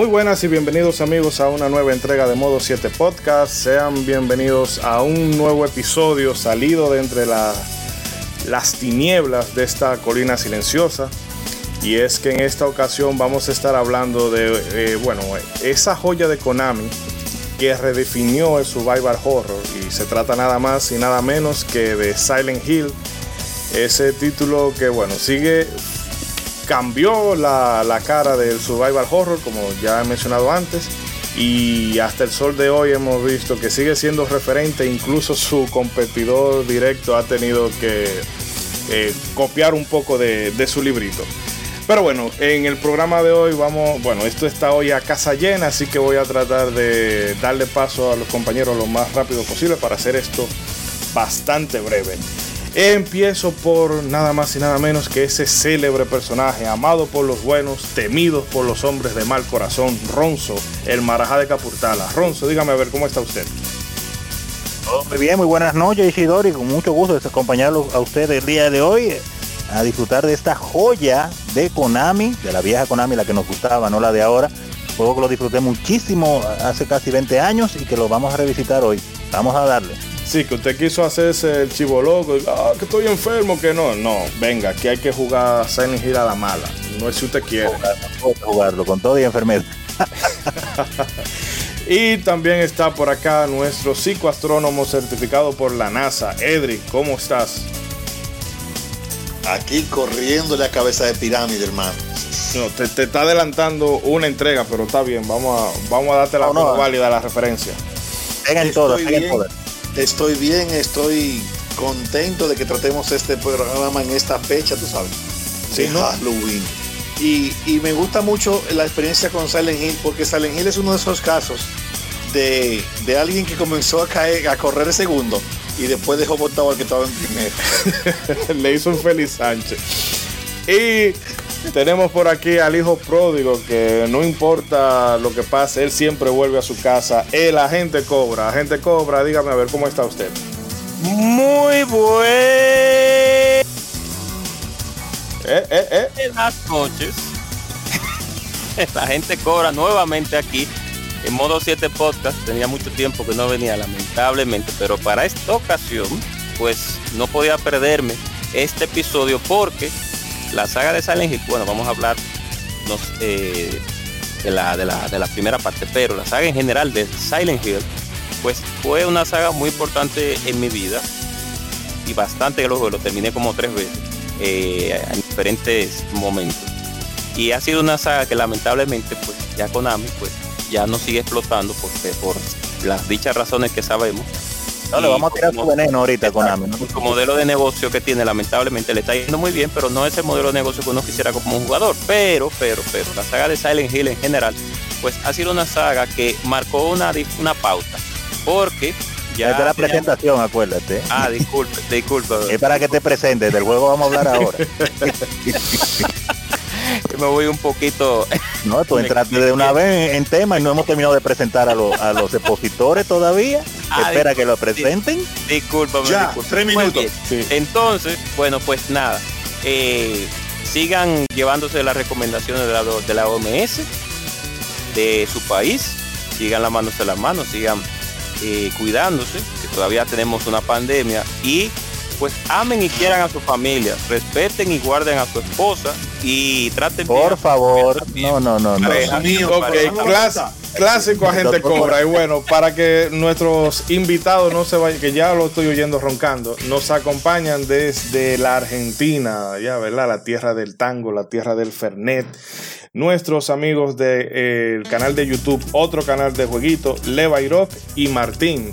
Muy buenas y bienvenidos amigos a una nueva entrega de Modo 7 Podcast. Sean bienvenidos a un nuevo episodio salido de entre las tinieblas de esta colina silenciosa. Y es que en esta ocasión vamos a estar hablando de, eh, bueno, esa joya de Konami que redefinió el survival horror. Y se trata nada más y nada menos que de Silent Hill. Ese título que, bueno, sigue cambió la, cara del survival horror, como ya he mencionado antes, y hasta el sol de hoy hemos visto que sigue siendo referente, incluso su competidor directo ha tenido que eh, copiar un poco de, su librito. Pero bueno, en el programa de hoy vamos, bueno, esto está hoy a casa llena, así que voy a tratar de darle paso a los compañeros lo más rápido posible para hacer esto bastante breve. Empiezo por nada más y nada menos que ese célebre personaje, amado por los buenos, temidos por los hombres de mal corazón, Ronzo, el marajá de Capurtala. Ronzo, dígame a ver, ¿cómo está usted? muy bien, muy buenas noches, Isidori, con mucho gusto de acompañarlos a usted el día de hoy a disfrutar de esta joya de Konami, de la vieja Konami, la que nos gustaba, no la de ahora. Juego que lo disfruté muchísimo hace casi 20 años y que lo vamos a revisitar hoy. Vamos a darle. Sí, que usted quiso hacerse el chivo loco, ah, que estoy enfermo, que no, no, venga, que hay que jugar Silent Hill a la mala, no es si usted quiere. Jugarlo, con todo y enfermedad. y también está por acá nuestro psicoastrónomo certificado por la NASA, Edric, ¿cómo estás? Aquí corriendo la cabeza de pirámide, hermano. No, te, está adelantando una entrega, pero está bien, vamos a, vamos a darte la no, válida la referencia. En todo, en todo estoy bien, estoy contento de que tratemos este programa en esta fecha, tú sabes, sí, ¿no? Halloween. Y, me gusta mucho la experiencia con Silent Hill, porque Silent Hill es uno de esos casos de, alguien que comenzó a caer, a correr el segundo y después dejó botado al que estaba en primero. Le hizo un feliz Sánchez. Y tenemos por aquí al hijo pródigo que no importa lo que pase, él siempre vuelve a su casa. El agente cobra, agente cobra, dígame a ver cómo está usted. Muy buen. Eh, eh, eh. Buenas noches. La gente cobra nuevamente aquí en modo 7 podcast. Tenía mucho tiempo que no venía, lamentablemente, pero para esta ocasión, pues no podía perderme este episodio porque la saga de Silent Hill, bueno, vamos a hablar eh, de, la, de, la, primera parte, pero la saga en general de Silent Hill, pues fue una saga muy importante en mi vida y bastante lo, lo terminé como tres veces eh, en diferentes momentos. Y ha sido una saga que lamentablemente, pues ya Konami, pues ya no sigue explotando porque por las dichas razones que sabemos no, le vamos a tirar su veneno ahorita con Ami. El modelo de negocio que tiene, lamentablemente, le está yendo muy bien, pero no es el modelo de negocio que uno quisiera como un jugador. Pero, pero, pero, la saga de Silent Hill en general, pues ha sido una saga que marcó una, una pauta. Porque ya. Es de la presentación, acuérdate. Ah, disculpe, disculpe. Es para que te presentes, del juego vamos a hablar ahora. me voy un poquito. No, tú entraste de una vez en tema y no hemos terminado de presentar a, a los expositores todavía. Ah, Espera que lo presenten. Discúlpame, ya, Tres minutos. Entonces, bueno, pues nada. Eh, sigan llevándose las recomendaciones de la, de la OMS de su país. Sigan lavándose las manos, sigan eh, cuidándose, que todavía tenemos una pandemia. Y pues amen y quieran a su familia, respeten y guarden a su esposa y traten Por favor, no, no, no, no. clásico agente cobra. Y bueno, para que nuestros invitados no se vayan, que ya lo estoy oyendo roncando, nos acompañan desde la Argentina, ya, ¿verdad? La tierra del tango, la tierra del Fernet. Nuestros amigos del eh, canal de YouTube, otro canal de jueguito, Leva Rock y Martín.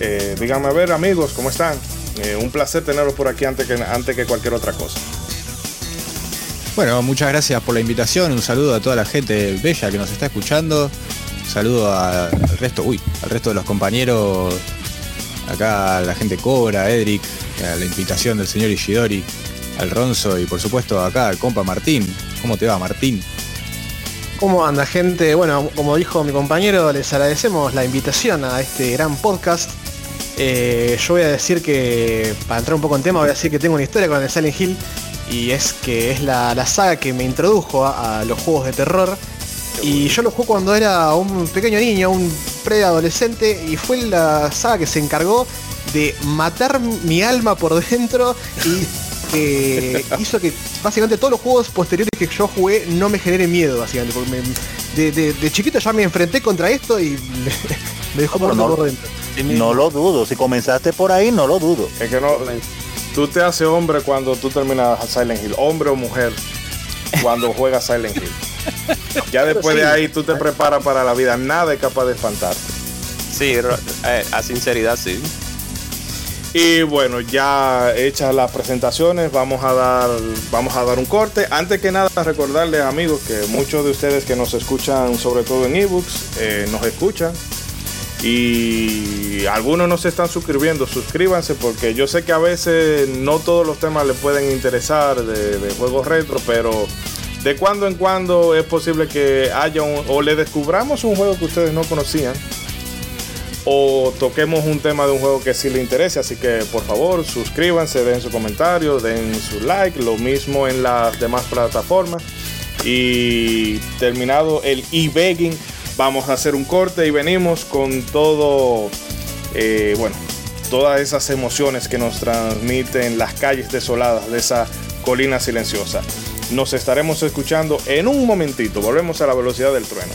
Eh, díganme a ver, amigos, ¿cómo están? Eh, un placer tenerlos por aquí antes que, antes que cualquier otra cosa. Bueno, muchas gracias por la invitación. Un saludo a toda la gente bella que nos está escuchando. Un saludo al resto, uy, al resto de los compañeros. Acá la gente Cobra, Edric, a la invitación del señor Ishidori, al Ronzo y por supuesto acá al compa Martín. ¿Cómo te va, Martín? ¿Cómo anda, gente? Bueno, como dijo mi compañero, les agradecemos la invitación a este gran podcast eh, yo voy a decir que, para entrar un poco en tema, voy a decir que tengo una historia con el Silent Hill y es que es la, saga que me introdujo a, los juegos de terror Y yo lo jugué cuando era un pequeño niño, un preadolescente, y fue la saga que se encargó de matar mi alma por dentro y que hizo que básicamente todos los juegos posteriores que yo jugué no me genere miedo, básicamente. Porque me- de, de- de chiquito ya me enfrenté contra esto y me, me dejó muerto no- por dentro. No lo dudo. Si comenzaste por ahí, no lo dudo. Es que no. Tú te haces hombre cuando tú terminas Silent Hill, hombre o mujer, cuando juegas Silent Hill. Ya después de ahí tú te preparas para la vida. Nada es capaz de espantarte. Sí, eh, a sinceridad sí. Y bueno, ya hechas las presentaciones, vamos a dar, vamos a dar un corte. Antes que nada, recordarles amigos que muchos de ustedes que nos escuchan, sobre todo en ebooks, eh, nos escuchan. Y algunos no se están suscribiendo, suscríbanse porque yo sé que a veces no todos los temas les pueden interesar de, juegos retro, pero de cuando en cuando es posible que haya un, o le descubramos un juego que ustedes no conocían o toquemos un tema de un juego que sí le interese. Así que por favor suscríbanse, den su comentario, den su like, lo mismo en las demás plataformas. Y terminado el e-begging, vamos a hacer un corte y venimos con todo, eh, bueno, todas esas emociones que nos transmiten las calles desoladas de esa colina silenciosa. Nos estaremos escuchando en un momentito. Volvemos a la velocidad del trueno.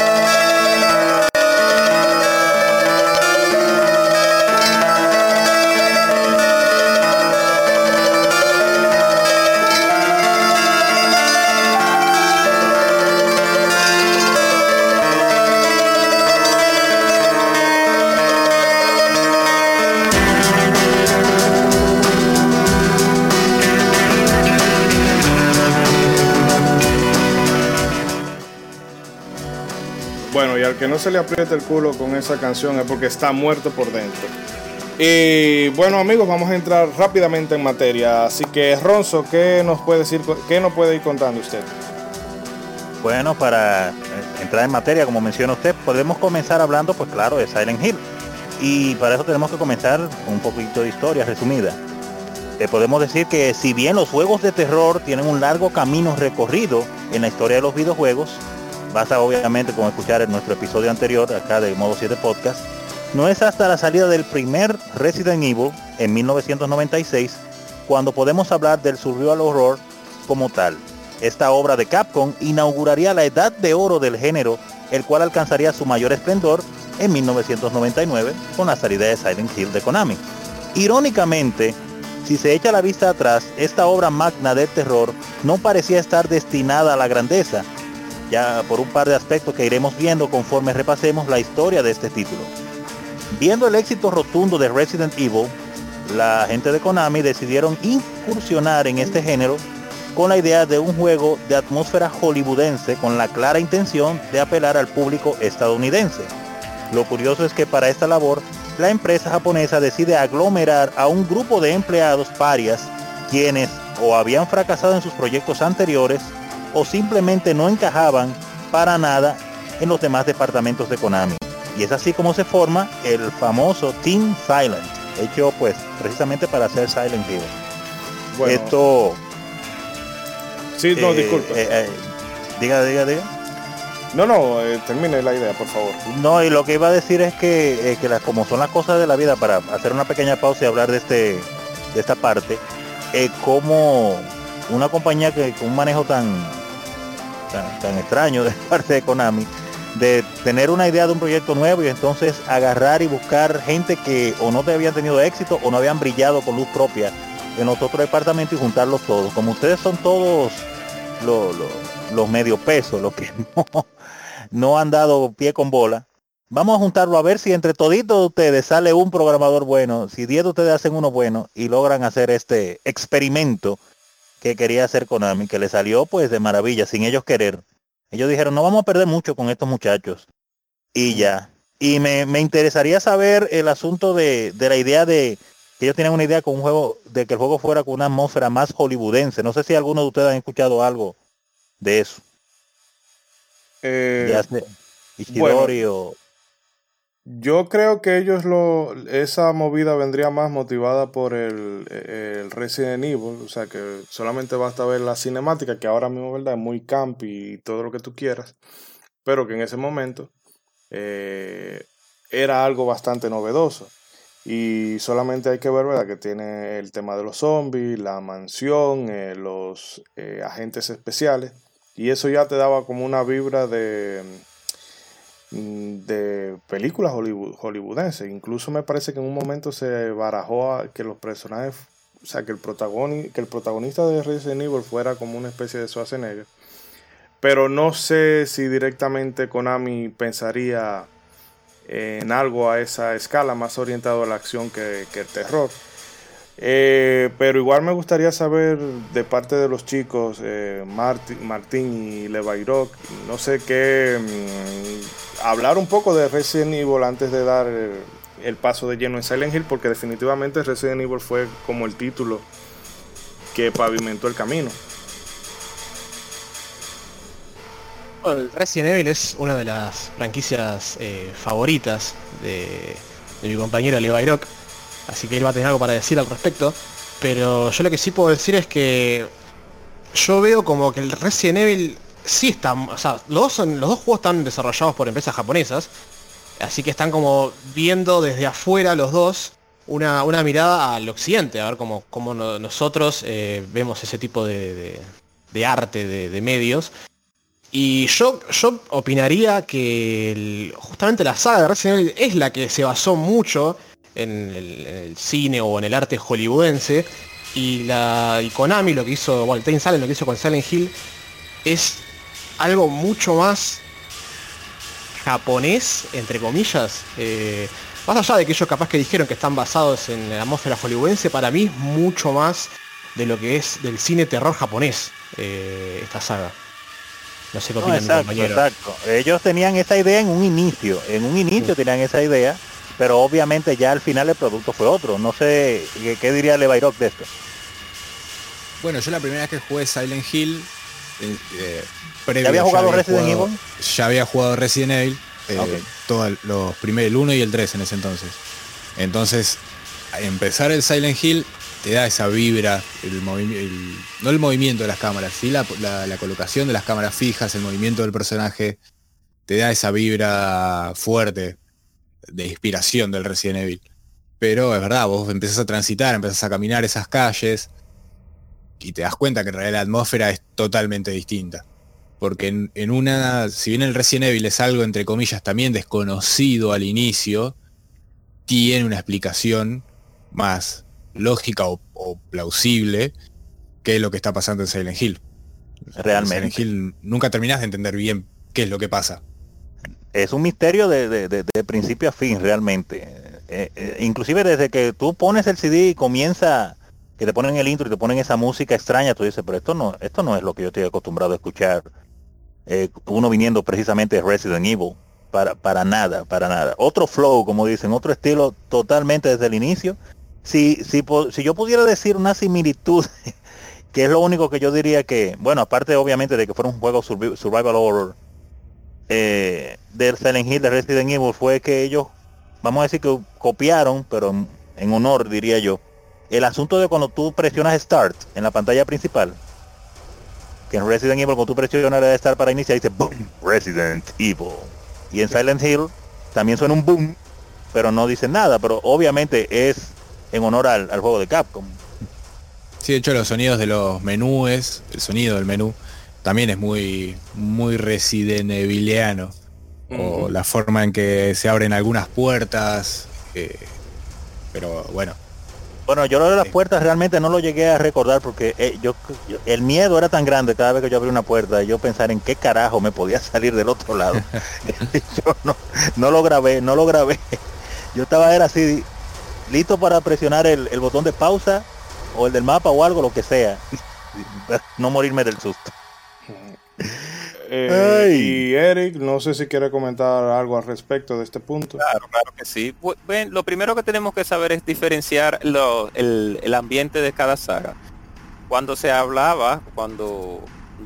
Que no se le apriete el culo con esa canción es porque está muerto por dentro. Y bueno, amigos, vamos a entrar rápidamente en materia. Así que, Ronzo, ¿qué nos puede decir, qué nos puede ir contando usted? Bueno, para eh, entrar en materia, como menciona usted, podemos comenzar hablando, pues claro, de Silent Hill. Y para eso tenemos que comenzar un poquito de historia resumida. Eh, podemos decir que si bien los juegos de terror tienen un largo camino recorrido en la historia de los videojuegos, basta obviamente con escuchar en nuestro episodio anterior acá de Modo 7 Podcast, no es hasta la salida del primer Resident Evil en 1996 cuando podemos hablar del survival horror como tal. Esta obra de Capcom inauguraría la edad de oro del género, el cual alcanzaría su mayor esplendor en 1999 con la salida de Silent Hill de Konami. Irónicamente, si se echa la vista atrás, esta obra magna del terror no parecía estar destinada a la grandeza, ya por un par de aspectos que iremos viendo conforme repasemos la historia de este título. Viendo el éxito rotundo de Resident Evil, la gente de Konami decidieron incursionar en este género con la idea de un juego de atmósfera hollywoodense con la clara intención de apelar al público estadounidense. Lo curioso es que para esta labor, la empresa japonesa decide aglomerar a un grupo de empleados parias quienes o habían fracasado en sus proyectos anteriores o simplemente no encajaban para nada en los demás departamentos de Konami. Y es así como se forma el famoso Team Silent, hecho pues precisamente para hacer Silent Hill. Bueno, Esto... sí, no, eh, disculpe. eh, eh, diga, diga, diga. no, no, eh, termine la idea, por favor. No, y lo que iba a decir es que, que las, como son las cosas de la vida, para hacer una pequeña pausa y hablar de este de esta parte, como una compañía que con un manejo tan, tan, extraño de parte de Konami, de tener una idea de un proyecto nuevo y entonces agarrar y buscar gente que o no te habían tenido éxito o no habían brillado con luz propia en los otros departamentos y juntarlos todos. Como ustedes son todos los, los, los medio pesos, los que no, no han dado pie con bola, vamos a juntarlo a ver si entre toditos de ustedes sale un programador bueno, si 10 de ustedes hacen uno bueno y logran hacer este experimento que quería hacer Konami, que le salió pues de maravilla, sin ellos querer. Ellos dijeron, no vamos a perder mucho con estos muchachos. Y ya. Y me, me interesaría saber el asunto de, de la idea de que ellos tienen una idea con un juego, de que el juego fuera con una atmósfera más hollywoodense. No sé si alguno de ustedes han escuchado algo de eso. Eh, Ya sé, Ishidori o- Yo creo que ellos lo esa movida vendría más motivada por el, el Resident Evil, o sea que solamente basta ver la cinemática que ahora mismo verdad es muy campi y todo lo que tú quieras, pero que en ese momento eh, era algo bastante novedoso. Y solamente hay que ver verdad que tiene el tema de los zombies, la mansión, eh, los eh, agentes especiales y eso ya te daba como una vibra de de películas hollywood- hollywoodenses. Incluso me parece que en un momento se barajó a que los personajes, o sea, que el, protagoni- que el protagonista de Resident Evil fuera como una especie de Schwarzenegger. Pero no sé si directamente Konami pensaría en algo a esa escala, más orientado a la acción que el terror. Eh, pero igual me gustaría saber de parte de los chicos, eh, Marti- Martín y Levairok, no sé qué, mm, hablar un poco de Resident Evil antes de dar el, el paso de lleno en Silent Hill, porque definitivamente Resident Evil fue como el título que pavimentó el camino. Resident Evil es una de las franquicias eh, favoritas de, mi compañero Levairok, así que él va a tener algo para decir al respecto. Pero yo lo que sí puedo decir es que yo veo como que el Resident Evil sí está, o sea, los dos, son, los dos juegos están desarrollados por empresas japonesas, así que están como viendo desde afuera los dos una, una mirada al occidente, a ver cómo, cómo no- nosotros eh, vemos ese tipo de, de- arte, de, medios. Y yo, yo opinaría que justamente la saga de Resident Evil es la que se basó mucho en el, en el cine o en el arte hollywoodense. Y la y Konami lo que hizo, bueno, Time Silent lo que hizo con Silent Hill es algo mucho más japonés, entre comillas. eh, más allá de que ellos capaz que dijeron que están basados en la atmósfera hollywoodense, para mí es mucho más de lo que es del cine terror japonés, eh, esta saga. No sé qué No, mi compañero. exacto. Ellos tenían esa idea en un inicio, en un inicio tenían esa idea, pero obviamente ya al final el producto fue otro. No sé qué, qué diría Levairok de esto. Bueno, yo la primera vez que jugué Silent Hill, eh, eh, previo ¿Ya había jugado Resident jugado- Evil? Ya había jugado Resident Evil, eh, todos los primeros, el 1 y el 3 en ese entonces. Entonces, empezar el Silent Hill te da esa vibra, el no el movimiento de las cámaras, sí la, la- la colocación de las cámaras fijas, el movimiento del personaje, te da esa vibra fuerte de inspiración del Resident Evil. Pero es verdad, vos empezás a transitar, empezás a caminar esas calles y te das cuenta que en realidad la atmósfera es totalmente distinta. Porque en, en una, si bien el Resident Evil es algo entre comillas también desconocido al inicio, tiene una explicación más lógica o, o plausible que lo que está pasando en Silent Hill. Realmente. En Silent Hill nunca terminás de entender bien qué es lo que pasa. Es un misterio de, de- de- principio a fin, realmente. Eh, eh, inclusive desde que tú pones el CD y comienza, que te ponen el intro y te ponen esa música extraña, tú dices, pero esto no, esto no es lo que yo estoy acostumbrado a escuchar. Eh, uno viniendo precisamente de Resident Evil. Para, para nada, para nada. Otro flow, como dicen, otro estilo totalmente desde el inicio. Si, si, si yo pudiera decir una similitud, que es lo único que yo diría que, bueno, aparte obviamente de que fuera un juego survi- survival horror, eh, del Silent Hill de Resident Evil fue que ellos, vamos a decir que copiaron, pero en, en honor diría yo, el asunto de cuando tú presionas Start en la pantalla principal, que en Resident Evil cuando tú presionas el Start para iniciar dice Boom, Resident Evil. Y en Silent Hill también suena un boom, pero no dice nada, pero obviamente es en honor al, al juego de Capcom. Sí, de hecho los sonidos de los menúes, el sonido del menú, también es muy, muy Resident Eviliano. O la forma en que se abren algunas puertas. eh, pero bueno, Bueno, yo lo de las puertas realmente no lo llegué a recordar porque eh, yo, yo- el miedo era tan grande cada vez que yo abría una puerta, yo pensar en qué carajo me podía salir del otro lado. yo no, no lo grabé, no lo grabé. Yo estaba era así, listo para presionar el, el botón de pausa o el del mapa o algo, lo que sea. No morirme del susto. Eh, y Eric, no sé si quiere comentar algo al respecto de este punto. Claro, claro que sí. Bu- Bueno, lo primero que tenemos que saber es diferenciar lo- el, el ambiente de cada saga. Cuando se hablaba, cuando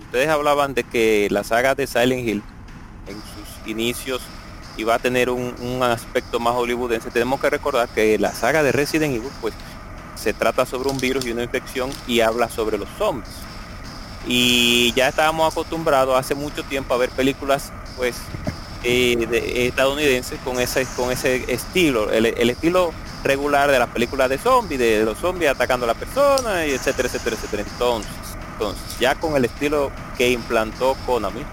ustedes hablaban de que la saga de Silent Hill en sus inicios iba a tener un, un aspecto más hollywoodense, tenemos que recordar que la saga de Resident Evil pues se trata sobre un virus y una infección y habla sobre los zombies. Y ya estábamos acostumbrados hace mucho tiempo a ver películas pues eh, de- estadounidenses con ese con ese estilo el, el estilo regular de las películas de zombies de los zombies atacando a la persona y etcétera etcétera etcétera. Entonces entonces ya con el estilo que implantó Konami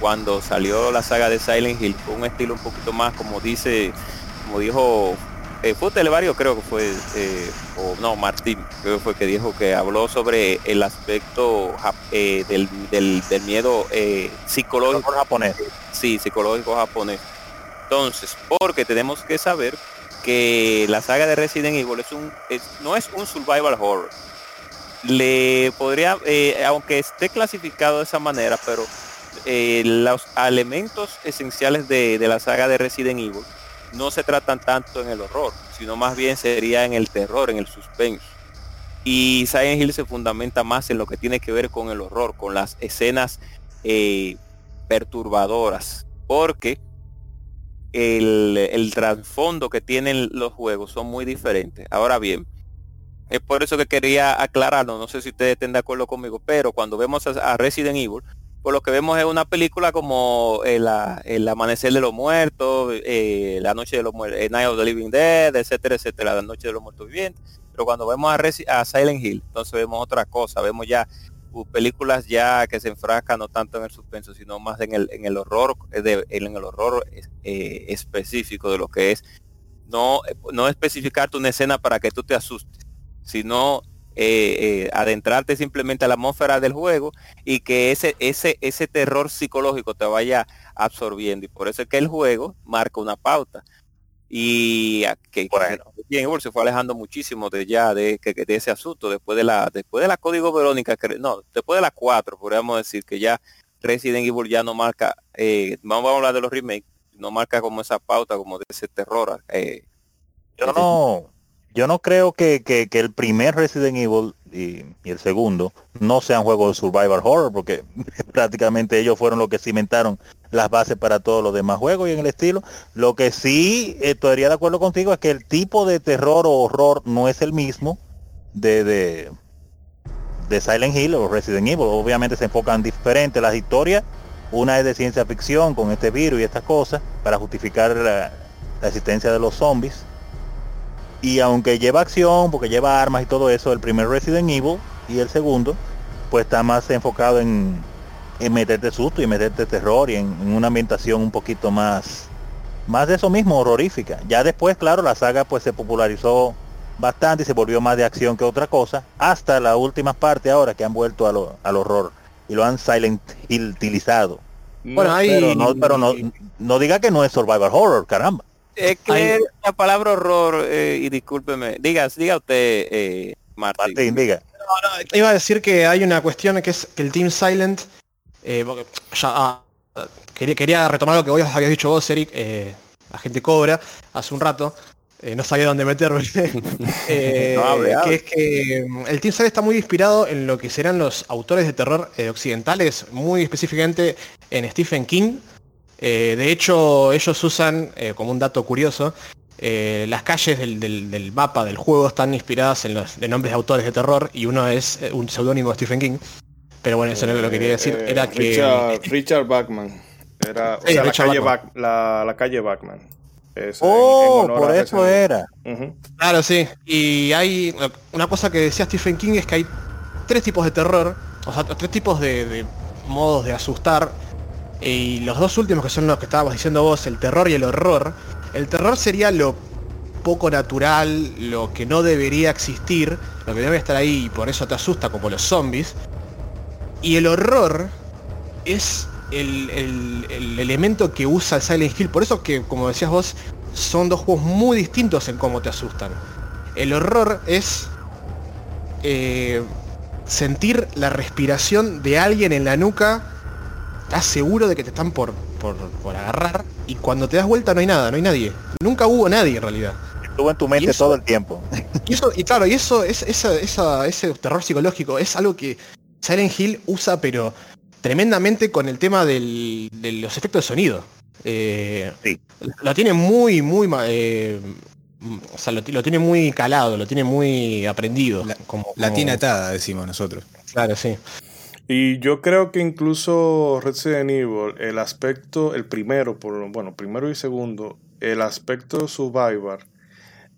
cuando salió la saga de Silent Hill un estilo un poquito más como dice como dijo eh, fue Televario creo que fue eh, o no Martín creo que fue que dijo que habló sobre el aspecto eh, del, del, del miedo eh, psicológico japonés. sí, psicológico japonés. Entonces, porque tenemos que saber que la saga de Resident Evil es un, es- no es un survival horror. Le podría, aunque esté clasificado de esa manera, pero los elementos esenciales de, de la saga de Resident Evil no se tratan tanto en el horror, sino más bien sería en el terror, en el suspenso. Y Silent Hill se fundamenta más en lo que tiene que ver con el horror, con las escenas eh, perturbadoras, porque el, trasfondo que tienen los juegos son muy diferentes. Ahora bien, es por eso que quería aclararlo, no sé si ustedes estén de acuerdo conmigo, pero cuando vemos a Resident Evil, por lo que vemos es una película como eh, la- el amanecer de los muertos, eh, la noche de los muertos, Night of the Living Dead, etcétera, etcétera, la noche de los muertos vivientes. Pero cuando vemos a, a Silent Hill, entonces vemos otra cosa, vemos ya uh, películas ya que se enfrascan no tanto en el suspenso, sino más en el, en el horror, eh, en el horror eh, específico de lo que es no, eh, no especificarte una escena para que tú te asustes, sino eh, eh, adentrarte simplemente a la atmósfera del juego y que ese, ese, ese terror psicológico te vaya absorbiendo. Y por eso es que el juego marca una pauta. Y que, Bueno. Se fue alejando muchísimo de ya de, que- que de ese asunto después de la después de la código Verónica que- no después de la 4 podríamos decir que ya Resident Evil ya no marca eh, vamos a hablar de los remakes no marca como esa pauta como de ese terror eh, Yo no, yo no creo que, que- el primer Resident Evil y, el segundo no sean juegos de survival horror, porque prácticamente ellos fueron los que cimentaron las bases para todos los demás juegos y en el estilo. Lo que sí estaría de acuerdo contigo es que el tipo de terror o horror no es el mismo de, de, Silent Hill o Resident Evil. Obviamente se enfocan diferente las historias. Una es de ciencia ficción con este virus y estas cosas para justificar la existencia de los zombies. Y aunque lleva acción, porque lleva armas y todo eso, el primer Resident Evil y el segundo, pues está más enfocado en, en meterte susto y meterte terror y en, en una ambientación un poquito más, más de eso mismo, horrorífica. Ya después, claro, la saga pues se popularizó bastante y se volvió más de acción que otra cosa, hasta la última parte ahora que han vuelto a lo- al horror y lo han silent utilizado. Bueno, No, hay- Pero no, pero no, no diga que no es survival horror, caramba. Es que la palabra horror eh, y discúlpeme diga diga usted eh, Martín, Martín, diga. Iba a decir que hay una cuestión que es que el Team Silent, eh, porque ya, ah, quería, quería retomar lo que vos habías dicho vos, Eric, eh, la gente cobra, hace un rato, eh, no sabía dónde meterme, Eh, No hable, que es que mm, el Team Silent está muy inspirado en lo que serán los autores de terror eh, occidentales, muy específicamente en Stephen King. Eh, de hecho, ellos usan, eh, como un dato curioso, eh, las calles del, del- del mapa del juego están inspiradas en los de nombres de autores de terror y uno es eh, un seudónimo de Stephen King. Pero bueno, eso no es lo que quería decir. Eh, Era que Richard, Richard Bachman. Era, o Sí, sea, la calle, Bachman. Bach- la, la calle Bachman. Es en- Oh, en por eso era. Claro, sí. Y hay una cosa que decía Stephen King es que hay tres tipos de terror, o sea, tres tipos de, de modos de asustar. Y los dos últimos que son los que estábamos diciendo vos, el terror y el horror. El terror sería lo poco natural, lo que no debería existir, lo que debe estar ahí y por eso te asusta como los zombies. Y el horror es el, el- el elemento que usa el Silent Hill. Por eso que, como decías vos, son dos juegos muy distintos en cómo te asustan. El horror es eh, sentir la respiración de alguien en la nuca. Estás seguro de que te están por, por, por agarrar. Y cuando te das vuelta no hay nada, no hay nadie. Nunca hubo nadie en realidad. Estuvo en tu mente eso- todo el tiempo. Y eso, y claro, y eso es esa, esa- ese terror psicológico es algo que Silent Hill usa pero tremendamente con el tema del- de los efectos de sonido. Eh, Sí. Lo tiene muy, muy eh, o sea, lo, ti- lo tiene muy calado, lo tiene muy aprendido. La- como, La como- tiene atada, decimos nosotros. Claro, sí. Y yo creo que incluso Resident Evil, el aspecto, el primero, por bueno, primero y segundo, el aspecto survivor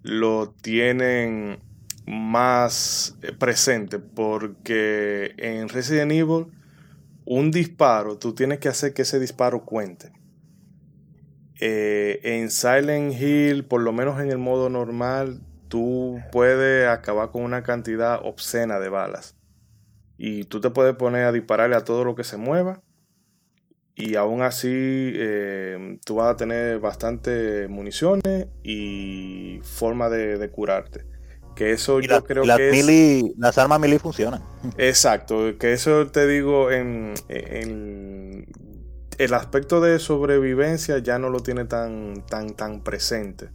lo tienen más eh, presente porque en Resident Evil un disparo, tú tienes que hacer que ese disparo cuente. Eh, en Silent Hill, por lo menos en el modo normal, tú puedes acabar con una cantidad obscena de balas. Y tú te puedes poner a dispararle a todo lo que se mueva. Y aún así eh, tú vas a tener bastante municiones y forma de, de curarte. Que eso Y yo la- creo las, que es... mili- las armas melee funcionan. Exacto, que eso te digo en, en- el aspecto de sobrevivencia ya no lo tiene tan, tan, tan presente.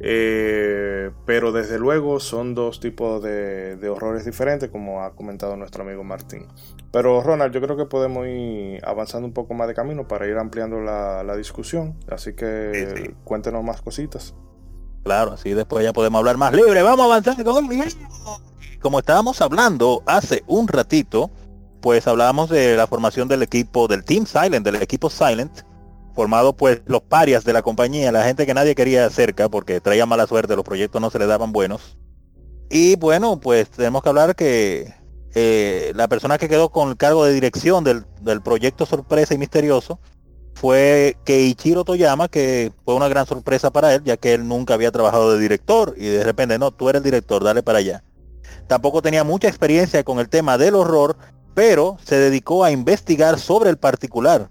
Eh, pero desde luego son dos tipos de, de horrores diferentes, como ha comentado nuestro amigo Martín. Pero Ronald, yo creo que podemos ir avanzando un poco más de camino para ir ampliando la, la discusión. Así que Sí, sí. cuéntenos más cositas. Claro, así después ya podemos hablar más libre. Vamos a avanzar con el. Como estábamos hablando hace un ratito, pues hablábamos de la formación del equipo del Team Silent, del equipo Silent, formado pues los parias de la compañía, la gente que nadie quería cerca porque traía mala suerte, los proyectos no se le daban buenos. Y bueno, pues tenemos que hablar que eh, la persona que quedó con el cargo de dirección del, del proyecto sorpresa y misterioso fue Keiichiro Toyama, que fue una gran sorpresa para él, ya que él nunca había trabajado de director y de repente, no, tú eres el director, dale para allá. Tampoco tenía mucha experiencia con el tema del horror, pero se dedicó a investigar sobre el particular,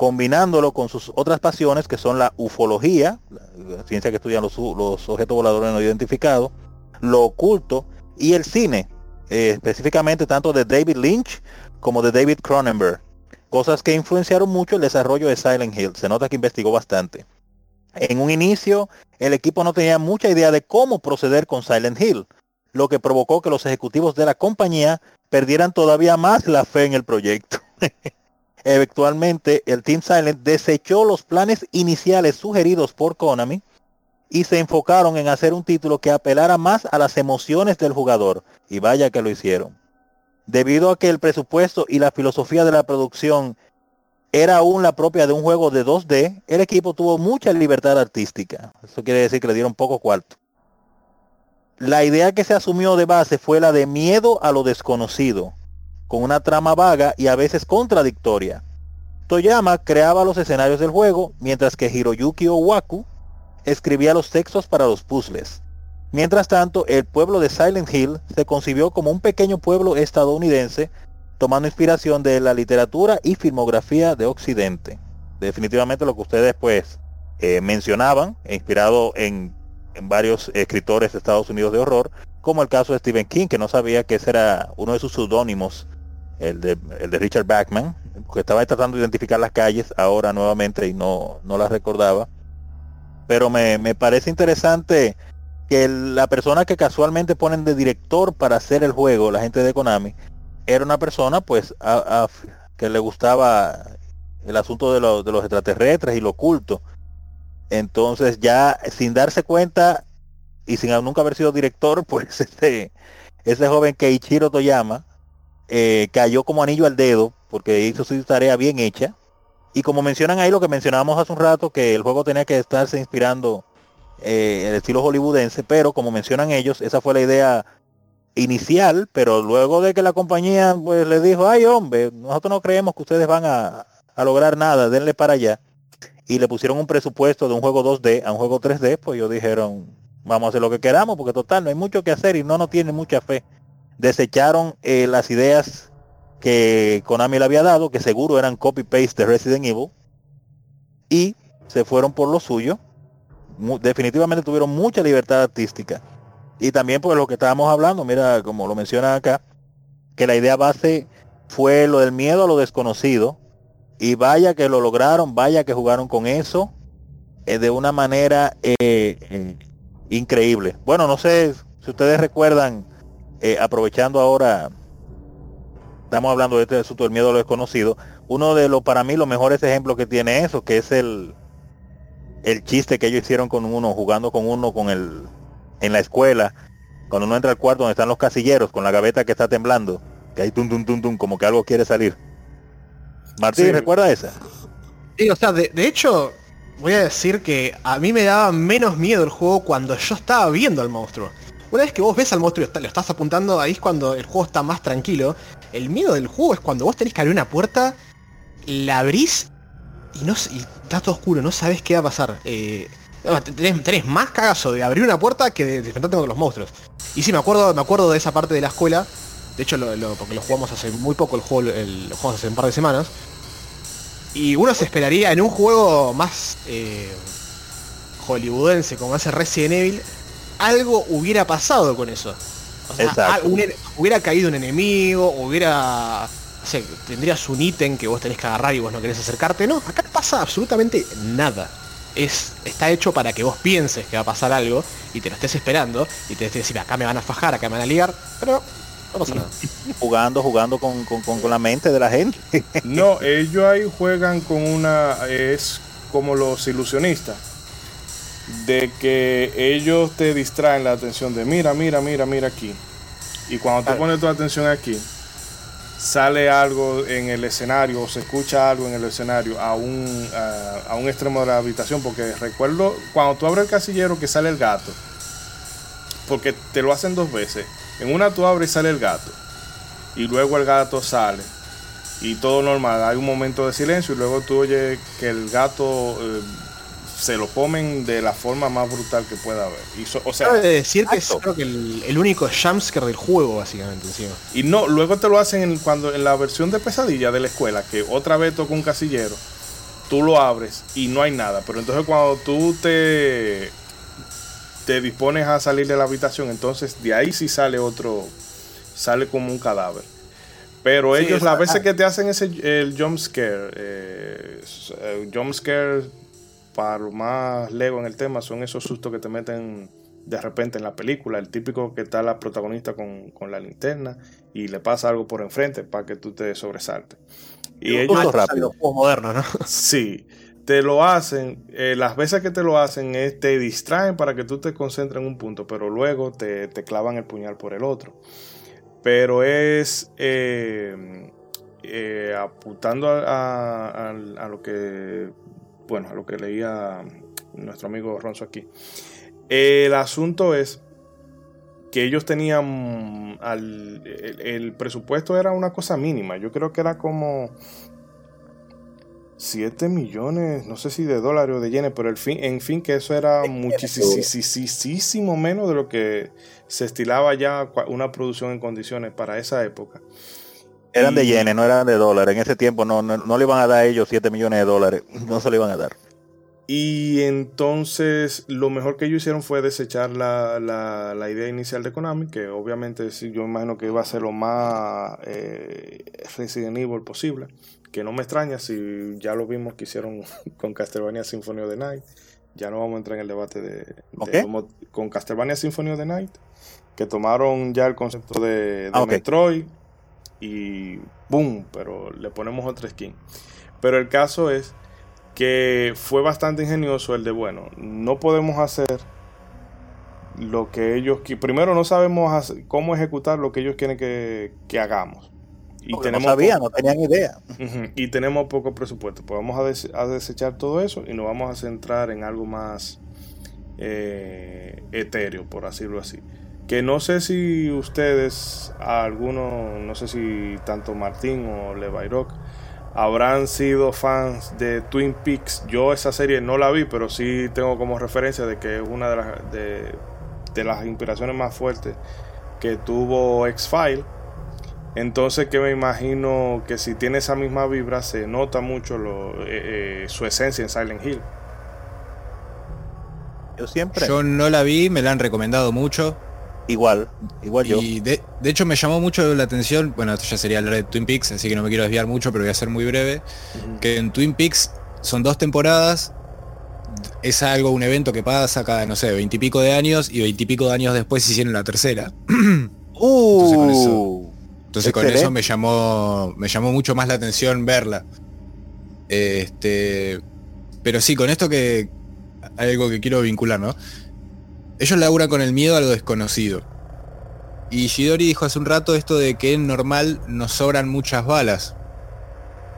combinándolo con sus otras pasiones, que son la ufología, la ciencia que estudian los, los objetos voladores no identificados, lo oculto y el cine, eh, específicamente tanto de David Lynch como de David Cronenberg cosas que influenciaron mucho el desarrollo de Silent Hill. Se nota que investigó bastante. En un inicio, el equipo no tenía mucha idea de cómo proceder con Silent Hill, lo que provocó que los ejecutivos de la compañía perdieran todavía más la fe en el proyecto. Eventualmente, el Team Silent desechó los planes iniciales sugeridos por Konami y se enfocaron en hacer un título que apelara más a las emociones del jugador. Y vaya que lo hicieron. Debido a que el presupuesto y la filosofía de la producción era aún la propia de un juego de 2D, el equipo tuvo mucha libertad artística. Eso quiere decir que le dieron poco cuarto. La idea que se asumió de base fue la de miedo a lo desconocido, con una trama vaga y a veces contradictoria. Toyama creaba los escenarios del juego, mientras que Hiroyuki Owaku escribía los textos para los puzzles. Mientras tanto, el pueblo de Silent Hill se concibió como un pequeño pueblo estadounidense, tomando inspiración de la literatura y filmografía de Occidente. Definitivamente lo que ustedes pues eh, mencionaban, inspirado en, en varios escritores de Estados Unidos de horror, como el caso de Stephen King, que no sabía que ese era uno de sus seudónimos, el de, el de Richard Bachman, que estaba tratando de identificar las calles ahora nuevamente y no, no las recordaba. Pero me, me parece interesante que la persona que casualmente ponen de director para hacer el juego, la gente de Konami, era una persona pues a- a- que le gustaba el asunto de, lo- de los extraterrestres y lo oculto. Entonces ya sin darse cuenta y sin nunca haber sido director, pues este, ese joven Keiichiro Toyama eh, cayó como anillo al dedo porque hizo su tarea bien hecha Y como mencionan ahí lo que mencionábamos hace un rato, que el juego tenía que estarse inspirando eh, el estilo hollywoodense, pero como mencionan ellos, esa fue la idea inicial, pero luego de que la compañía pues le dijo, ay hombre, nosotros no creemos que ustedes van a, a lograr nada, denle para allá. Y le pusieron un presupuesto de un juego 2D a un juego 3D, pues ellos dijeron, vamos a hacer lo que queramos, porque total, no hay mucho que hacer y no nos tiene mucha fe. Desecharon eh, las ideas que Konami le había dado, que seguro eran copy-paste de Resident Evil, y se fueron por lo suyo. Definitivamente tuvieron mucha libertad artística. Y también por lo que estábamos hablando, mira, como lo mencionan acá, que la idea base fue lo del miedo a lo desconocido. Y vaya que lo lograron, vaya que jugaron con eso eh, de una manera eh, increíble. Bueno, no sé si ustedes recuerdan, eh, aprovechando ahora, estamos hablando de este asunto del miedo a lo desconocido, uno de los, para mí, los mejores ejemplos que tiene eso, que es el, el chiste que ellos hicieron con uno, jugando con uno con el, en la escuela, cuando uno entra al cuarto donde están los casilleros, con la gaveta que está temblando, que hay tum tum tum tum, como que algo quiere salir. Martín, Sí. ¿recuerda esa? Sí, o sea, de, de hecho, voy a decir que a mí me daba menos miedo el juego cuando yo estaba viendo al monstruo. Una vez que vos ves al monstruo y lo estás apuntando, ahí es cuando el juego está más tranquilo. El miedo del juego es cuando vos tenés que abrir una puerta, la abrís y no y está todo oscuro, no sabes qué va a pasar. Eh, tenés, más cagazo de abrir una puerta que de, enfrentarte con los monstruos. Y sí, me acuerdo, me acuerdo de esa parte de la escuela. De hecho, porque lo jugamos hace muy poco, el juego el- lo jugamos hace un par de semanas. Y uno se esperaría en un juego más eh, hollywoodense como hace Resident Evil, algo hubiera pasado con eso. O sea, hubiera caído un enemigo, hubiera... No sé, tendrías un ítem que vos tenés que agarrar y vos no querés acercarte. No, acá no pasa absolutamente nada. Es, está hecho para que vos pienses que va a pasar algo y te lo estés esperando y te estés decir acá me van a fajar, acá me van a ligar, pero no pasa nada. Jugando, jugando con, con- con- con la mente de la gente. No, ellos ahí juegan con una. Es como los ilusionistas. De que ellos te distraen la atención de mira, mira, mira, mira aquí. Y cuando tú pones tu atención aquí, sale algo en el escenario o se escucha algo en el escenario a un, a, a un extremo de la habitación. Porque recuerdo cuando tú abres el casillero que sale el gato. Porque te lo hacen dos veces. En una tú abres y sale el gato. Y luego el gato sale y todo normal. Hay un momento de silencio y luego tú oyes que el gato eh, se lo comen de la forma más brutal que pueda haber. Y so- o sea, Cabe decir que es creo que el, el único jumpscare del juego básicamente encima. y no, luego te lo hacen en, cuando en la versión de pesadilla de la escuela, que otra vez toca un casillero, tú lo abres y no hay nada. Pero entonces cuando tú te te dispones a salir de la habitación, entonces de ahí sí sale otro, sale como un cadáver. Pero ellos, las veces ah. que te hacen ese el jump scare, eh, eh, jump scare para lo más lego en el tema, son esos sustos que te meten de repente en la película. El típico que está la protagonista con, con la linterna y le pasa algo por enfrente para que tú te sobresaltes. Y ellos, rápido. Los modernos, ¿no? Sí, te lo hacen, eh, las veces que te lo hacen es te distraen para que tú te concentres en un punto, pero luego te, te clavan el puñal por el otro. Pero es eh, eh, apuntando a, a- a- a lo que, bueno, a lo que leía nuestro amigo Ronzo aquí. El asunto es que ellos tenían al, el, el presupuesto era una cosa mínima. Yo creo que era como 7 millones, no sé si de dólares o de yenes, pero el fin, en fin que eso era muchísimo menos de lo que se estilaba ya una producción en condiciones para esa época. Eran de yenes, no eran de dólares. En ese tiempo no, no, no le iban a dar a ellos 7 millones de dólares. No se le iban a dar. Y entonces lo mejor que ellos hicieron fue desechar la, la- la idea inicial de Konami, que obviamente sí, yo imagino que iba a ser lo más eh, Resident Evil posible. Que no me extraña si ya lo vimos que hicieron con Castlevania Symphony of the Night. Ya no vamos a entrar en el debate de, de con Castlevania Symphony of the Night, que tomaron ya el concepto de, de Ah. Metroid y boom, pero le ponemos otra skin. Pero el caso es que fue bastante ingenioso el de, bueno, no podemos hacer lo que ellos... qui- Primero no sabemos hacer- cómo ejecutar lo que ellos quieren que, que hagamos. y Porque tenemos no sabían, no tenían idea. Y tenemos poco presupuesto. Pues vamos a, des- a desechar todo eso y nos vamos a centrar en algo más eh, etéreo, por decirlo así. Que no sé si ustedes, alguno, no sé si tanto Martín o Levirock, habrán sido fans de Twin Peaks. Yo esa serie no la vi, pero sí tengo como referencia de que es una de las, de, de las inspiraciones más fuertes que tuvo X-File. Entonces que me imagino que si tiene esa misma vibra se nota mucho lo, eh, eh, su esencia en Silent Hill. Yo siempre, Yo no la vi, me la han recomendado mucho. Igual, igual yo. Y de, de hecho me llamó mucho la atención, bueno, esto ya sería hablar de Twin Peaks, así que no me quiero desviar mucho, pero voy a ser muy breve, que en Twin Peaks son dos temporadas, es algo, un evento que pasa cada, no sé, veintipico de años y veintipico de años después hicieron la tercera. Uh, con eso- Entonces con eso me llamó, me llamó mucho más la atención verla. Este, pero sí, con esto que algo que quiero vincular, ¿no? Ellos laburan con el miedo a lo desconocido. Y Shidori dijo hace un rato esto de que en normal nos sobran muchas balas.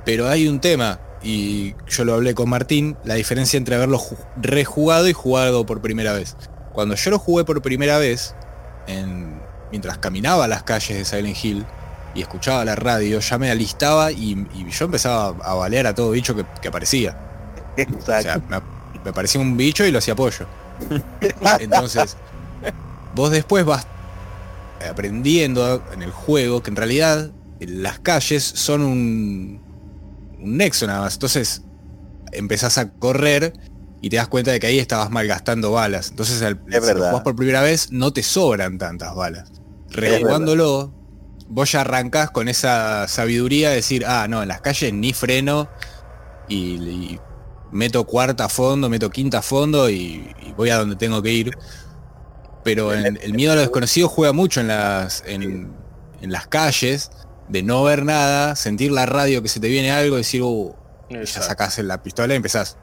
Pero hay un tema, y yo lo hablé con Martín, la diferencia entre haberlo ju- rejugado y jugado por primera vez. Cuando yo lo jugué por primera vez, en- mientras caminaba las calles de Silent Hill y escuchaba la radio, ya me alistaba y, y yo empezaba a balear a todo bicho que, que aparecía. O sea, me, me parecía un bicho y lo hacía pollo. Entonces, vos después vas aprendiendo en el juego que en realidad las calles son un, un nexo nada más. Entonces, empezás a correr y te das cuenta de que ahí estabas malgastando balas. Entonces, al, si lo verdad. jugás por primera vez, no te sobran tantas balas. Rejugándolo, vos ya arrancás con esa sabiduría de decir, ah, no, en las calles ni freno y, y meto cuarta a fondo, meto quinta a fondo y, y voy a donde tengo que ir. Pero en- el miedo a lo desconocido juega mucho en las, en, en las calles, de no ver nada, sentir la radio que se te viene algo, decir, uh, y ya sacás la pistola y empezás.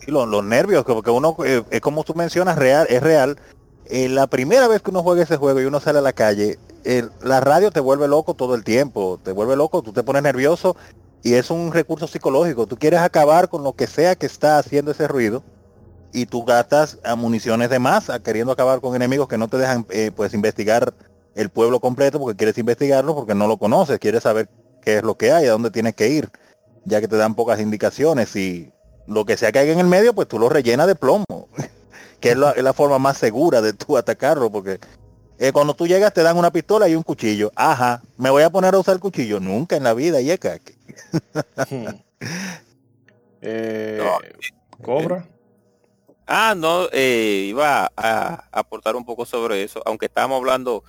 Sí, los, los nervios, que- porque uno, eh, es como tú mencionas, real, es real. Eh, la primera vez que uno juega ese juego y uno sale a la calle, el- la radio te vuelve loco todo el tiempo, te vuelve loco, tú te pones nervioso y es un recurso psicológico. Tú quieres acabar con lo que sea que está haciendo ese ruido y tú gastas a municiones de masa queriendo acabar con enemigos que no te dejan eh, pues investigar el pueblo completo porque quieres investigarlo porque no lo conoces, quieres saber qué es lo que hay, a dónde tienes que ir, ya que te dan pocas indicaciones y lo que sea que haya en el medio, pues tú lo rellenas de plomo, que es la, es la forma más segura de tú atacarlo, porque eh, cuando tú llegas te dan una pistola y un cuchillo. Ajá, me voy a poner a usar el cuchillo. Nunca en la vida, yeca. Eh, No. Cobra. Ah, no, eh, iba a, aportar un poco sobre eso, aunque estábamos hablando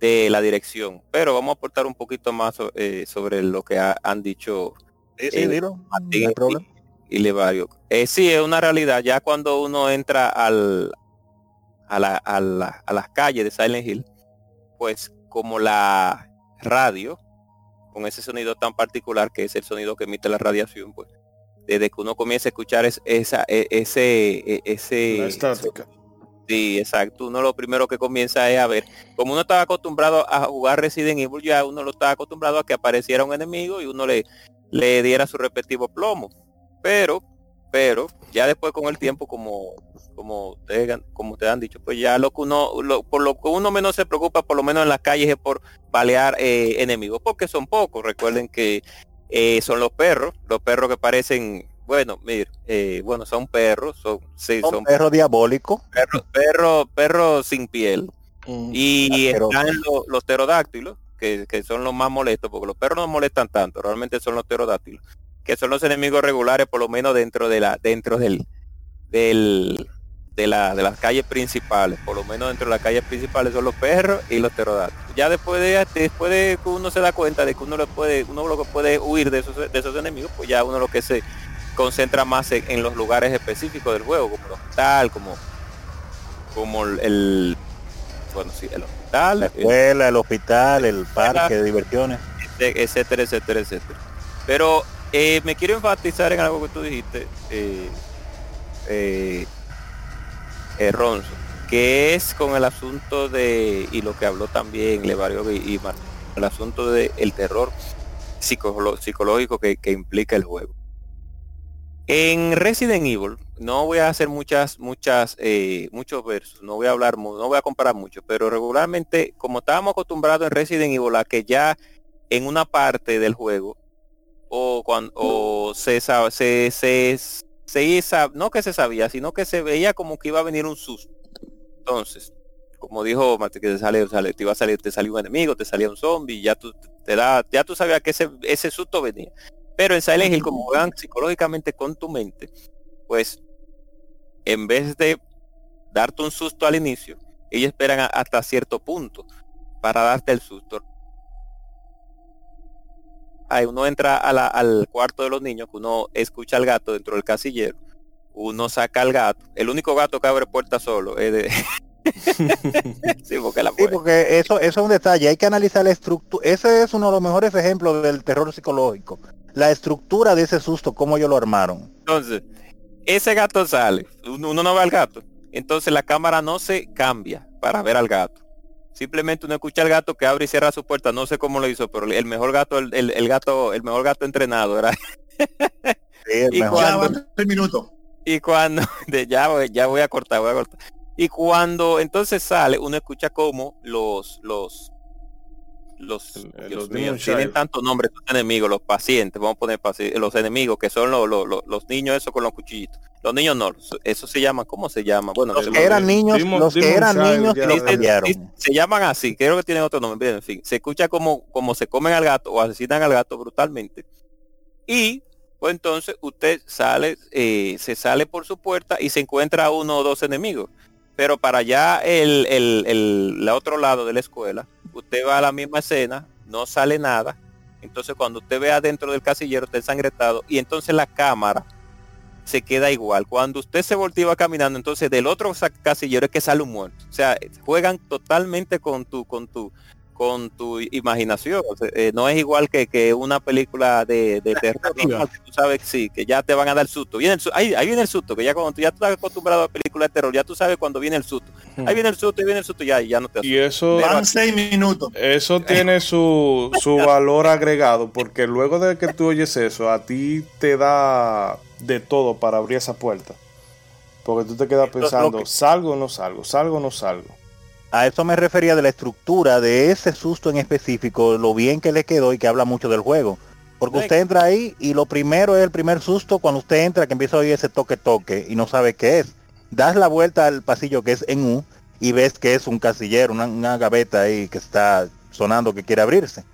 de la dirección, pero vamos a aportar un poquito más so- eh, sobre lo que ha- han dicho Sí, sí, dilo, Martín no hay y- problema. y Levario. Eh, sí, es una realidad. Ya cuando uno entra al, a, la- a la- a las calles de Silent Hill, pues como la radio, con ese sonido tan particular que es el sonido que emite la radiación, pues desde que uno comienza a escuchar es- esa, e- ese, e- La ese, estática. Sí, exacto. Uno lo primero que comienza es a ver, como uno estaba acostumbrado a jugar Resident Evil, ya uno lo estaba acostumbrado a que apareciera un enemigo y uno le, le diera su respectivo plomo. Pero, pero, ya después con el tiempo, como, como te, han- como te han dicho, pues ya lo que uno, lo- por lo que uno menos se preocupa, por lo menos en las calles, es por balear eh, enemigos, porque son pocos. Recuerden que eh, son los perros, los perros que parecen, bueno, mire, eh, bueno, son perros, son, sí, Un son perro diabólico. perros perro, perro sin piel. Mm. Y están los, los pterodáctilos, que, que son los más molestos, porque los perros no molestan tanto, realmente son los pterodáctilos, que son los enemigos regulares, por lo menos dentro de la, dentro del, del, de la, de las calles principales, por lo menos dentro de las calles principales son los perros y los pterodáctilos. Ya después de, después de que uno se da cuenta de que uno lo puede, uno lo que puede huir de esos, de esos enemigos, pues ya uno lo que se concentra más en, en los lugares específicos del juego, como el hospital, como, como el, el- bueno sí, el hospital, La el- escuela, el hospital, el parque de diversiones. e- etcétera, etcétera, etcétera. Pero eh, me quiero enfatizar en algo que tú dijiste, eh, eh, eh, Ronzo, que es con el asunto de, y lo que habló también Levario y, Martín, el asunto del terror psicológico que, implica el juego. En Resident Evil, no voy a hacer muchas, muchas, eh, muchos versos, no voy a hablar, no voy a comparar mucho, pero regularmente, como estábamos acostumbrados en Resident Evil a que ya en una parte del juego, o cuando o se, se, se, se, no que se sabía, sino que se veía como que iba a venir un susto. Entonces, como dijo Martín, que te sale, te iba a salir, te salió un enemigo, te salía un zombie, ya tú te da, ya tú sabías que ese, ese susto venía. Pero en Silent Hill, como van psicológicamente con tu mente, pues en vez de darte un susto al inicio, ellos esperan hasta cierto punto para darte el susto. Ahí uno entra al cuarto de los niños, uno escucha al gato dentro del casillero, uno saca al gato, el único gato que abre puerta solo es de, sí, porque, eso, eso es un detalle. Hay que analizar la estructura. Ese es uno de los mejores ejemplos del terror psicológico. La estructura de ese susto, cómo ellos lo armaron. Entonces, ese gato sale, uno, no ve al gato. Entonces la cámara no se cambia para ver al gato. Simplemente uno escucha al gato que abre y cierra su puerta. No sé cómo lo hizo, pero el mejor gato, el, gato, el mejor gato entrenado era. y Cuando, minutos. Y cuando, ya, ya voy a cortar, voy a cortar. Y cuando entonces sale, uno escucha como los los los, niños tienen tanto nombre los enemigos, los pacientes, vamos a poner los enemigos que son los, los, los niños esos con los cuchillitos. Los niños no, eso se llama, ¿cómo se llama? Bueno, los que eran niños, los que eran niños se, llaman así, creo que tienen otro nombre, en fin, se escucha como, como se comen al gato o asesinan al gato brutalmente. Y pues entonces usted sale, eh, se sale por su puerta y se encuentra uno o dos enemigos. Pero para allá el, el, otro lado de la escuela, usted va a la misma escena, no sale nada. Entonces cuando usted ve adentro del casillero está ensangretado y entonces la cámara se queda igual. Cuando usted se voltea caminando, entonces del otro casillero es que sale un muerto. O sea, juegan totalmente con tu, con tu, con tu imaginación. Eh, no es igual que, que una película de, de terror. tú sabes sí, que ya te van a dar susto. Viene el ahí, ahí, viene el susto, que ya cuando tú ya estás acostumbrado a películas de terror, ya tú sabes cuando viene el susto. Ahí viene el susto, ahí viene el susto, ya, y ya no te Y eso van seis minutos. Eso tiene su, su valor agregado, porque luego de que tú oyes eso, a ti te da de todo para abrir esa puerta. Porque tú te quedas pensando, ¿salgo o no salgo? ¿Salgo o no salgo? A eso me refería de la estructura de ese susto en específico, lo bien que le quedó y que habla mucho del juego. Porque usted entra ahí y lo primero es el primer susto cuando usted entra que empieza a oír ese toque toque y no sabe qué es. Das la vuelta al pasillo que es en U y ves que es un casillero, una, gaveta ahí que está sonando que quiere abrirse.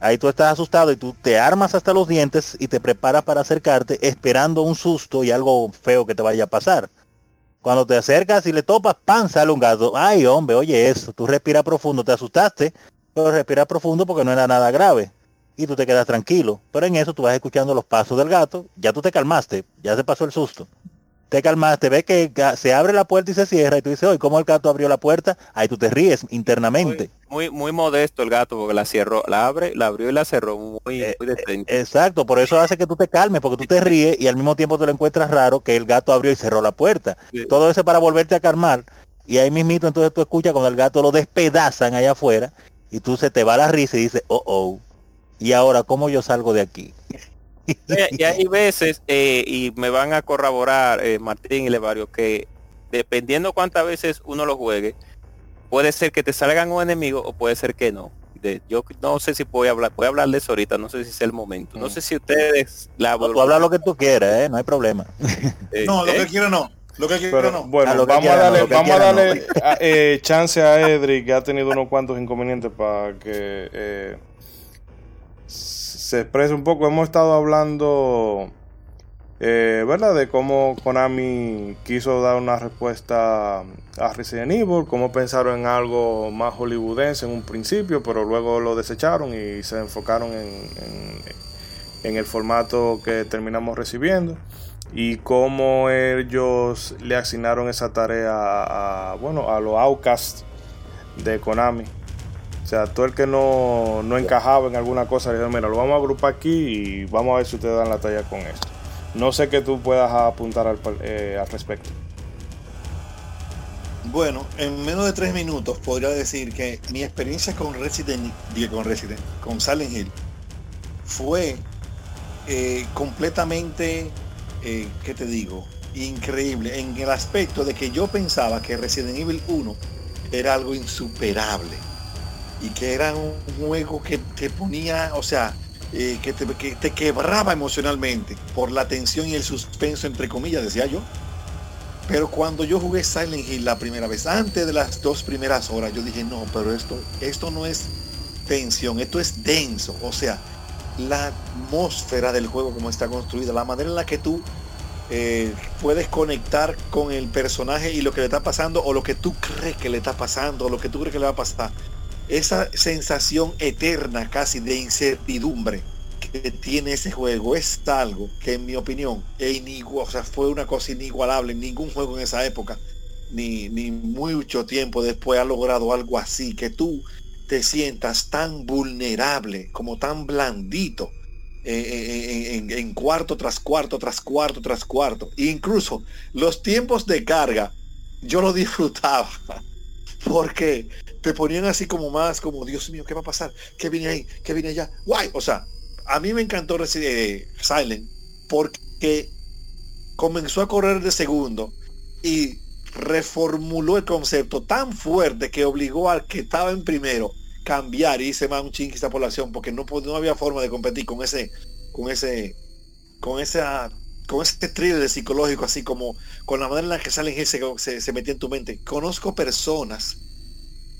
Ahí tú estás asustado y tú te armas hasta los dientes y te preparas para acercarte esperando un susto y algo feo que te vaya a pasar. Cuando te acercas y le topas, pan, sale un gato. Ay, hombre, oye eso. Tú respiras profundo, te asustaste, pero respiras profundo porque no era nada grave. Y tú te quedas tranquilo. Pero en eso tú vas escuchando los pasos del gato. Ya tú te calmaste, ya se pasó el susto te calmaste, ves que se abre la puerta y se cierra y tú dices, oye, ¿cómo el gato abrió la puerta? Ahí tú te ríes internamente. Muy, muy, modesto el gato porque la cerró, la abre, la abrió y la cerró muy, eh, muy eh, Exacto, por eso hace que tú te calmes, porque tú te ríes y al mismo tiempo te lo encuentras raro que el gato abrió y cerró la puerta. Todo eso para volverte a calmar y ahí mismito entonces tú escuchas cuando el gato lo despedazan allá afuera y tú se te va la risa y dices, oh, oh, y ahora, ¿cómo yo salgo de aquí? Y hay veces, eh, y me van a corroborar eh, Martín y Levario, que dependiendo cuántas veces uno lo juegue, puede ser que te salgan un enemigo o puede ser que no. yo no sé si puedo hablar, voy a hablar de eso ahorita, no sé si es el momento. No mm. sé si ustedes la tú habla lo que tú quieras, ¿eh? no hay problema. no, lo que quiero no. Lo que quiero no. Bueno, vamos, a darle, vamos a darle chance a Edric, que ha tenido unos cuantos inconvenientes para que se expresa un poco. Hemos estado hablando, eh, ¿verdad? De cómo Konami quiso dar una respuesta a Resident Evil, cómo pensaron en algo más hollywoodense en un principio, pero luego lo desecharon y se enfocaron en, en, el formato que terminamos recibiendo y cómo ellos le asignaron esa tarea a, bueno, a los outcasts de Konami o sea, todo el que no, encajaba en alguna cosa, le dijo, mira, lo vamos a agrupar aquí y vamos a ver si ustedes dan la talla con esto. No sé qué tú puedas apuntar al, eh, respecto. Bueno, en menos de tres minutos podría decir que mi experiencia con Resident, con Resident, con Silent Hill, fue eh, completamente, eh, ¿qué te digo? Increíble, en el aspecto de que yo pensaba que Resident Evil 1 era algo insuperable y que era un juego que te ponía, o sea, eh, que, te, que te quebraba emocionalmente por la tensión y el suspenso, entre comillas, decía yo. Pero cuando yo jugué Silent Hill la primera vez, antes de las dos primeras horas, yo dije, no, pero esto, esto no es tensión, esto es denso. O sea, la atmósfera del juego como está construida, la manera en la que tú eh, puedes conectar con el personaje y lo que le está pasando, o lo que tú crees que le está pasando, o lo que tú crees que le va a pasar. Esa sensación eterna casi de incertidumbre que tiene ese juego es algo que en mi opinión fue una cosa inigualable. Ningún juego en esa época, ni, ni mucho tiempo después ha logrado algo así, que tú te sientas tan vulnerable, como tan blandito, eh, eh, en, en, cuarto tras cuarto, tras cuarto, tras cuarto. E incluso los tiempos de carga, yo lo disfrutaba. Porque te ponían así como más, como Dios mío, ¿qué va a pasar? ¿Qué viene ahí? ¿Qué viene allá? Guay. O sea, a mí me encantó eh, Silent porque comenzó a correr de segundo y reformuló el concepto tan fuerte que obligó al que estaba en primero cambiar y hice más un chingue esta población porque no, no había forma de competir con ese con ese con esa con ese thriller psicológico así como con la manera en la que salen ese se, se metía en tu mente conozco personas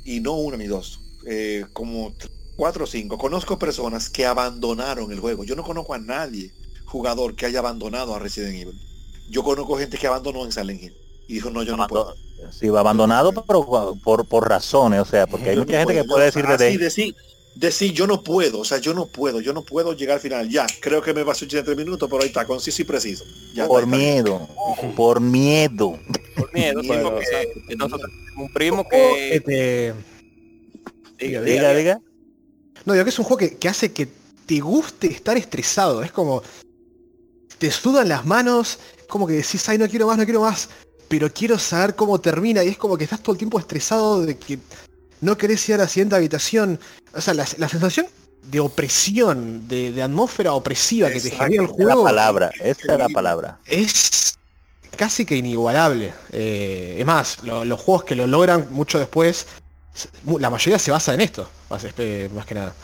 y no una ni dos eh, como cuatro o cinco. Conozco personas que abandonaron el juego. Yo no conozco a nadie jugador que haya abandonado a Resident Evil. Yo conozco gente que abandonó en Silent Hill y dijo, no, yo no puedo. Sí, va abandonado pero por, por razones, o sea, porque hay mucha gente que puede decir de, decir, decir, yo no puedo, o sea, yo no puedo, yo no puedo llegar al final. Ya, creo que me va a 83 minutos, pero ahí está, conciso y preciso. Ya, por miedo, por miedo. Por miedo, un primo que... Este... Diga, diga, diga, No, digo que es un juego que, que hace que te guste estar estresado. Es como... Te sudan las manos, como que decís, ay, no quiero más, no quiero más pero quiero saber cómo termina y es como que estás todo el tiempo estresado de que no querés ir a la siguiente habitación. O sea, la, sensación de opresión, de, atmósfera opresiva que te genera el juego. La palabra, esa es la palabra. Es casi que inigualable. Eh, es más, los juegos que lo logran mucho después, la mayoría se basa en esto, más, más que nada.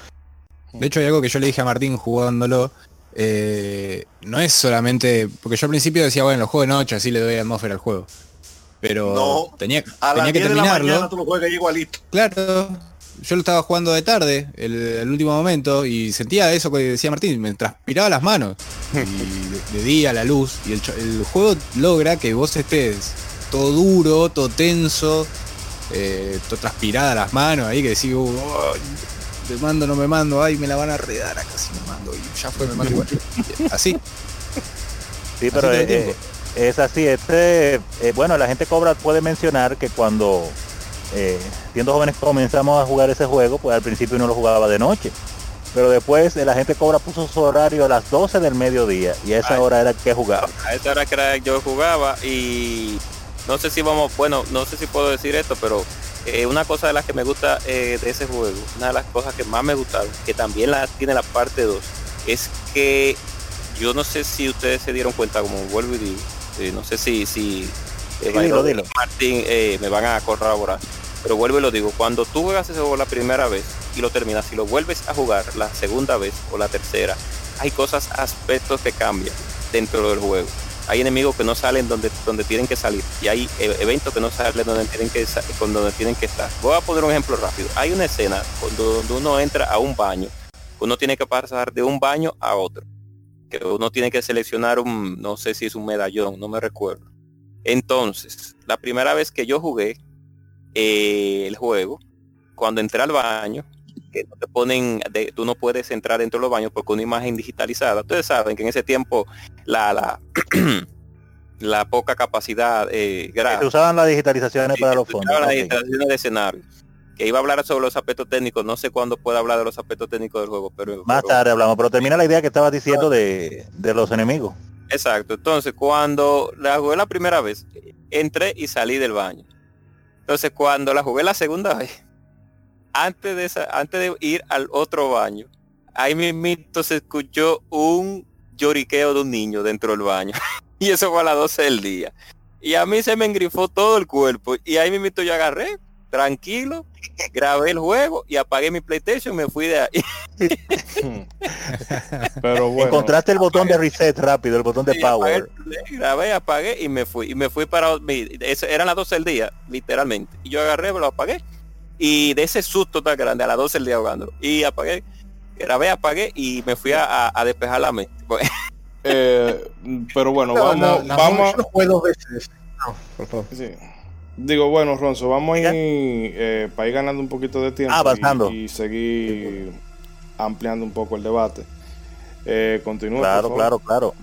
De hecho hay algo que yo le dije a Martín jugándolo, eh, no es solamente. Porque yo al principio decía, bueno, lo juego de noche, así le doy atmósfera al juego. Pero tenía, tenía que terminarlo. Claro, yo lo estaba jugando de tarde, el, último momento, y sentía eso que decía Martín, me transpiraba las manos. Y de, día, la luz. Y el, juego logra que vos estés todo duro, todo tenso, eh, todo transpirada las manos, ahí que decís, te mando, no me mando, ay, me la van a redar acá si me mando, y ya fue, me mando igual. Así. Sí, pero es, es, así, este, eh, bueno, la gente cobra puede mencionar que cuando eh, siendo jóvenes comenzamos a jugar ese juego, pues al principio uno lo jugaba de noche. Pero después eh, la gente cobra puso su horario a las 12 del mediodía y a esa hora era que jugaba. A esa hora que era, yo jugaba y no sé si vamos, bueno, no sé si puedo decir esto, pero eh, una cosa de las que me gusta eh, de ese juego, una de las cosas que más me gustaron, que también la tiene la parte 2, es que yo no sé si ustedes se dieron cuenta, como vuelvo y digo, eh, no sé si, si Martín me van a corroborar, pero vuelvo y lo digo, cuando tú juegas ese juego la primera vez y lo terminas, y lo vuelves a jugar la segunda vez o la tercera, hay cosas, aspectos que cambian dentro del juego hay enemigos que no salen donde, donde tienen que salir y hay e, eventos que no salen donde tienen que donde tienen que estar. Voy a poner un ejemplo rápido. Hay una escena cuando, donde uno entra a un baño, uno tiene que pasar de un baño a otro. Que uno tiene que seleccionar un, no sé si es un medallón, no me recuerdo. Entonces, la primera vez que yo jugué eh, el juego, cuando entré al baño, que no te ponen, de, tú no puedes entrar dentro de los baños porque una imagen digitalizada. Ustedes saben que en ese tiempo la, la, la poca capacidad eh, Se usaban las digitalizaciones para los fondos. Las digitalizaciones de escenario. Que iba a hablar sobre los aspectos técnicos, no sé cuándo puedo hablar de los aspectos técnicos del juego, pero... Más tarde hablamos, pero termina la idea que estabas diciendo de, de los enemigos. Exacto, entonces cuando la jugué la primera vez, entré y salí del baño Entonces cuando la jugué la segunda vez, antes de esa, antes de ir al otro baño, ahí mismito se escuchó un lloriqueo de un niño dentro del baño. y eso fue a las 12 del día. Y a mí se me engrifó todo el cuerpo. Y ahí mismito yo agarré, tranquilo, grabé el juego y apagué mi PlayStation y me fui de ahí. Pero bueno. Encontraste el botón de reset rápido, el botón de Sí, power. apagué grabé, apagué y me fui. Y me fui para... eran las 12 del día, literalmente. Y yo agarré, lo apagué. Y de ese susto tan grande, a las 12 del día ahogándolo. Y apagué, grabé, apagué y me fui a, a- a despejar la mente. Pues, Eh, pero bueno, No, vamos, vamos. Yo lo jugué dos veces. No, por favor. Sí. Digo, bueno, Ronzo, vamos a ir eh, para ir ganando un poquito de tiempo Ah, y- seguir ampliando un poco el debate. Eh, continúa. Claro, claro, claro.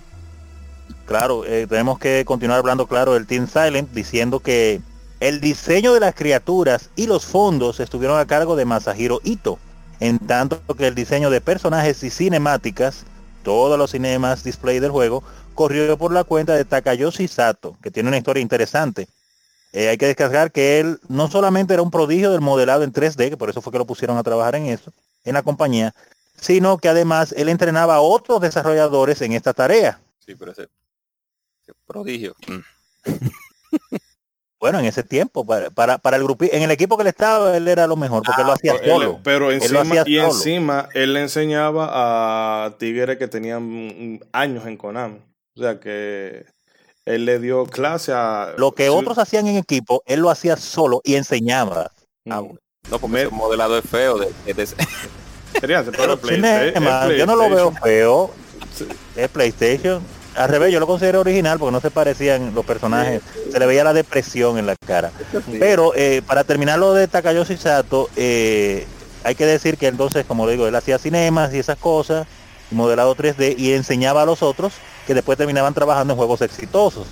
Claro, eh, tenemos que continuar hablando claro del Team Silent, diciendo que el diseño de las criaturas y los fondos estuvieron a cargo de Masahiro Ito, en tanto que el diseño de personajes y cinemáticas, todos los cinemas display del juego, corrió por la cuenta de Takayoshi Sato, que tiene una historia interesante. Eh, hay que descargar que él no solamente era un prodigio del modelado en 3D, que por eso fue que lo pusieron a trabajar en eso, en la compañía, sino que además él entrenaba a otros desarrolladores en esta tarea. sí, pero ese, ese prodigio. Mm. Bueno, en ese tiempo, para, para, para el grupo, en el equipo que él estaba, él era lo mejor, porque él lo hacía Pero él- solo. pero Él lo encima, hacía y solo. encima él le enseñaba a tigres que tenían años en Konami. O sea que él le dio clase a Lo que otros hacían en equipo, él lo hacía solo y enseñaba. mm, No, porque Me- ese modelado es feo. De, de- pero Cinema, yo no lo veo feo. Es PlayStation. Al revés, yo lo considero original porque no se parecían los personajes. Se le veía la depresión en la cara. Pero eh, para terminar lo de Takayoshi Sato, eh, hay que decir que entonces, como le digo, él hacía cinemas y esas cosas, modelado 3D, y enseñaba a los otros que después terminaban trabajando en juegos exitosos.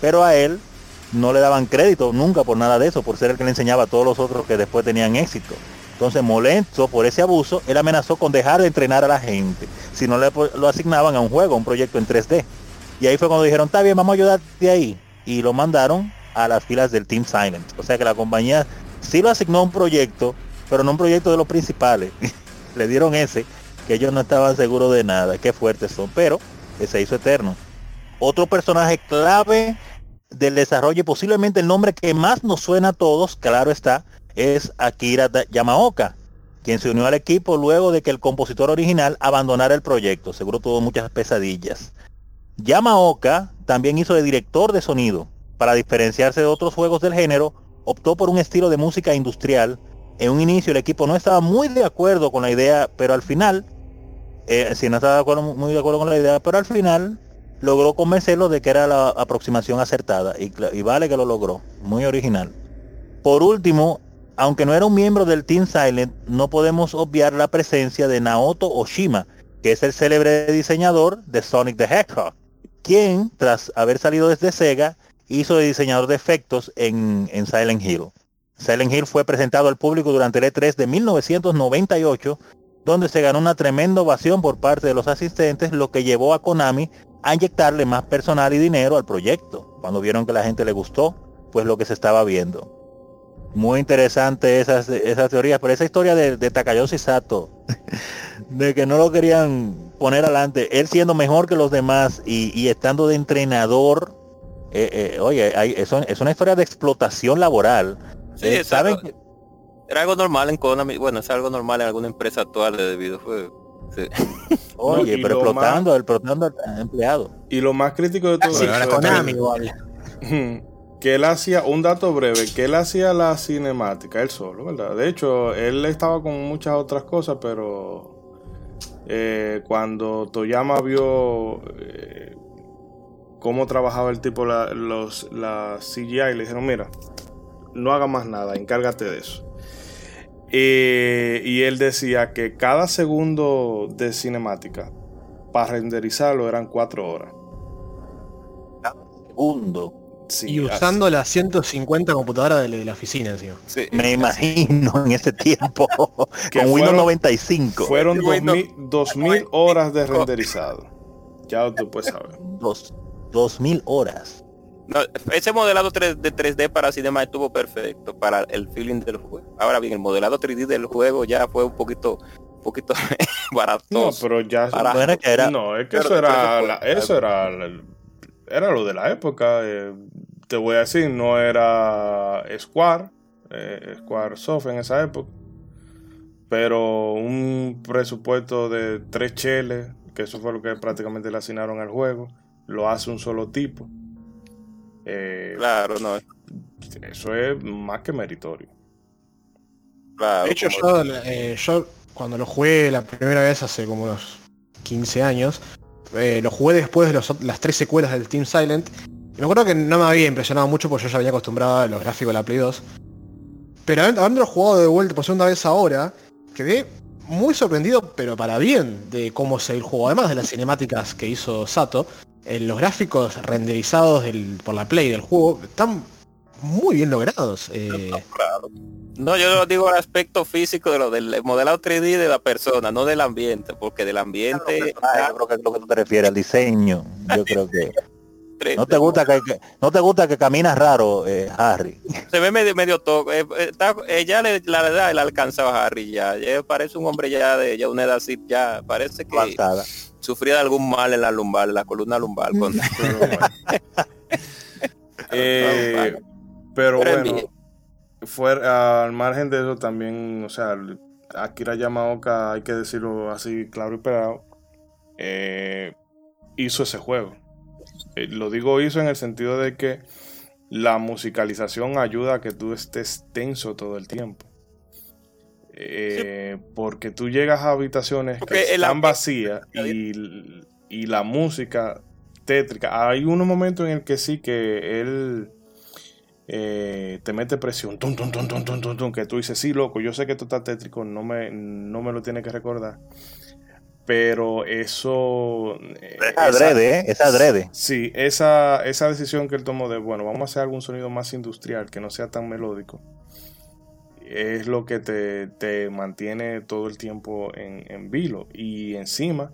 Pero a él no le daban crédito nunca por nada de eso, por ser el que le enseñaba a todos los otros que después tenían éxito. Entonces, molesto por ese abuso, él amenazó con dejar de entrenar a la gente si no le lo asignaban a un juego, a un proyecto en 3D. Y ahí fue cuando dijeron, está bien, vamos a ayudarte ahí. Y lo mandaron a las filas del Team Silent. O sea que la compañía sí lo asignó a un proyecto, pero no un proyecto de los principales. Le dieron ese, que ellos no estaban seguros de nada, qué fuertes son, pero que se hizo eterno. Otro personaje clave del desarrollo y posiblemente el nombre que más nos suena a todos, claro está, es Akira Yamaoka, quien se unió al equipo luego de que el compositor original abandonara el proyecto. Seguro tuvo muchas pesadillas. Yamaoka también hizo de director de sonido. Para diferenciarse de otros juegos del género, optó por un estilo de música industrial. En un inicio el equipo no estaba muy de acuerdo con la idea, pero al final, eh, si no estaba muy de acuerdo con la idea, pero al final logró convencerlo de que era la aproximación acertada y vale que lo logró. Muy original. Por último, aunque no era un miembro del Team Silent, no podemos obviar la presencia de Naoto Oshima, que es el célebre diseñador de Sonic the Hedgehog, quien, tras haber salido desde Sega, hizo de diseñador de efectos en, en Silent Hill. Silent Hill fue presentado al público durante el E3 de 1998, donde se ganó una tremenda ovación por parte de los asistentes, lo que llevó a Konami a inyectarle más personal y dinero al proyecto, cuando vieron que la gente le gustó, pues lo que se estaba viendo. Muy interesante esas, esas teorías, pero esa historia de, de Takayoshi Sato, de que no lo querían poner adelante, él siendo mejor que los demás y, y estando de entrenador, eh, eh, oye, hay- es una historia de explotación laboral. Sí, Eh, ¿saben Era algo normal en Konami. Bueno, es algo normal en alguna empresa actual de videojuegos. Sí. Oye, pero lo explotando, explotando al empleado. Y lo más crítico de todo Sí, eso Konami igual. que él hacía, un dato breve, que él hacía la cinemática, él solo, ¿verdad? De hecho, él estaba con muchas otras cosas, pero eh, cuando Toyama vio eh, cómo trabajaba el tipo la, los, la CGI, le dijeron, mira, no haga más nada, encárgate de eso. Eh, y él decía que cada segundo de cinemática, para renderizarlo, eran cuatro horas. Segundo. Sí, Y usando las 150 computadoras de la, oficina encima. Sí. Me imagino en ese tiempo, Que con Windows fueron- 95. Fueron Sí, bueno. 2000, 2000 horas de renderizado. Ya tú puedes saber. Dos, dos mil horas. No, ese modelado 3 de 3D para cinema estuvo perfecto para el feeling del juego. Ahora bien, el modelado 3D del juego ya fue un poquito un poquito barato. No, pero ya Para- Bueno, que era- no, es que eso era la- pues, eso era era lo de la época. eh, te voy a decir, no era Square, eh, Square Soft en esa época, pero un presupuesto de tres cheles, que eso fue lo que prácticamente le asignaron al juego, lo hace un solo tipo. Eh, Claro, no, Eso es más que meritorio. claro. De hecho, como- yo, eh, yo cuando lo jugué la primera vez hace como unos 15 años, eh, lo jugué después de los- las tres secuelas del Team Silent. Y me acuerdo que no me había impresionado mucho porque yo ya venía acostumbrado a los gráficos de la Play 2. Pero habiendo- habiéndolo jugado de vuelta por segunda vez ahora, quedé muy sorprendido, pero para bien, de cómo se el juego. Además de las cinemáticas que hizo Sato, los gráficos renderizados del- por la Play del juego están muy bien logrados. eh, No, yo lo digo el aspecto físico de lo del modelado 3D de la persona, no del ambiente, porque del ambiente Ah, yo creo que es lo que tú te refieres, al diseño. Yo creo que. 3D, No te gusta que, que- no te gusta que caminas raro, eh, Harry. se ve medio medio toco. eh, eh, está- eh, ya le, la edad le alcanzaba a Harry ya. ya parece un hombre ya de ya una edad así, ya parece que. Sufría de algún mal en la lumbar, en la columna lumbar. Con, Eh, pero Pero bueno, fuera, al margen de eso también, o sea, Akira Yamaoka, hay que decirlo así claro y pelado, eh, hizo ese juego. Eh, lo digo hizo en el sentido de que la musicalización ayuda a que tú estés tenso todo el tiempo. Eh, Porque tú llegas a habitaciones Porque que están vacías y, y la música tétrica. Hay unos momentos en el que sí que él eh, te mete presión, tum, tum, tum, tum, tum, tum, tum, que tú dices, sí, loco, yo sé que esto está tétrico, no me, no me lo tiene que recordar. Pero eso... eh, Es adrede, ¿eh? Es adrede. Sí, esa, esa decisión que él tomó de, bueno, vamos a hacer algún sonido más industrial, que no sea tan melódico, es lo que te, te mantiene todo el tiempo en, en vilo. Y encima,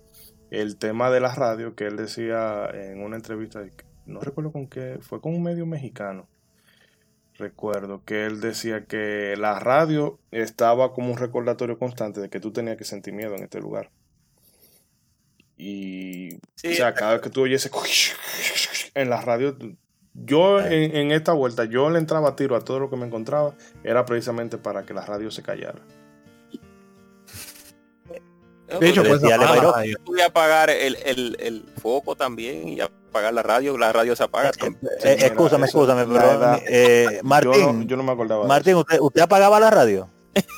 el tema de la radio, que él decía en una entrevista, no recuerdo con qué, fue con un medio mexicano, recuerdo, que él decía que la radio estaba como un recordatorio constante de que tú tenías que sentir miedo en este lugar. Y Sí, o sea, cada vez que tú oyes en la radio, yo en, en esta vuelta, yo le entraba a tiro a todo lo que me encontraba, era precisamente para que la radio se callara. de hecho, pues decía al apagar el, el, el foco también y apagar la radio, la radio se apaga. Eh, mira, escúchame, escúchame, pero eh, Yo Martín, no, yo no me acordaba. Martín, ¿usted, ¿usted apagaba la radio?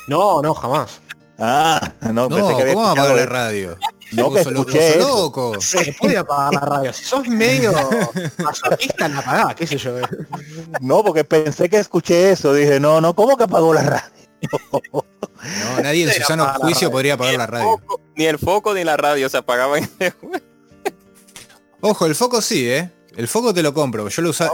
No, no, jamás. Ah, no, No, pensé que había ¿cómo apagar la radio? No, que lo- escuché loco. Se puede apagar la radio. Si sos medio masoquista, la apagás, qué sé yo. eh. No, porque pensé que escuché eso. Dije, no, no, ¿cómo que apagó la radio? No, nadie en su sano juicio podría apagar la radio. Foco- ni el foco ni la radio se apagaban. Ojo, el foco sí, ¿eh? El foco te lo compro. Yo lo usaba,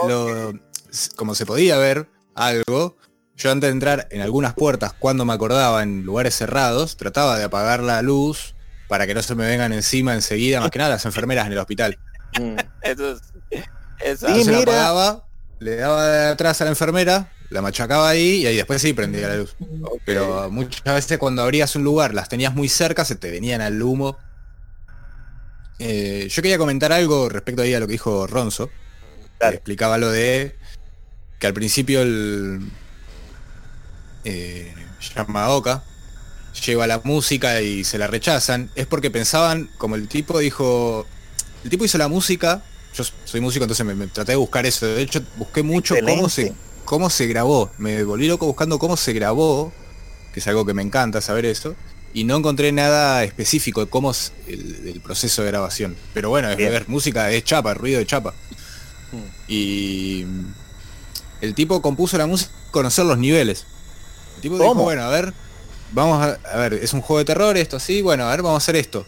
como se podía ver algo, yo antes de entrar en algunas puertas, cuando me acordaba en lugares cerrados, trataba de apagar la luz para que no se me vengan encima enseguida, más que nada las enfermeras en el hospital. Mm. Eso es, Entonces la mira. apagaba, le daba de atrás a la enfermera, la machacaba ahí y ahí después sí prendía la luz. Pero muchas veces cuando abrías un lugar, las tenías muy cerca, se te venían al humo. Eh, yo quería comentar algo respecto ahí a lo que dijo Ronzo. que explicaba lo de que al principio el eh, Yamaoka lleva la música y se la rechazan. Es porque pensaban, como el tipo dijo, el tipo hizo la música, yo soy músico entonces me, me traté de buscar eso. De hecho busqué mucho cómo se, cómo se grabó. Me volví loco buscando cómo se grabó, que es algo que me encanta saber eso. Y no encontré nada específico de cómo es el, el proceso de grabación. Pero bueno, es ver música, es chapa, ruido de chapa. Y el tipo compuso la música conocer los niveles. El tipo dijo, ¿Cómo? bueno, a ver, vamos a, a ver, es un juego de terror esto, sí, bueno, a ver, vamos a hacer esto.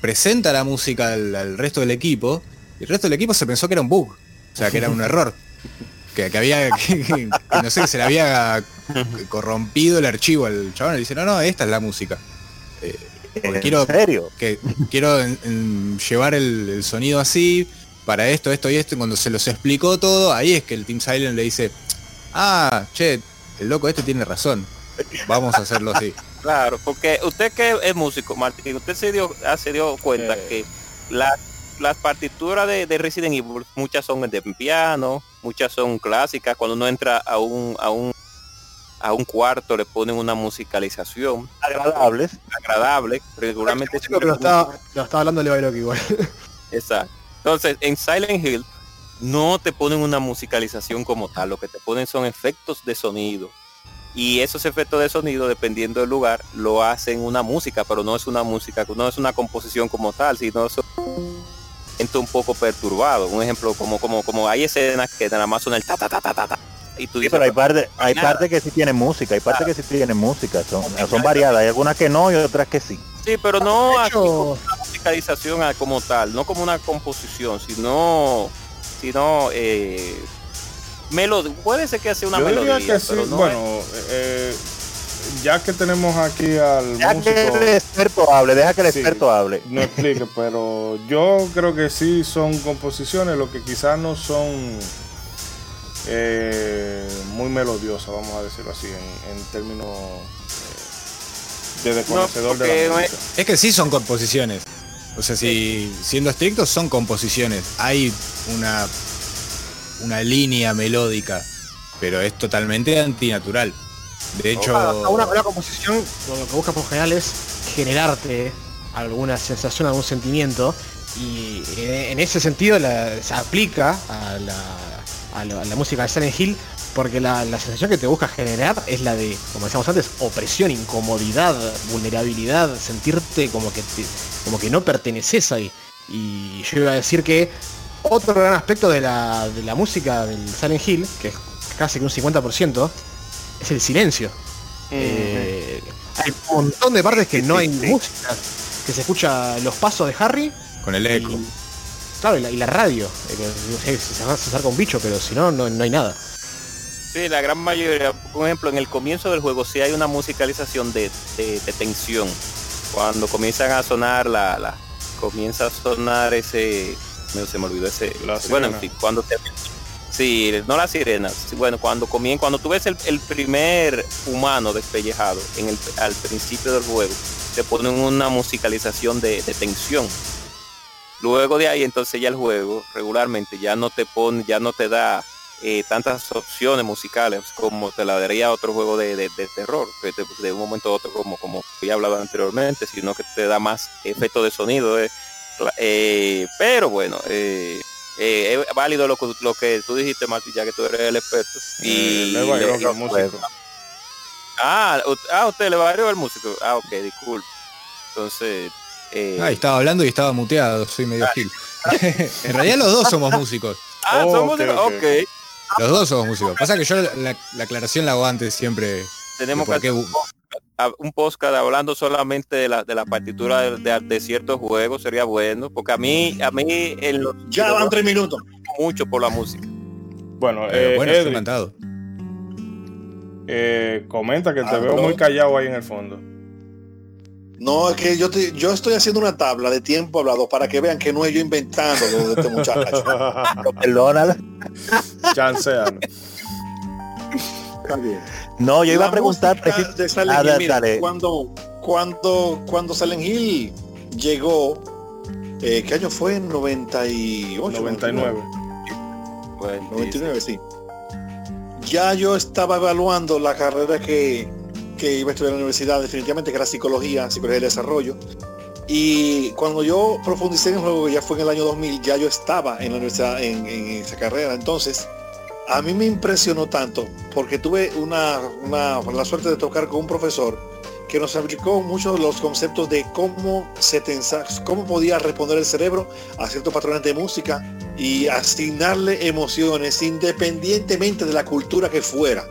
Presenta la música al, al resto del equipo, y el resto del equipo se pensó que era un bug, o sea, que era un error. Que, que había, que, no sé, que se le había corrompido el archivo al chabón, y dice, no, no, esta es la música. Porque ¿En quiero- serio? que quiero en- en llevar el, el sonido así, para esto, esto y esto, y cuando se los explicó todo, ahí es que el Team Silent le dice, ah, che, el loco este tiene razón, vamos a hacerlo así. Claro, porque usted que es músico, Martín, usted se dio, ah, se dio cuenta Eh. que la- las partituras de, de Resident Evil, muchas son de piano, muchas son clásicas. Cuando uno entra a un, a un a un cuarto le ponen una musicalización Agradables. agradable, regularmente Creo que lo estaba hablando Leo Loki igual. Exacto. Entonces, en Silent Hill no te ponen una musicalización como tal, lo que te ponen son efectos de sonido. Y esos efectos de sonido, dependiendo del lugar, lo hacen una música, pero no es una música, no es una composición como tal, sino es un siento un poco perturbado. Un ejemplo, como como como hay escenas que nada más son el ta ta ta ta ta, ta, y tú Sí, dices, pero hay parte, hay nada. parte que sí tienen música, hay parte que sí tienen música, son, son variadas, hay algunas que no y otras que sí. sí, pero no hecho- como una musicalización a- como tal, no como una composición, sino sino eh, melodía. Puede ser que sea una Yo diría melodía, que sí, pero no bueno, eh, ya que tenemos aquí al Deja que el experto hable, deja que el Sí. experto hable. no explique, pero yo creo que sí son composiciones, lo que quizás no son eh, muy melodiosas, vamos a decirlo así, en, en términos eh, de desconocedor de la música. Es que sí son composiciones. O sea, si siendo estrictos son composiciones. Hay una una línea melódica, pero es totalmente antinatural. De hecho, Una, una, una composición lo que busca por general es generarte alguna sensación, algún sentimiento y en, en ese sentido la- se aplica a la, a la- a música de Silent Hill porque la, sensación que te busca generar es la de, como decíamos antes, opresión, incomodidad, vulnerabilidad, sentirte como que como que no perteneces ahí. Y yo iba a decir que otro gran aspecto de la, de la música del Silent Hill, que es casi que un 50%, es el silencio. Eh, hay un montón de partes que no hay música, que se escucha los pasos de Harry con el eco. y, claro, y la, y la radio. Eh, que, no sé, se va a acerca un bicho, pero si no, no, no hay nada. Sí, la gran mayoría, por ejemplo, en el comienzo del juego sí hay una musicalización de, de- de tensión. Cuando comienzan a sonar la, la comienza a sonar ese, se me olvidó ese, La bueno, en sirena. fin, cuando te, sí, no la sirena, sí, bueno, cuando comienza, cuando tú ves el, el primer humano despellejado en el, al principio del juego, te ponen una musicalización de, de tensión. Luego de ahí entonces ya el juego regularmente ya no te pone, ya no te da eh, tantas opciones musicales como te la daría otro juego de, de- de terror, que de un momento a otro como, como he hablado anteriormente, sino que te da más efecto de sonido. eh. Eh, pero bueno, eh, eh, es válido lo que, lo que tú dijiste, Martín, ya que tú eres el experto. Eh, Y le va, le- que el músico. ah, ah, usted le varió el músico. Ah, ok, disculpe. Entonces, eh, Ah, estaba hablando y estaba muteado, soy medio gil. en realidad los dos somos músicos. ah, Oh, somos ok. Los dos somos músicos. Pasa que yo la, la aclaración la hago antes siempre. Tenemos que un podcast hablando solamente de la, de la partitura de, de- de ciertos juegos sería bueno porque a mí a mí en los Ya van tres minutos. mucho por la música Bueno, eh, bueno, encantado. eh, comenta que te Ah, veo no. muy callado ahí en el fondo. No, es que yo, te- yo estoy haciendo una tabla de tiempo hablado para que vean que no es yo inventando lo de este muchacho. Perdónala. Chancealo. Está bien. No, yo iba La a preguntar música precis- de Silent Ah, Hill, da- mira, dale. cuando cuando cuando Silent Hill llegó eh, ¿qué año fue? 98 99. Bueno, 99 sí ya yo estaba evaluando la carrera que, que iba a estudiar en la universidad definitivamente que era psicología psicología de desarrollo y cuando yo profundicé en el juego ya fue en el año 2000 ya yo estaba en la universidad en, en esa carrera entonces a mí me impresionó tanto porque tuve una, una la suerte de tocar con un profesor que nos explicó muchos los conceptos de cómo se tensa, cómo podía responder el cerebro a ciertos patrones de música y asignarle emociones independientemente de la cultura que fuera.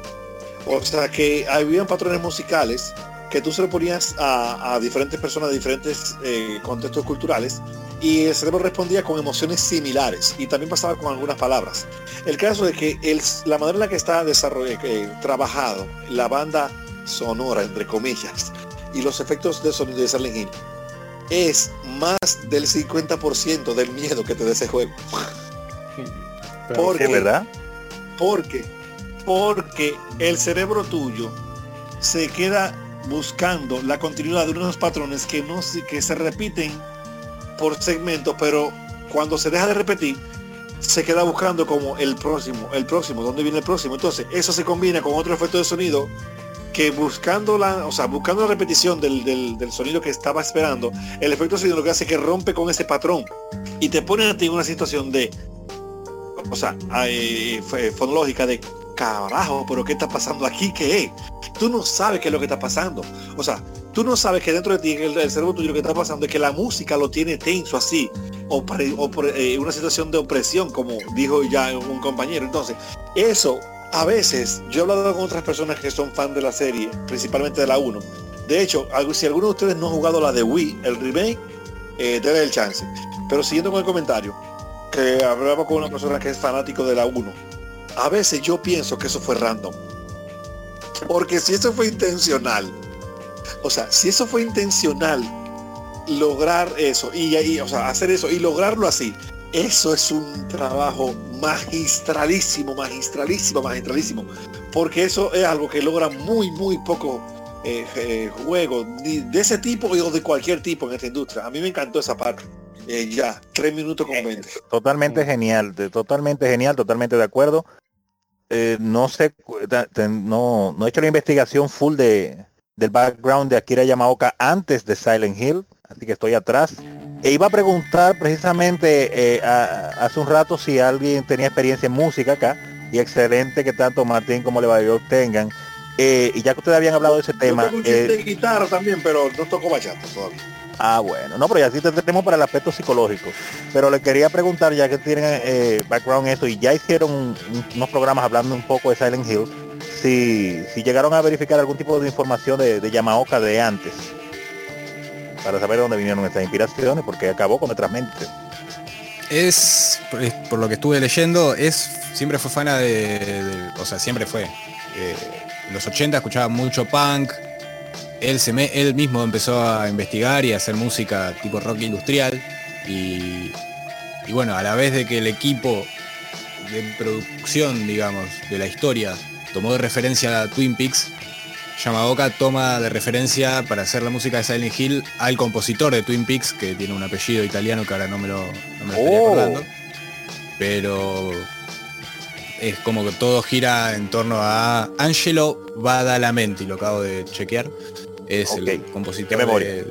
O sea que había patrones musicales que tú se lo ponías a, a diferentes personas de diferentes eh, contextos culturales y el cerebro respondía con emociones similares y también pasaba con algunas palabras. El caso de que el- la manera en la que está desarrollado, trabajado la banda sonora, entre comillas, y los efectos de sonido de Silent Hill es más del 50% del miedo que te da ese juego. Porque, ¿Es verdad? porque, porque el cerebro tuyo se queda buscando la continuidad de unos patrones que no que se repiten por segmento, pero cuando se deja de repetir, se queda buscando como el próximo, el próximo, ¿dónde viene el próximo? Entonces, eso se combina con otro efecto de sonido que buscando la, o sea, buscando la repetición del, del- sonido que estaba esperando, el efecto de sonido lo que hace es que rompe con ese patrón y te pone a ti en una situación de, o sea, eh, fonológica de carajo, pero ¿qué está pasando aquí? ¿Qué es? Tú no sabes qué es lo que está pasando. O sea, tú no sabes que dentro de ti, el, el cerebro tuyo, lo que está pasando es que la música lo tiene tenso así, o, pare- o eh, una situación de opresión, como dijo ya un compañero. Entonces, eso, a veces, yo he hablado con otras personas que son fan de la serie, principalmente de la 1. De hecho, si alguno de ustedes no ha jugado la de Wii, el remake, eh, denle el chance. Pero siguiendo con el comentario, que hablaba con una persona que es fanático de la 1. A veces yo pienso que eso fue random. Porque si eso fue intencional, o sea, si eso fue intencional, lograr eso y, y, o sea, hacer eso y lograrlo así, eso es un trabajo magistralísimo, magistralísimo, magistralísimo. Porque eso es algo que logra muy, muy poco eh, eh, juegos ni de ese tipo o de cualquier tipo en esta industria. A mí me encantó esa parte. Eh, ya, tres minutos con 20. Totalmente genial, de- totalmente genial, totalmente de acuerdo. Eh, no sé, no, no he hecho la investigación full de, del background de Akira Yamaoka antes de Silent Hill, así que estoy atrás. E iba a preguntar precisamente eh, a- hace un rato si alguien tenía experiencia en música acá, y excelente que tanto Martín como Levayo tengan. Eh, y ya que ustedes habían hablado de ese tema, Yo eh, de guitarra también, pero no toco bachata todavía. Ah, bueno, no, pero ya sí te tenemos para el aspecto psicológico. Pero le quería preguntar, ya que tienen eh, background en eso y ya hicieron un- unos programas hablando un poco de Silent Hill, si, si llegaron a verificar algún tipo de información de, de Yamaoka de antes, para saber de dónde vinieron estas inspiraciones, porque acabó con nuestras mentes. Es, por lo que estuve leyendo, es siempre fue fana de, o sea, siempre fue. eh, en los 80 escuchaba mucho punk. Él, se me, él mismo empezó a investigar y a hacer música tipo rock industrial. Y bueno, a la vez de que el equipo de producción, digamos, de la historia tomó de referencia a Twin Peaks, Yamaoka toma de referencia para hacer la música de Silent Hill al compositor de Twin Peaks, que tiene un apellido italiano que ahora no me lo, no me lo estaría Oh. acordando. Pero es como que todo gira en torno a Angelo Badalamenti, lo acabo de chequear. Es el compositor ¿Qué memoria? de-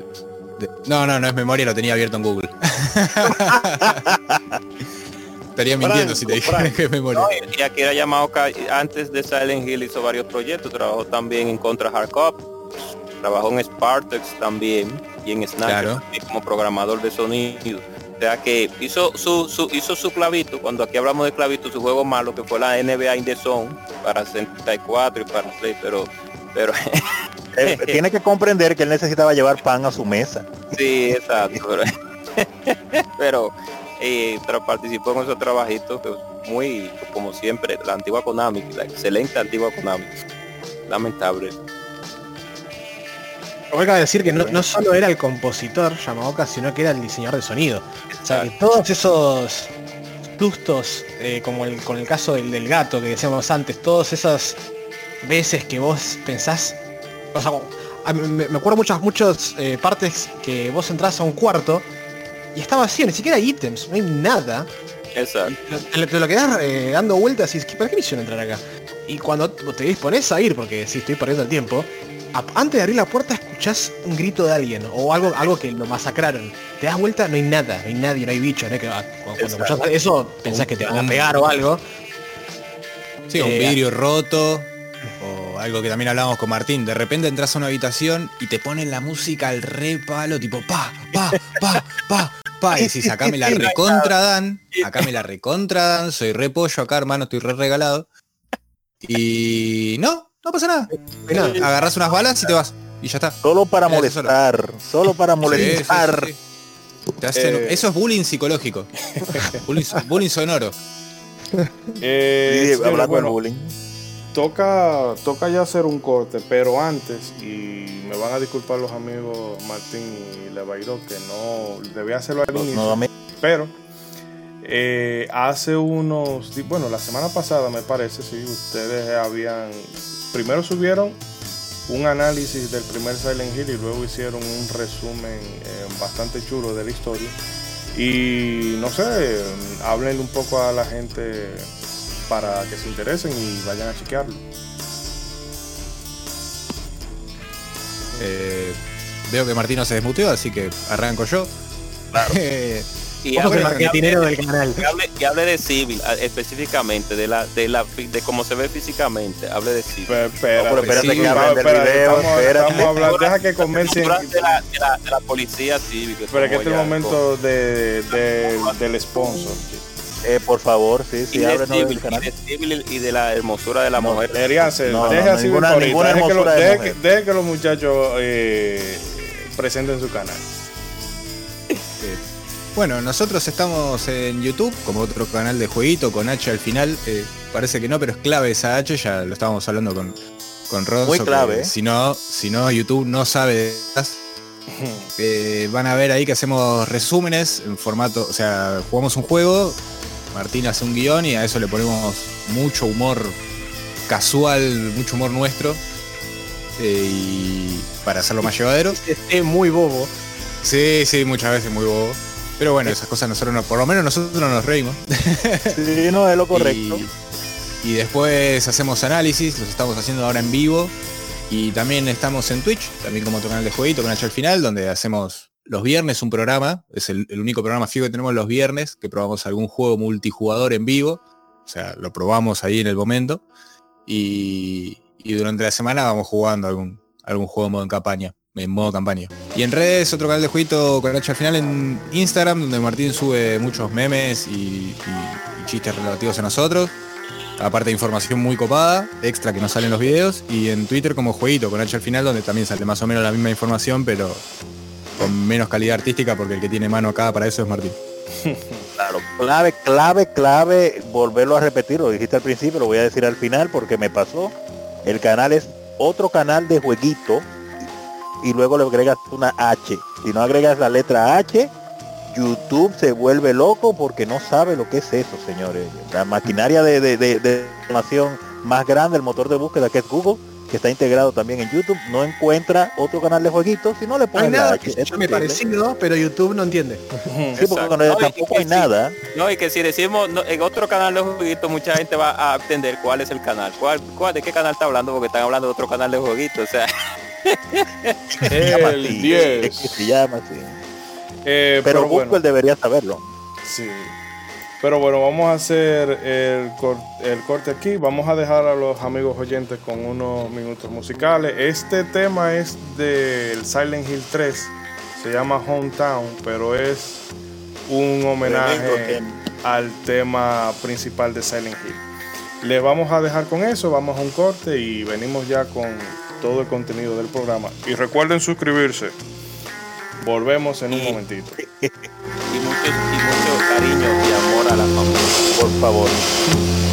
de- no, no, no es memoria, lo tenía abierto en Google. Estaría mintiendo si te dijera que es memoria. Y Akira Yamaoka antes de Silent Hill hizo varios proyectos, trabajó también en Contra Hard Cop, trabajó en Spartex también y en Snatch Claro. también como programador de sonido. O sea que hizo su, su- hizo su clavito, cuando aquí hablamos de clavito, su juego malo, que fue la NBA in the Zone para 64 y para Play, pero pero Eh, tiene que comprender que él necesitaba llevar pan a su mesa. sí, exacto. Pero, pero eh, participó en esos trabajitos que muy, como siempre, la antigua Konami, la excelente antigua Konami. Lamentable. Oiga decir que no, no solo era el compositor Yamaoka, sino que era el diseñador de sonido. O sea, que todos esos sustos, eh, como el, con el caso del, del gato que decíamos antes, todas esas veces que vos pensás, o sea, a mí me, me acuerdo muchas muchas eh, partes que vos entras a un cuarto y está vacío, ni siquiera hay ítems, no hay nada. Exacto. Te, lo- te lo quedás eh, dando vueltas y dices, ¿para qué me hicieron entrar acá? Y cuando te dispones a ir, porque si estoy perdiendo el tiempo, a- antes de abrir la puerta escuchás un grito de alguien o algo algo que lo masacraron. Te das vuelta, no hay nada, no hay nadie, no hay bichos. No hay que, ah, cuando, eso pensás que te van a pegar o algo. Sí, un Eh, vidrio roto o algo que también hablábamos con Martín. De repente entras a una habitación y te ponen la música al re palo, tipo pa, pa, pa, pa, pa. Y decís, acá me la recontra dan, acá me la recontra dan, soy re pollo acá, hermano, estoy re regalado. Y no, no pasa nada. Nada. Agarras unas balas y te vas. Y ya está. Solo para molestar, solo para molestar. sí, sí, sí. Te hacen- Eh. Eso es bullying psicológico. bullying, bullying sonoro. Eh, hablando bueno, del bullying. Toca, toca ya hacer un corte, pero antes, y me van a disculpar los amigos Martín y Levairo, que no debía hacerlo al inicio, No, pero Eh, hace unos, bueno, la semana pasada me parece, sí, ustedes habían, primero subieron un análisis del primer Silent Hill y luego hicieron un resumen eh, bastante chulo de la historia. Y no sé, háblenle un poco a la gente para que se interesen y vayan a chequearlo. Eh, veo que Martino se desmuteó, así que arranco yo. Y hable, el marketinero del canal. que hable- que hable de Civil a- específicamente, de la, de la fi- de cómo se ve físicamente, hable de Civil. No, pero espérate sí, que hablen del espérate, video, estamos, espérate. estamos hablando, deja que comiencen. De la, de la, de la policía civil. Pero que este es el momento de, de- del sponsor. Eh, por favor, sí, y sí, y canal. y de la hermosura de la No, mujer. No, no, deje no, así ninguna- ninguna deje que, lo- de deje mujer. que- deje que los muchachos eh, presenten su canal. Bueno, nosotros estamos en YouTube, como otro canal de jueguito, con H al final. eh, parece que no, pero es clave esa H, ya lo estábamos hablando con, con Ronzo. Muy clave, ¿eh? Si no, si no, YouTube no sabe de estas. Eh, van a ver ahí que hacemos resúmenes en formato, o sea, jugamos un juego, Martín hace un guion y a eso le ponemos mucho humor casual, mucho humor nuestro. eh, y para hacerlo más llevadero. Esté muy bobo. Sí, sí, muchas veces muy bobo. Pero bueno, esas cosas nosotros no, por lo menos nosotros nos reímos. Sí, no, es lo correcto. Y, y después hacemos análisis, los estamos haciendo ahora en vivo. Y también estamos en Twitch, también como otro canal de jueguito con H al final, donde hacemos los viernes un programa. Es el, único programa fijo que tenemos los viernes, que probamos algún juego multijugador en vivo. O sea, lo probamos ahí en el momento. Y, durante la semana vamos jugando algún, algún juego en modo en campaña. En modo campaña. Y en redes, otro canal de jueguito con H al final en Instagram, donde Martín sube muchos memes y chistes relativos a nosotros. Aparte de información muy copada, extra que no salen los videos. Y en Twitter como jueguito con H al final, donde también sale más o menos la misma información, pero con menos calidad artística, porque el que tiene mano acá para eso es Martín. Claro, clave, clave, clave, volverlo a repetir, lo dijiste al principio, lo voy a decir al final porque me pasó. El canal es otro canal de jueguito y luego le agregas una H. Si no agregas la letra H, YouTube se vuelve loco porque no sabe lo que es eso, señores. La maquinaria de, de, de- de información más grande, el motor de búsqueda que es Google, que está integrado también en YouTube, no encuentra otro canal de jueguitos si no le No hay nada que Es posible. parecido, pero YouTube no entiende. Sí, porque No, tampoco hay nada. No, y que si decimos no, en otro canal de jueguitos, mucha gente va a entender cuál es el canal. ¿Cuál, cuál, ¿De qué canal está hablando? Porque están hablando de otro canal de jueguitos. O sea, Se llama El así, 10. es que se llama así. Eh, Pero, pero Google bueno, debería saberlo. sí. Pero bueno, vamos a hacer el, cor- el corte aquí. Vamos a dejar a los amigos oyentes con unos minutos musicales. Este tema es del Silent Hill 3. Se llama Hometown, pero es un homenaje al tema principal de Silent Hill. Les vamos a dejar con eso, vamos a un corte y venimos ya con todo el contenido del programa. Y recuerden suscribirse. Volvemos en un momentito. y mucho, y mucho cariño y amor a la familia. Por favor.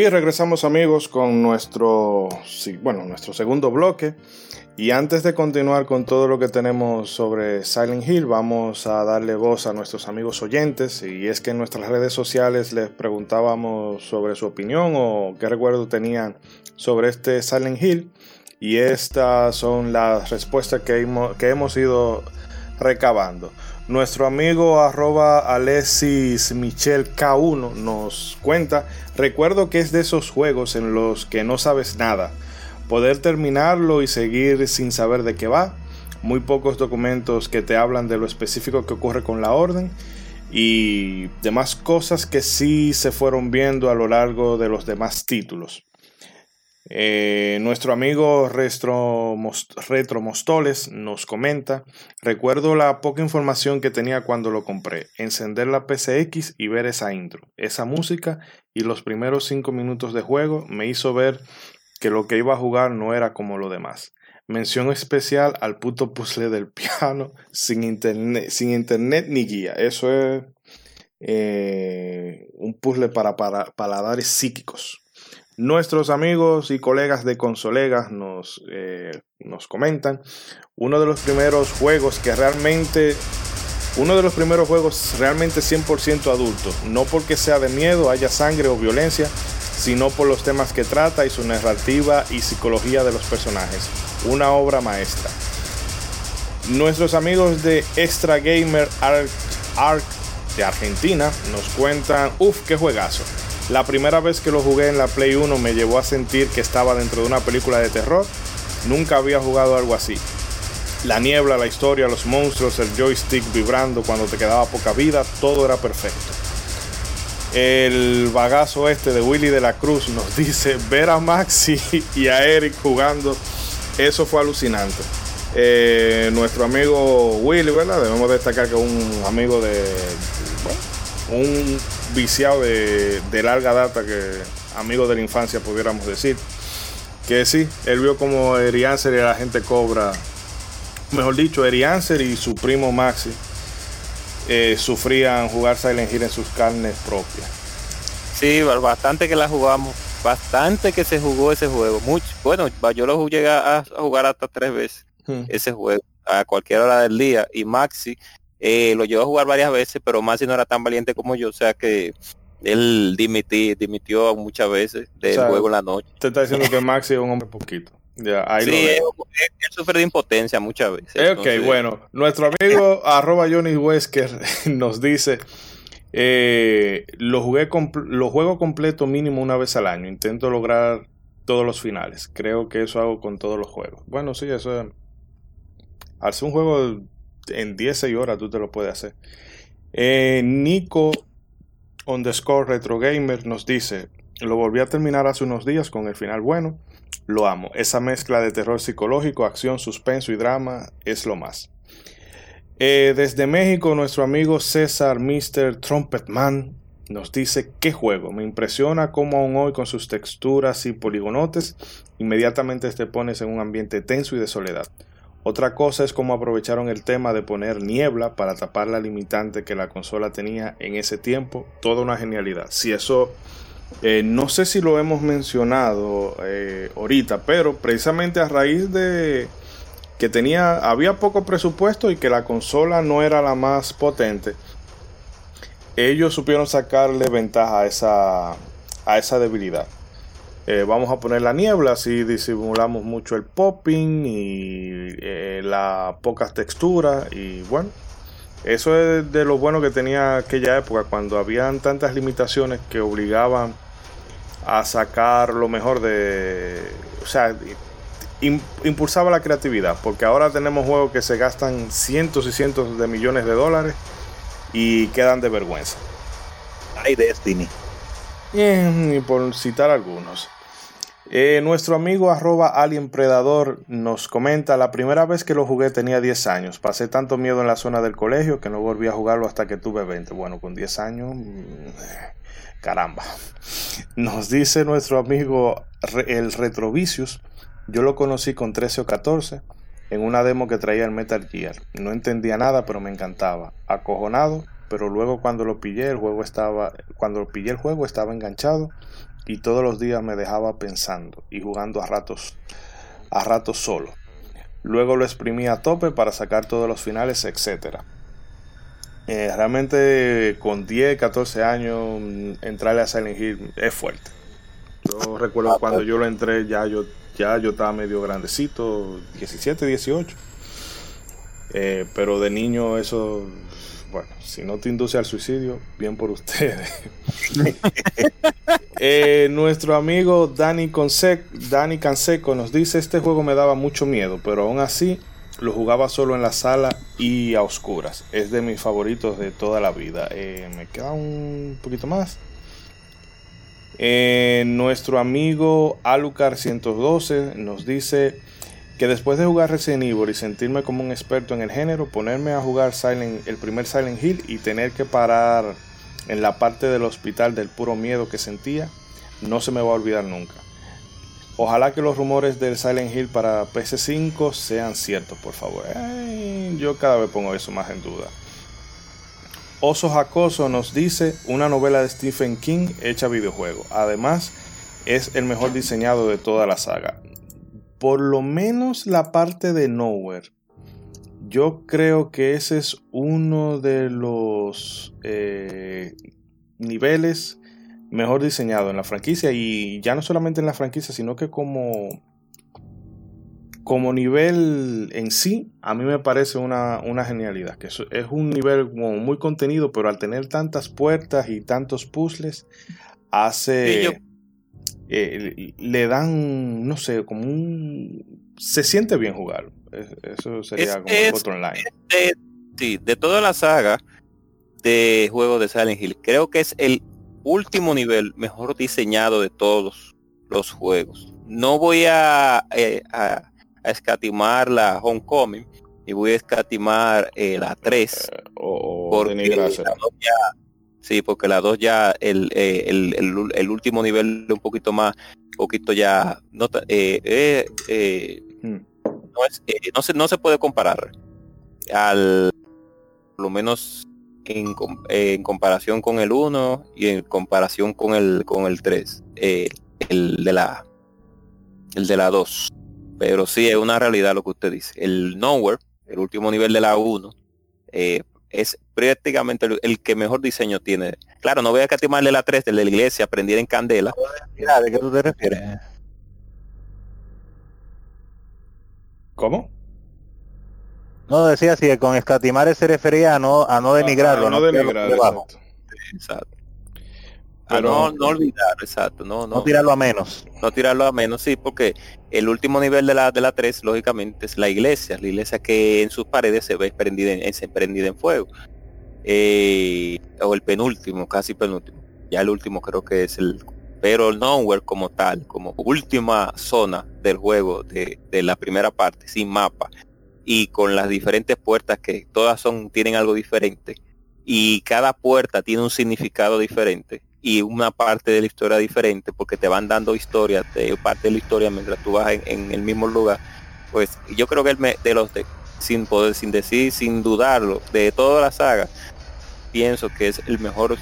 Y regresamos amigos con nuestro, bueno, nuestro segundo bloque. Y antes de continuar con todo lo que tenemos sobre Silent Hill, vamos a darle voz a nuestros amigos oyentes. Y es que en nuestras redes sociales les preguntábamos sobre su opinión o qué recuerdo tenían sobre este Silent Hill. Y estas son las respuestas que hemos, que hemos ido recabando. Nuestro amigo arroba Alexis Michel K1 nos cuenta, recuerdo que es de esos juegos en los que no sabes nada, poder terminarlo y seguir sin saber de qué va, muy pocos documentos que te hablan de lo específico que ocurre con la orden y demás cosas que sí se fueron viendo a lo largo de los demás títulos. Eh, nuestro amigo Retro, Retro Mostoles nos comenta, recuerdo la poca información que tenía cuando lo compré, encender la PCX y ver esa intro, esa música y los primeros 5 minutos de juego me hizo ver que lo que iba a jugar no era como lo demás. Mención especial al puto puzzle del piano sin internet, sin internet ni guía. Eso es eh, un puzzle para, para paladares psíquicos. Nuestros amigos y colegas de Consolegas nos, eh, nos comentan uno de los primeros juegos que realmente uno de los primeros juegos realmente 100% adulto, no porque sea de miedo, haya sangre o violencia, sino por los temas que trata y su narrativa y psicología de los personajes. Una obra maestra. Nuestros amigos de Extra Gamer Arc, Arc de Argentina, nos cuentan, uff, qué juegazo. La primera vez que lo jugué en la Play 1 me llevó a sentir que estaba dentro de una película de terror. Nunca había jugado algo así. La niebla, la historia, los monstruos, el joystick vibrando cuando te quedaba poca vida, todo era perfecto. El bagazo este de Willy de la Cruz nos dice ver a Maxi y a Eric jugando, eso fue alucinante. Eh, nuestro amigo Willy, ¿verdad? Debemos destacar que un amigo de, un viciado de, de larga data, que amigo de la infancia pudiéramos decir. Que sí, él vio como Erianser y la gente cobra, mejor dicho, Erianser y su primo Maxi eh, sufrían jugar Silent Hill en sus carnes propias. Sí, bastante que la jugamos, bastante que se jugó ese juego. Mucho, bueno, yo lo llegué a, a jugar hasta tres veces Hmm. ese juego a cualquier hora del día y Maxi eh, lo llevó a jugar varias veces, pero Maxi no era tan valiente como yo, o sea que él dimití, dimitió muchas veces del O sea, juego en la noche. Te está diciendo que Maxi es un hombre poquito. Ya, ahí Sí, él, sufre de impotencia muchas veces. Ok, entonces, bueno, nuestro amigo arroba Johnny Wesker nos dice, eh, lo, jugué lo juego completo mínimo una vez al año, intento lograr todos los finales, creo que eso hago con todos los juegos. Bueno, sí, eso es... Al ser un juego en 16 horas tú te lo puedes hacer. Eh, Nico underscore retro gamer nos dice, lo volví a terminar hace unos días con el final bueno. Lo amo. Esa mezcla de terror psicológico, acción, suspenso y drama es lo más. Eh, desde México, nuestro amigo César Mr. Trumpetman nos dice qué juego. Me impresiona cómo aún hoy con sus texturas y poligonotes inmediatamente te pones en un ambiente tenso y de soledad. Otra cosa es cómo aprovecharon el tema de poner niebla para tapar la limitante que la consola tenía en ese tiempo. Toda una genialidad. Si eso eh, no sé si lo hemos mencionado eh, ahorita, pero precisamente a raíz de que tenía, había poco presupuesto y que la consola no era la más potente, ellos supieron sacarle ventaja a esa, a esa debilidad. Eh, vamos a poner la niebla, así disimulamos mucho el popping y eh, las pocas texturas y bueno, eso es de lo bueno que tenía aquella época, cuando habían tantas limitaciones que obligaban a sacar lo mejor de... O sea, im- impulsaba la creatividad, porque ahora tenemos juegos que se gastan cientos y cientos de millones de dólares y quedan de vergüenza. Ay, Destiny. Y por citar algunos. Eh, nuestro amigo arroba Alien Predador nos comenta, la primera vez que lo jugué tenía 10 años, pasé tanto miedo en la zona del colegio que no volví a jugarlo hasta que tuve 20. Bueno, con 10 años, mm, caramba. Nos dice nuestro amigo el Retrovicius, yo lo conocí con 13 o 14 en una demo que traía el Metal Gear. No entendía nada, pero me encantaba. Acojonado, pero luego cuando lo pillé, el juego estaba cuando lo pillé el juego estaba enganchado y todos los días me dejaba pensando y jugando a ratos a ratos solo. Luego lo exprimí a tope para sacar todos los finales, etcétera. Eh, realmente con 10, 14 años mm, entrarle a Silent Hill es fuerte. Yo recuerdo cuando yo lo entré ya yo ya yo estaba medio grandecito, 17, 18. Eh, pero de niño eso, bueno, si no te induce al suicidio, bien por ustedes. Eh, nuestro amigo Dani, Dani Canseco nos dice, este juego me daba mucho miedo, pero aún así lo jugaba solo en la sala y a oscuras. Es de mis favoritos de toda la vida. Eh, me queda un poquito más. Eh, nuestro amigo Alucar 112 nos dice que después de jugar Resident Evil y sentirme como un experto en el género, ponerme a jugar Silent, el primer Silent Hill y tener que parar en la parte del hospital del puro miedo que sentía, no se me va a olvidar nunca. Ojalá que los rumores del Silent Hill para PC5 sean ciertos, por favor. Yo cada vez pongo eso más en duda. Oso Jacoso nos dice una novela de Stephen King hecha videojuego. Además, es el mejor diseñado de toda la saga. Por lo menos la parte de Nowhere. Yo creo que ese es uno de los eh, niveles mejor diseñado en la franquicia y ya no solamente en la franquicia, sino que como como nivel en sí, a mí me parece una, una genialidad. Que es, un nivel muy contenido, pero al tener tantas puertas y tantos puzzles, hace. Eh, le dan, no sé, como un. Se siente bien jugar. Eso sería Es- como es- otro online. de, sí, de toda la saga de juegos de Silent Hill, creo que es el último nivel mejor diseñado de todos los juegos. No voy a, eh, a, a escatimar la Homecoming y voy a escatimar eh, la 3. O, o porque denigrársela. la sí, porque la 2 ya, el, eh, el, el- el último nivel un poquito más, un poquito ya, no, eh, eh, eh, Hmm. no, es, eh, no, se, no se puede comparar al, por lo menos en, en comparación con el 1 y en comparación con el con el 3, eh, el de la el de la 2. Pero sí es una realidad lo que usted dice. El Nowhere, el último nivel de la 1, eh, es prácticamente el, el que mejor diseño tiene. Claro, no voy a catimarle la 3 de la iglesia, aprender en candela. Mira, ¿De qué tú te refieres? ¿Cómo? No, decía si con escatimar se refería a no, a no denigrarlo. Ah, no tirarlo denigrar, por debajo, exacto. Exacto. A Pero- no, no olvidar, exacto. No, no, no tirarlo a menos. no tirarlo a menos, sí, porque el último nivel de la de la 3, lógicamente, es la iglesia, la iglesia que en sus paredes se ve prendida en, se prendida en fuego. Eh, o el penúltimo, casi penúltimo. Ya el último creo que es el pero el Nowhere como tal, como última zona del juego de, de la primera parte, sin mapa, y con las diferentes puertas que todas son, tienen algo diferente, y cada puerta tiene un significado diferente y una parte de la historia diferente porque te van dando historias de parte de la historia mientras tú vas en, en el mismo lugar pues yo creo que el me- de los de, sin poder sin decir sin dudarlo de toda la saga pienso que es el mejor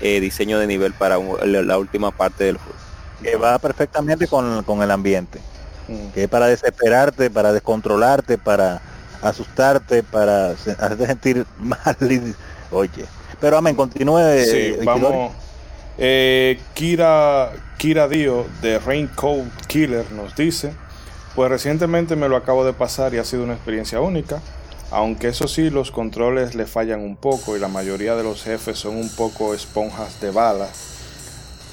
eh, diseño de nivel para un- la, la última parte del juego Que va perfectamente con, con el ambiente. Mm. Que es para desesperarte, para descontrolarte, para asustarte, para hacerte sentir mal. y- Oye. Pero amén, continúe. Sí, eh, vamos. Eh, Kira, Kira Dio de Raincoat Killer nos dice, pues recientemente me lo acabo de pasar y ha sido una experiencia única, aunque eso sí, los controles le fallan un poco y la mayoría de los jefes son un poco esponjas de balas.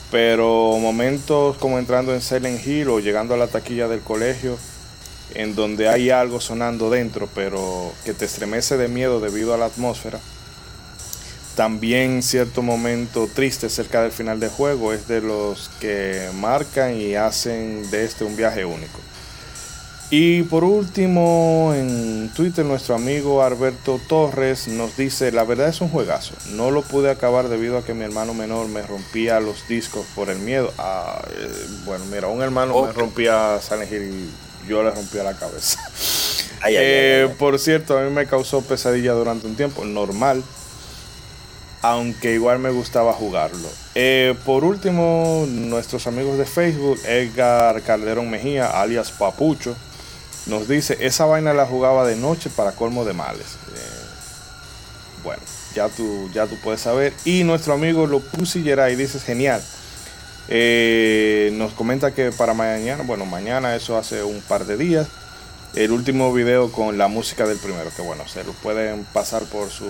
Pero momentos como entrando en Silent Hill o llegando a la taquilla del colegio, en donde hay algo sonando dentro, pero que te estremece de miedo debido a la atmósfera, también cierto momento triste cerca del final del juego es de los que marcan y hacen de este un viaje único. Y por último, en Twitter nuestro amigo Alberto Torres nos dice, la verdad es un juegazo. No lo pude acabar debido a que mi hermano menor me rompía los discos por el miedo. Ah, eh, bueno, mira, un hermano me rompía Silent Hill yo le rompía la cabeza. Ay, ay, ay, Eh, ay. Por cierto, a mí me causó pesadilla durante un tiempo, normal. Aunque igual me gustaba jugarlo. Eh, por último, nuestros amigos de Facebook, Edgar Calderón Mejía, alias Papucho, nos dice, esa vaina la jugaba de noche para colmo de males. Eh, bueno, ya tú, ya tú puedes saber. Y nuestro amigo lo Geray dice, genial. Eh, nos comenta que para mañana, bueno, mañana, eso hace un par de días, el último video con la música del primero, que bueno, se lo pueden pasar por su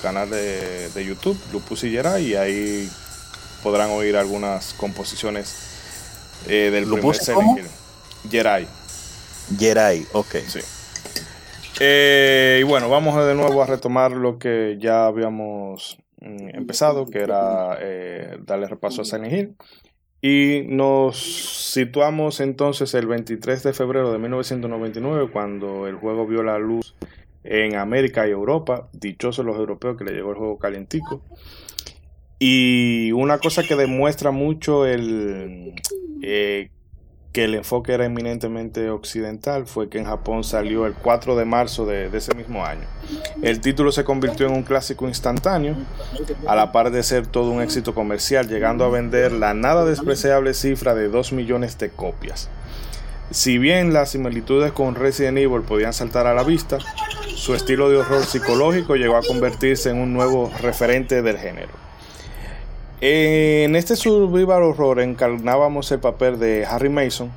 canal de, de YouTube, Lupus y y ahí podrán oír algunas composiciones eh, del primer ¿Lupus? Hill. Geray, Jerai, ok. sí. Eh, y bueno, vamos de nuevo a retomar lo que ya habíamos mm, empezado, que era eh, darle repaso a Silent Hill. Y nos situamos entonces el 23 de febrero de 1999, cuando el juego vio la luz en América y Europa. Dichosos los europeos que le llegó el juego calientico. Y una cosa que demuestra mucho el eh, que el enfoque era eminentemente occidental fue que en Japón salió el 4 de marzo de, ese mismo año. El título se convirtió en un clásico instantáneo, a la par de ser todo un éxito comercial, llegando a vender la nada despreciable cifra de 2 millones de copias. Si bien las similitudes con Resident Evil podían saltar a la vista, su estilo de horror psicológico llegó a convertirse en un nuevo referente del género. En este survival horror encarnábamos el papel de Harry Mason,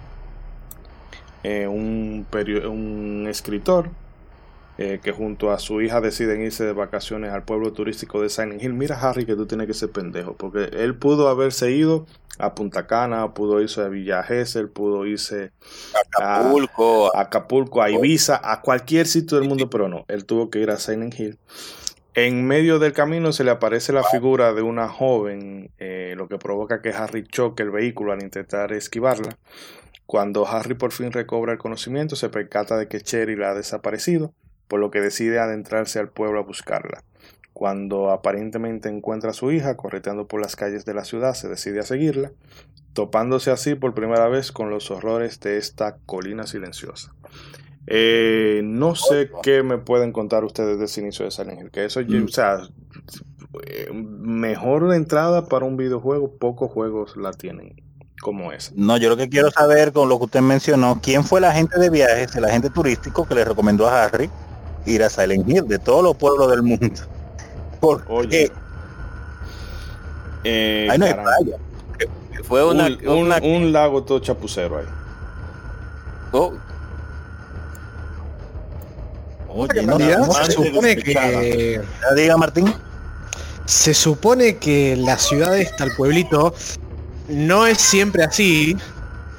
eh, un, escritor eh, que junto a su hija deciden irse de vacaciones al pueblo turístico de Silent Hill. Mira, Harry, que tú tienes que ser pendejo, porque él pudo haberse ido a Punta Cana, pudo irse a Villa Gesell, pudo irse Acapulco, a Acapulco, a Ibiza, a cualquier sitio del mundo, pero no, él tuvo que ir a Silent Hill. En medio del camino se le aparece la figura de una joven, eh, lo que provoca que Harry choque el vehículo al intentar esquivarla. Cuando Harry por fin recobra el conocimiento, se percata de que Cherry la ha desaparecido, por lo que decide adentrarse al pueblo a buscarla. Cuando aparentemente encuentra a su hija correteando por las calles de la ciudad, se decide a seguirla, topándose así por primera vez con los horrores de esta colina silenciosa. Eh, no sé qué me pueden contar ustedes de ese inicio de Silent Hill, que eso, Mm. o sea, eh, mejor entrada para un videojuego, pocos juegos la tienen como esa. No, yo lo que quiero saber con lo que usted mencionó, ¿quién fue el agente de viajes, el agente turístico que le recomendó a Harry ir a Silent Hill de todos los pueblos del mundo? Porque Oye, eh, ahí no hay playa. fue una, un, un- una- un lago todo chapucero ahí. oh, Oye, En no, realidad, no, se supone que diga Martín. se supone que la ciudad esta, el pueblito, no es siempre así,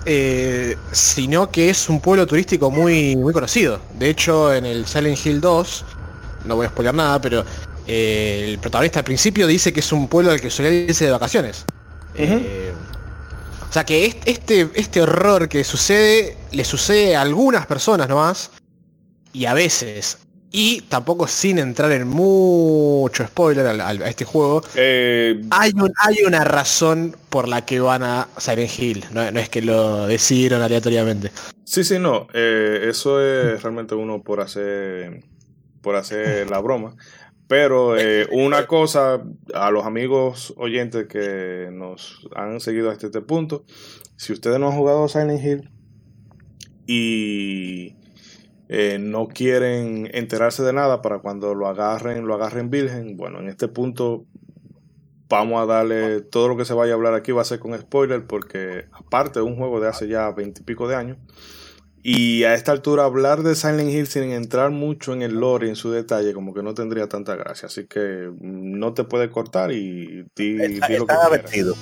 eh, sino que es un pueblo turístico muy, muy conocido. De hecho, en el Silent Hill 2, no voy a spoiler nada, pero eh, el protagonista al principio dice que es un pueblo al que solía irse de vacaciones. Eh, o sea que est- este, este horror que sucede, le sucede a algunas personas nomás, y a veces. Y tampoco sin entrar en mucho spoiler a, este juego, Eh, hay, un- hay una razón por la que van a Silent Hill. No, no es que lo decidieron aleatoriamente. Sí, sí, no. eh, eso es realmente uno por hacer por hacer la broma. Pero eh, una cosa a los amigos oyentes que nos han seguido hasta este punto, si ustedes no han jugado Silent Hill y eh, no quieren enterarse de nada para cuando lo agarren, lo agarren virgen, bueno, en este punto vamos a darle todo lo que se vaya a hablar aquí va a ser con spoiler porque aparte de un juego de hace ya veintipico de años y a esta altura hablar de Silent Hill sin entrar mucho en el lore y en su detalle como que no tendría tanta gracia así que no te puede cortar y di, Está, di lo que advertido.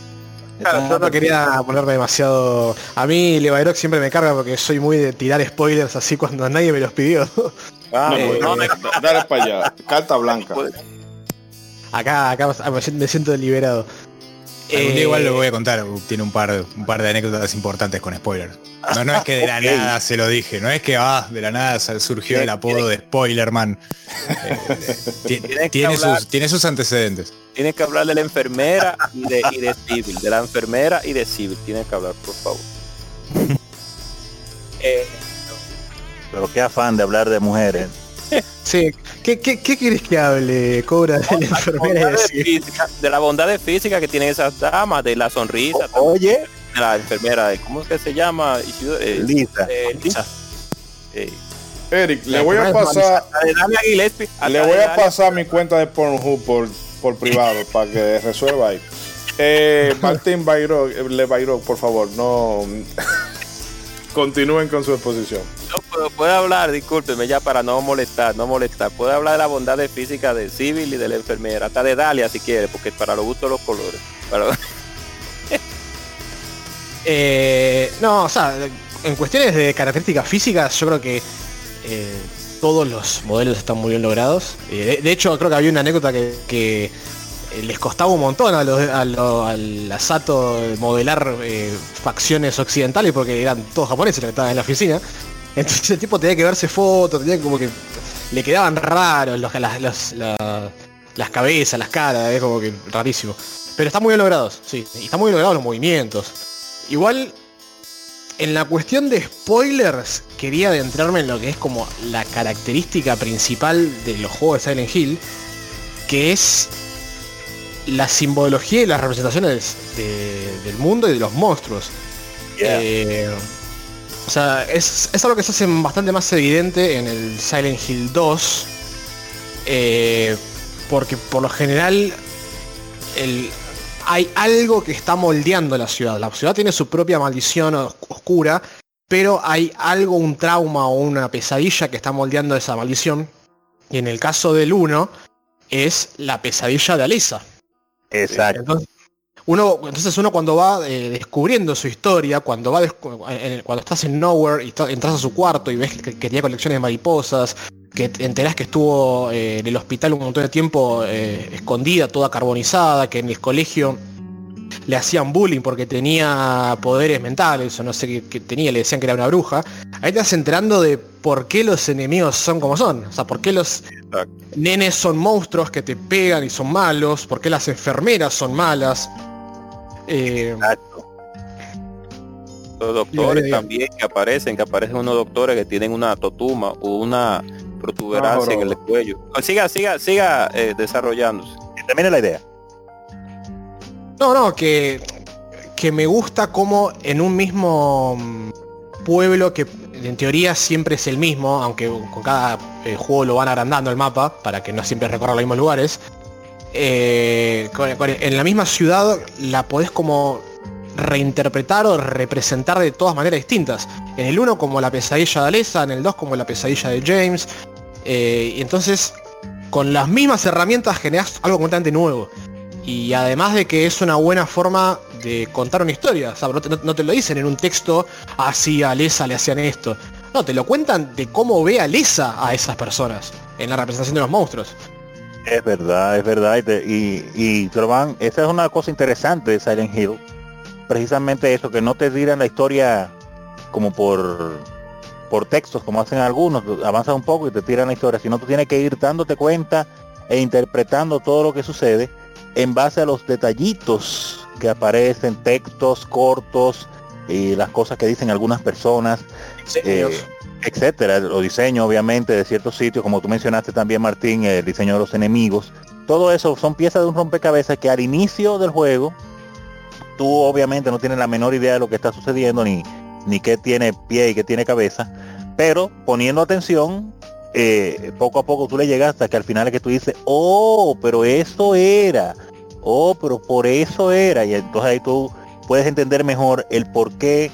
Claro, yo no quería ponerme demasiado. A mí Levirock siempre me carga porque soy muy de tirar spoilers así cuando nadie me los pidió. ah, No, eh, pues, no, no, eh, dale para allá carta blanca Acá, acá me siento, me siento liberado. Algún día Eh, igual lo voy a contar, tiene un par, un par de anécdotas importantes con spoilers. No, no es que de la nada se lo dije, no es que ah, de la nada surgió el apodo de Spoilerman. Eh, tiene, sus, tiene sus antecedentes. Tienes que hablar de la enfermera y de, y de Civil, de la enfermera y de Civil. Tienes que hablar, por favor. Eh, Pero qué afán de hablar de mujeres. Sí, ¿qué, qué, qué quieres que hable, Cobra, de la enfermera? de la bondad física que tienen esas damas, de la sonrisa, Oye, de la enfermera, de- ¿cómo es que se llama? Eh, Lisa. eh, Lisa. Eh, Eric le voy a pasar de a Le voy de a pasar mi cuenta de Pornhub por, por privado para que resuelva ahí. Eh, Martín Bayrou, eh, Le Bayrou, por favor, no continúen con su exposición. No, puede hablar, discúlpeme ya para no molestar, no molestar. Puede hablar de la bondad de física de Civil y de la enfermera, hasta de Dalia si quiere, porque para los gustos los colores. Eh, no, o sea, en cuestiones de características físicas, yo creo que eh, todos los modelos están muy bien logrados. Eh, de, hecho, creo que había una anécdota que, les costaba un montón a los, a lo- Asato modelar eh, facciones occidentales porque eran todos japoneses los que estaban en la oficina. Entonces el tipo tenía que verse fotos, tenía como que le quedaban raros los, las, los- la- las cabezas, las caras, es como que rarísimo. Pero están muy bien logrados, sí. Y están muy bien logrados los movimientos. Igual, en la cuestión de spoilers, quería adentrarme en lo que es como la característica principal de los juegos de Silent Hill, que es la simbología y las representaciones de- del mundo y de los monstruos. Eh, o sea, es, es algo que se hace bastante más evidente en el Silent Hill 2. eh, porque por lo general el- hay algo que está moldeando la ciudad. La ciudad tiene su propia maldición os- oscura pero hay algo, un trauma o una pesadilla que está moldeando esa maldición. Y en el caso del 1 es la pesadilla de Alisa. Exacto. Entonces uno, entonces uno cuando va eh, descubriendo su historia, cuando va descu- en- cuando estás en Nowhere y entras a su cuarto y ves que, que tenía colecciones de mariposas, que te enterás que estuvo eh, en el hospital un montón de tiempo eh, escondida, toda carbonizada, que en el colegio le hacían bullying porque tenía poderes mentales o no sé qué, qué tenía, le decían que era una bruja. Ahí te vas enterando de por qué los enemigos son como son. O sea, por qué los nenes son monstruos que te pegan y son malos, por qué las enfermeras son malas. Eh, Los doctores diga. también que aparecen, que aparecen unos doctores que tienen una totuma o una protuberancia en el cuello. Siga, siga, siga eh, desarrollándose. Que termine la idea. No, no, que, que me gusta como en un mismo mm, pueblo que en teoría siempre es el mismo, aunque con cada eh, juego lo van agrandando el mapa para que no siempre recorra los mismos lugares. Eh, en la misma ciudad la podés como reinterpretar o representar de todas maneras distintas. En el 1 como la pesadilla de Alessa, en el 2 como la pesadilla de James. eh, y entonces con las mismas herramientas generás algo completamente nuevo. Y además de que es una buena forma de contar una historia. No te, lo dicen en un texto, así a Lesa le hacían esto. No, te lo cuentan de cómo ve a a esas personas en la representación de los monstruos. Es verdad, es verdad. Y, te- y, y Trovan, esa es una cosa interesante de Silent Hill. Precisamente eso, que no te tiran la historia como por por textos, como hacen algunos, avanzan un poco y te tiran la historia, sino tú tienes que ir dándote cuenta e interpretando todo lo que sucede en base a los detallitos que aparecen, textos cortos y las cosas que dicen algunas personas eh, etcétera, los diseños obviamente de ciertos sitios, como tú mencionaste también Martín, el diseño de los enemigos, todo eso son piezas de un rompecabezas que al inicio del juego tú obviamente no tienes la menor idea de lo que está sucediendo ni, ni qué tiene pie y qué tiene cabeza, pero poniendo atención, eh, poco a poco tú le llegas hasta que al final es que tú dices, oh, pero eso era, oh, pero por eso era, y entonces ahí tú puedes entender mejor el por qué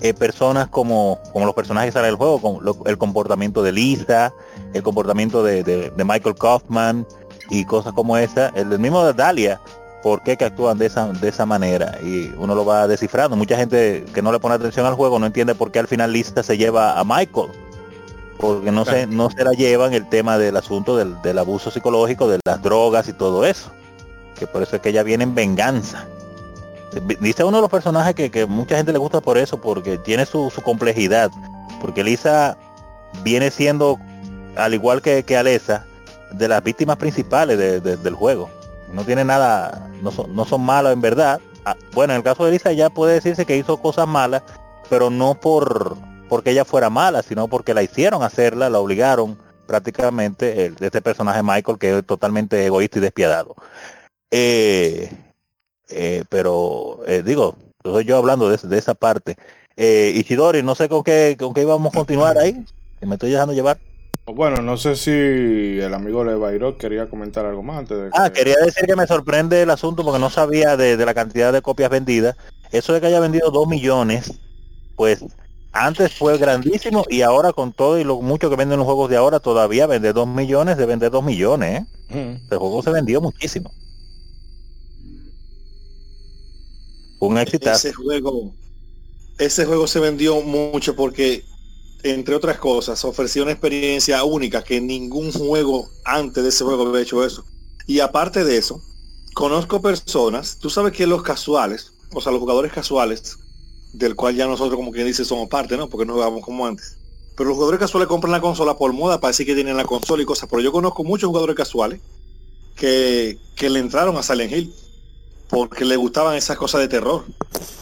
eh, personas como, como los personajes que salen del juego, como lo- el comportamiento de Lisa, el comportamiento de, de- Michael Kaufman y cosas como esa, el mismo de Dalia, por qué que actúan de esa, de esa manera y uno lo va descifrando. Mucha gente que no le pone atención al juego no entiende por qué al final Lisa se lleva a Michael. Porque no se, no se la llevan el tema del asunto del, del abuso psicológico, de las drogas y todo eso. Que por eso es que ella viene en venganza. Dice uno de los personajes que, que mucha gente le gusta por eso, porque tiene su, su complejidad. Porque Lisa viene siendo, al igual que, que Alessa, de las víctimas principales de- de- del juego. No tiene nada, no son, no son malos en verdad. Ah, bueno, en el caso de Lisa ya puede decirse que hizo cosas malas, pero no por porque ella fuera mala, sino porque la hicieron hacerla, la obligaron prácticamente el, este personaje Michael que es totalmente egoísta y despiadado. Eh, eh, pero eh, digo, estoy yo hablando de, de esa parte. Eh, Ichidori, no sé con qué, con qué íbamos a continuar ahí, que me estoy dejando llevar. Bueno, no sé si el amigo Levairo quería comentar algo más antes de Ah, que- quería decir que me sorprende el asunto porque no sabía de, de la cantidad de copias vendidas. Eso de que haya vendido dos millones, pues antes fue grandísimo y ahora con todo y lo mucho que venden los juegos de ahora, todavía vender dos millones de vender dos millones. ¿eh? El juego se vendió muchísimo. Un éxito. Ese juego, ese juego se vendió mucho porque, entre otras cosas, ofrecía una experiencia única que ningún juego antes de ese juego había hecho eso. Y aparte de eso, conozco personas, tú sabes que los casuales, o sea, los jugadores casuales, del cual ya nosotros como quien dice somos parte, ¿no? Porque no jugamos como antes. Pero los jugadores casuales compran la consola por moda para decir que tienen la consola y cosas. Pero yo conozco muchos jugadores casuales que, que le entraron a Silent Hill porque le gustaban esas cosas de terror.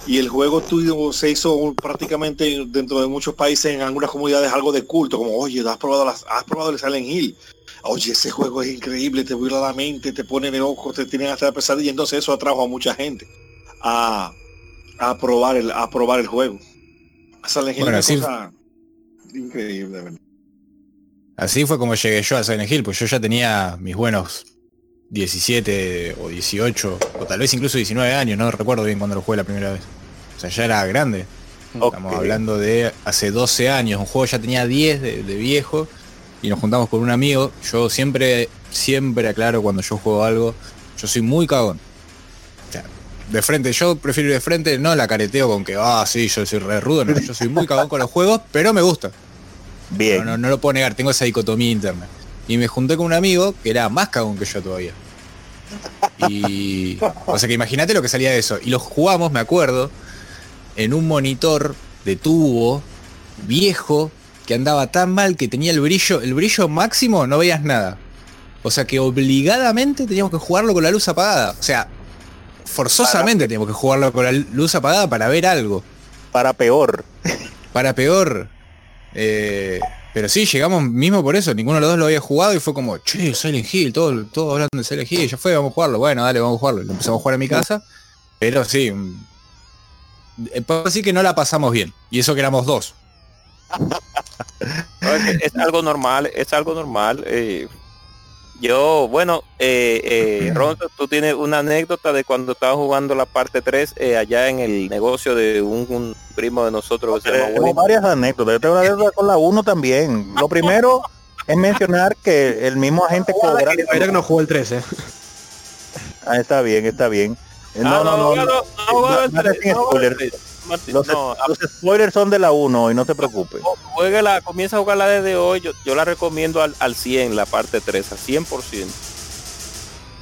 Y el juego tuyo se hizo un- prácticamente dentro de muchos países, en algunas comunidades, algo de culto, como, oye, has probado, las, has probado el Silent Hill. Oye, ese juego es increíble, te vuela la mente, te pone de ojo, te tienen hasta la pesadilla. Entonces eso atrajo a mucha gente a, a probar el, a probar el juego. Silent Hill Bueno, es así- una cosa increíble, verdad. Así fue como llegué yo a Silent Hill, pues yo ya tenía mis buenos 17 o 18, o tal vez incluso 19 años, no recuerdo bien cuando lo jugué la primera vez. O sea, ya era grande. Estamos hablando de hace 12 años, un juego ya tenía 10 de, de viejo y nos juntamos con un amigo. Yo siempre, siempre aclaro cuando yo juego algo, yo soy muy cagón. O sea, de frente, yo prefiero ir de frente, no la careteo con que, ah, sí, yo soy re rudo, no, yo soy muy cagón con los juegos, pero me gusta. Bien. No, no, no lo puedo negar, tengo esa dicotomía interna. Y me junté con un amigo que era más cagón que yo todavía. Y. O sea que imagínate lo que salía de eso. Y lo jugamos, me acuerdo, en un monitor de tubo viejo que andaba tan mal que tenía el brillo, el brillo máximo, no veías nada. O sea que obligadamente teníamos que jugarlo con la luz apagada. O sea, forzosamente teníamos que jugarlo con la luz apagada para ver algo. Para peor. Para peor. Eh, pero sí, llegamos mismo por eso. Ninguno de los dos lo había jugado y fue como, che, Silent Hill, todo, todo hablando de Silent Hill. Ya fue, vamos a jugarlo. Bueno, dale, vamos a jugarlo. Lo empezamos a jugar en mi casa. Pero sí. mm, eh, que no la pasamos bien. Y eso que éramos dos. Es algo normal, es algo normal. eh, yo, bueno, eh, eh, Ronzo, tú tienes una anécdota de cuando estabas jugando la parte 3 eh, allá en el negocio de un, un primo de nosotros que se llama Tengo varias anécdotas. Yo tengo una anécdota con la 1 también. Lo primero es mencionar que el mismo agente cobra. Que no jugó el 13. Ah, está bien, está bien. Eh, Ah, No, no, no. no, no, no, no, no, sin no, spoiler. Martín, Los, no, los spoilers son de la 1 y no te preocupes. jueguela, comienza a jugarla desde hoy. Yo, yo la recomiendo al, al 100, la parte 3, al 100%.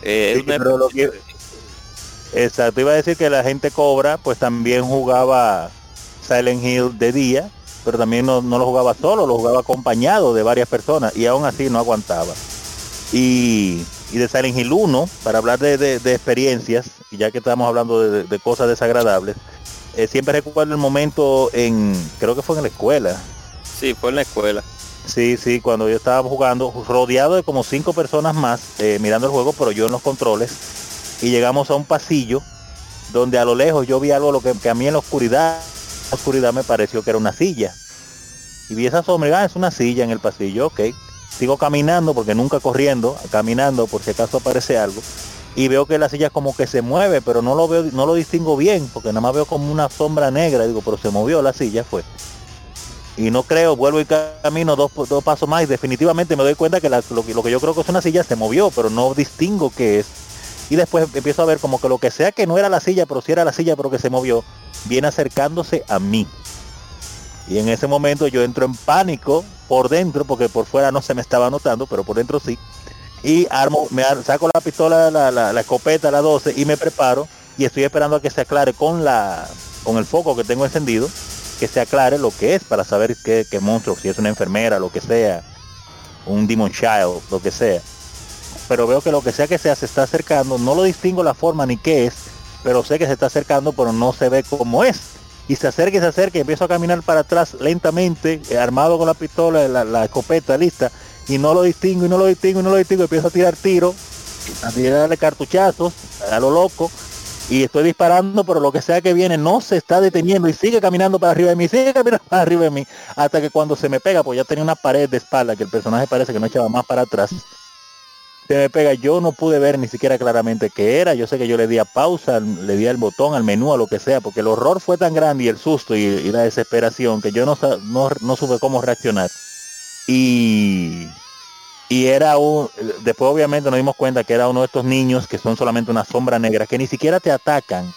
Eh, Sí, es una- pero lo que- Exacto, iba a decir que la gente cobra, pues también jugaba Silent Hill de día, pero también no, no lo jugaba solo, lo jugaba acompañado de varias personas y aún así no aguantaba. Y, y de Silent Hill 1, para hablar de, de- de experiencias, y ya que estamos hablando de, de cosas desagradables, eh, siempre recuerdo el momento en, creo que fue en la escuela, sí, fue en la escuela. Sí, sí, cuando yo estaba jugando, rodeado de como cinco personas más, eh, mirando el juego, pero yo en los controles, y llegamos a un pasillo donde a lo lejos yo vi algo lo que, que a mí en la oscuridad, en la oscuridad me pareció que era una silla. Y vi esa sombra, ah, es una silla en el pasillo, ok. Sigo caminando, porque nunca corriendo, caminando por si acaso aparece algo. Y veo que la silla como que se mueve, pero no lo veo, no lo distingo bien, porque nada más veo como una sombra negra, digo, pero se movió la silla, fue y no creo, vuelvo y camino dos, dos pasos más y definitivamente me doy cuenta que lo, que lo que yo creo que es una silla se movió, pero no distingo qué es. Y después empiezo a ver como que lo que sea que no era la silla, pero sí era la silla, pero que se movió, viene acercándose a mí. Y en ese momento yo entro en pánico por dentro, porque por fuera no se me estaba notando, pero por dentro sí. Y armo, me saco la pistola, la, la, escopeta, la 12 y me preparo y estoy esperando a que se aclare con la con el foco que tengo encendido que se aclare lo que es para saber qué, qué monstruo, si es una enfermera, lo que sea, un demon child, lo que sea. Pero veo que lo que sea que sea se está acercando, no lo distingo la forma ni qué es, pero sé que se está acercando, pero no se ve cómo es. Y se acerca y se acerca y empiezo a caminar para atrás lentamente, armado con la pistola, la, la escopeta lista, y no lo distingo y no lo distingo y no lo distingo, empiezo a tirar tiros, a tirarle cartuchazos a lo loco, y estoy disparando, pero lo que sea que viene no se está deteniendo y sigue caminando para arriba de mí, sigue caminando para arriba de mí, hasta que cuando se me pega, pues ya tenía una pared de espalda que el personaje parece que no echaba más para atrás. Se me pega, yo no pude ver ni siquiera claramente qué era, yo sé que yo le di a pausa, le di al botón, al menú, a lo que sea, porque el horror fue tan grande y el susto y, y la desesperación que yo no, no, no supe cómo reaccionar. Y, y era un, después obviamente nos dimos cuenta que era uno de estos niños que son solamente una sombra negra, que ni siquiera te atacan,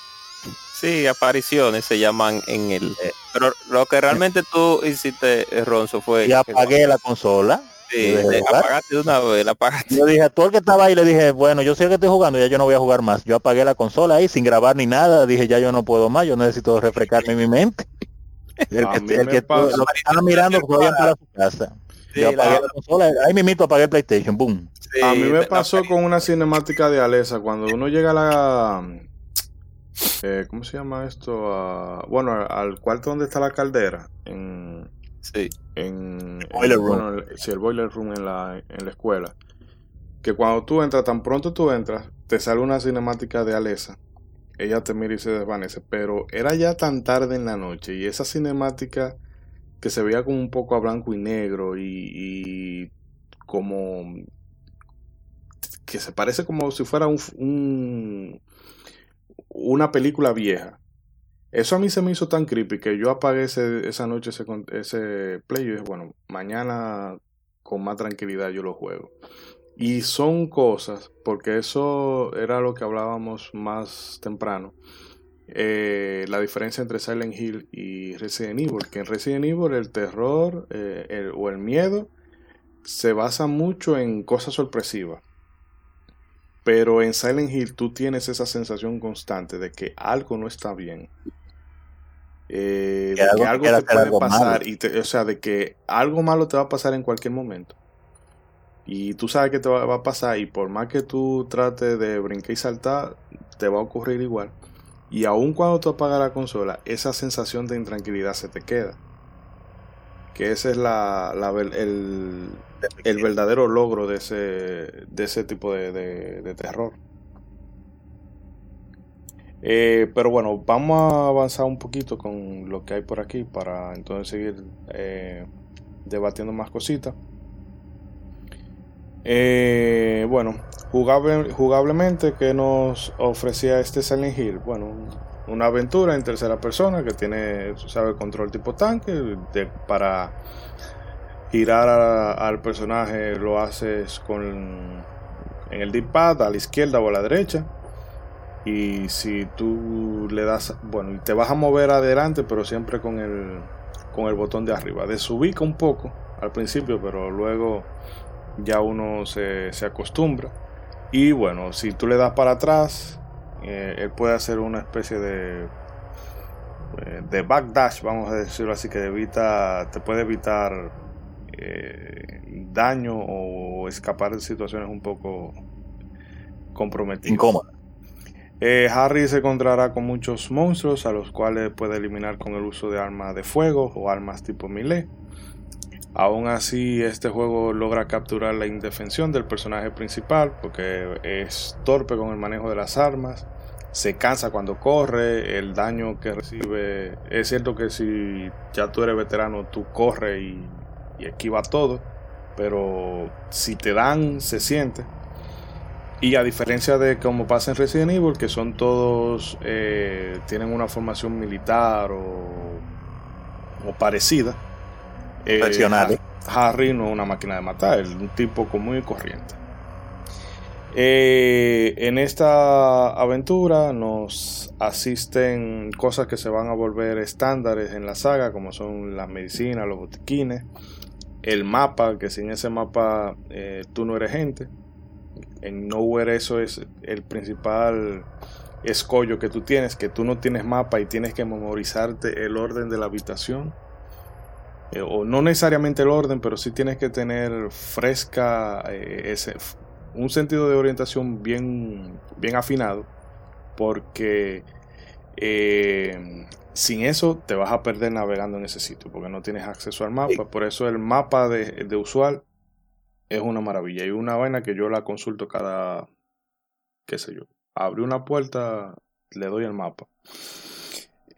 Sí, apariciones se llaman en el... Pero lo que realmente tú hiciste, eh, Ronzo, fue... y que- apagué la consola. Sí, de apagaste una vez, la apagaste. Yo dije a todo el que estaba ahí, le dije, bueno, yo sé que estoy jugando, ya yo no voy a jugar más. Yo apagué la consola ahí sin grabar ni nada, dije, ya yo no puedo más, yo necesito refrescarme mi mente. El que, el me que pasa. lo que estaba mirando que vayan para su casa. Sí, yo apagué la- la consola, ahí mismito apagué el PlayStation, boom. Sí, A mí me pasó con una cinemática de Alesa cuando uno llega a la eh, ¿cómo se llama esto? A- bueno, al cuarto donde está la caldera en Sí. en Boiler room. bueno, el- sí, el boiler room en la en la escuela. Que cuando tú entras, tan pronto tú entras, te sale una cinemática de Alesa. Ella te mira y se desvanece, pero era ya tan tarde en la noche y esa cinemática que se veía como un poco a blanco y negro y, como que se parece como si fuera un, un- una película vieja. Eso a mí se me hizo tan creepy que yo apagué esa noche ese, ese play y dije, bueno, mañana con más tranquilidad yo lo juego. Y son cosas, porque eso era lo que hablábamos más temprano. Eh, la diferencia entre Silent Hill y Resident Evil, que en Resident Evil el terror eh, el- o el miedo se basa mucho en cosas sorpresivas. Pero en Silent Hill tú tienes esa sensación constante de que algo no está bien. Eh, Que de algo que algo te puede algo pasar. malo. Y te- o sea, de que algo malo te va a pasar en cualquier momento. Y tú sabes que te va, va a pasar. Y por más que tú trates de brincar y saltar, te va a ocurrir igual. Y aun cuando tú apagas la consola, esa sensación de intranquilidad se te queda. Que ese es la, el, el verdadero logro de ese, de ese tipo de, de- de terror. Eh, pero bueno, vamos a avanzar un poquito con lo que hay por aquí para entonces seguir eh, debatiendo más cositas. Eh, bueno, jugable, jugablemente, ¿qué nos ofrecía este Silent Hill? Bueno, una aventura en tercera persona que tiene, tú sabes, control tipo tanque. para girar al personaje lo haces con en el D-pad a la izquierda o a la derecha. Y si tú le das, bueno, te vas a mover adelante, pero siempre con el, con el botón de arriba. Desubica un poco al principio, pero luego ya uno se, se acostumbra. Y bueno, si tú le das para atrás, eh, él puede hacer una especie de eh, de backdash, vamos a decirlo así, que evita, te puede evitar eh, daño o escapar de situaciones un poco comprometidas. Incómodo. Eh, Harry se encontrará con muchos monstruos a los cuales puede eliminar con el uso de armas de fuego o armas tipo melee. Aún así, este juego logra capturar la indefensión del personaje principal porque es torpe con el manejo de las armas, se cansa cuando corre, el daño que recibe. Es cierto que si ya tú eres veterano, tú corres y, y esquiva todo, pero si te dan, se siente. Y a diferencia de como pasa en Resident Evil, que son todos, eh, tienen una formación militar o, o parecida. Eh. Ha- Harry no es una máquina de matar, es un tipo común y corriente. Eh, en esta aventura nos asisten cosas que se van a volver estándares en la saga, como son las medicinas, los botiquines, el mapa, que sin ese mapa eh, tú no eres gente. En Nowhere eso es el principal escollo que tú tienes, que tú no tienes mapa y tienes que memorizarte el orden de la habitación. Eh, o no necesariamente el orden, pero sí tienes que tener fresca eh, ese, un sentido de orientación bien, bien afinado, porque eh, sin eso te vas a perder navegando en ese sitio, porque no tienes acceso al mapa. Por eso el mapa de, de usual es una maravilla y una vaina que yo la consulto cada, qué sé yo, abrí una puerta, le doy el mapa.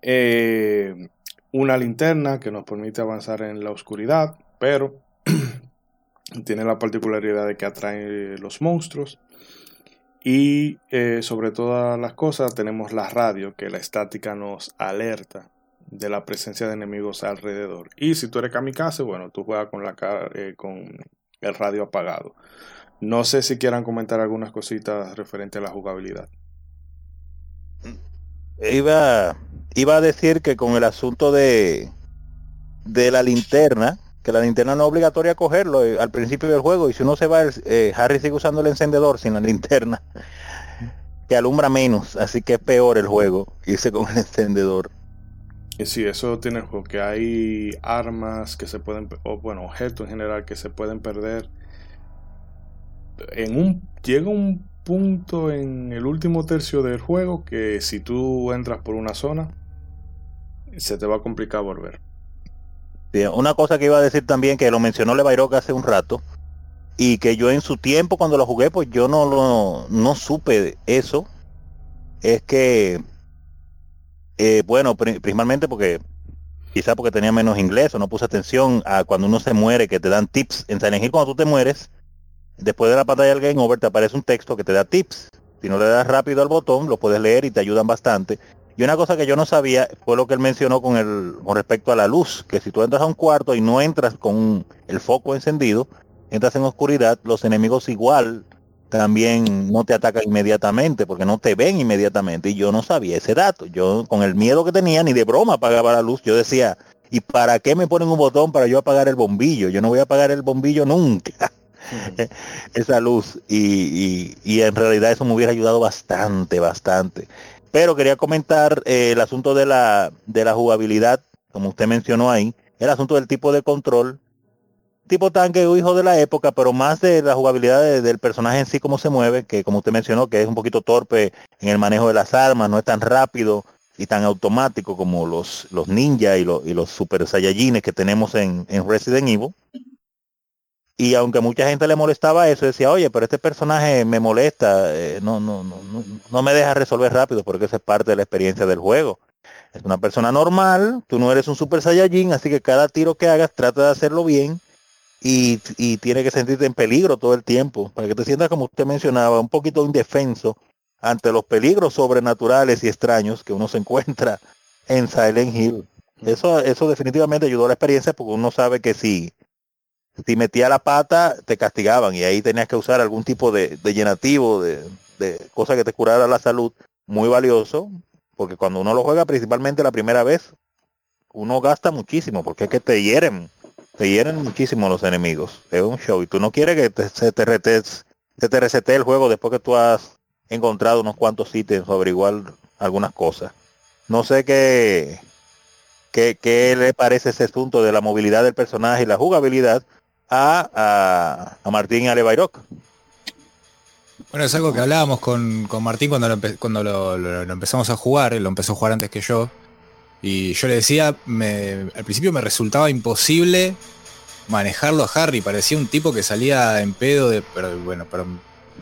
Eh, una linterna que nos permite avanzar en la oscuridad, pero tiene la particularidad de que atrae los monstruos. Y eh, sobre todas las cosas tenemos la radio, que la estática nos alerta de la presencia de enemigos alrededor. Y si tú eres kamikaze, bueno, tú juegas con, la, eh, con el radio apagado. No sé si quieran comentar algunas cositas referente a la jugabilidad. Iba, iba a decir que con el asunto de, de la linterna, que la linterna no es obligatoria cogerlo eh, al principio del juego y si uno se va, el- eh, Harry sigue usando el encendedor sin la linterna, que alumbra menos, así que es peor el juego irse con el encendedor. Y sí, eso tiene el juego, que hay armas que se pueden, o bueno, objetos en general que se pueden perder. En un, llega un punto en el último tercio del juego que si tú entras por una zona, se te va a complicar volver. Una cosa que iba a decir también, que lo mencionó Levairok hace un rato, y que yo en su tiempo cuando lo jugué, pues yo no lo no supe eso, es que, eh, bueno, pri- principalmente porque quizá porque tenía menos inglés o no puse atención a cuando uno se muere, que te dan tips. En Hill cuando tú te mueres, después de la pantalla del Game Over te aparece un texto que te da tips. Si no le das rápido al botón, lo puedes leer y te ayudan bastante. Y una cosa que yo no sabía fue lo que él mencionó con el con respecto a la luz, que si tú entras a un cuarto y no entras con el foco encendido, entras en oscuridad, los enemigos igual también no te atacan inmediatamente porque no te ven inmediatamente y yo no sabía ese dato. Yo con el miedo que tenía ni de broma apagaba la luz, yo decía, ¿y para qué me ponen un botón para yo apagar el bombillo? Yo no voy a apagar el bombillo nunca. esa luz y, y, y en realidad eso me hubiera ayudado bastante, bastante. Pero quería comentar eh, el asunto de la, de la jugabilidad, como usted mencionó ahí, el asunto del tipo de control. Tipo tanque hijo de la época, pero más de la jugabilidad de- del personaje en sí, cómo se mueve, que como usted mencionó, que es un poquito torpe en el manejo de las armas, no es tan rápido y tan automático como los, los ninja y, los y los super saiyajines que tenemos en, en Resident Evil. Y aunque a mucha gente le molestaba eso, decía, oye, pero este personaje me molesta, eh, no, no, no, no, no me deja resolver rápido porque eso es parte de la experiencia del juego. Es una persona normal, tú no eres un super saiyajin, así que cada tiro que hagas trata de hacerlo bien y, y tiene que sentirte en peligro todo el tiempo, para que te sientas como usted mencionaba, un poquito indefenso ante los peligros sobrenaturales y extraños que uno se encuentra en Silent Hill. Eso, eso definitivamente ayudó a la experiencia porque uno sabe que si, si metía la pata te castigaban y ahí tenías que usar algún tipo de, de llenativo, de, de cosa que te curara la salud, muy valioso, porque cuando uno lo juega principalmente la primera vez, uno gasta muchísimo, porque es que te hieren, te hieren muchísimo los enemigos. Es un show y tú no quieres que te- se te se te resete el juego después que tú has encontrado unos cuantos ítems o averiguar algunas cosas. No sé qué, qué, qué le parece ese asunto de la movilidad del personaje y la jugabilidad a, a, a Martín y a Levairok. Bueno, es algo que hablábamos con, con Martín cuando, lo, cuando lo, lo- lo empezamos a jugar, él lo empezó a jugar antes que yo. Y yo le decía, me- al principio me resultaba imposible manejarlo a Harry, parecía un tipo que salía en pedo de, pero bueno, pero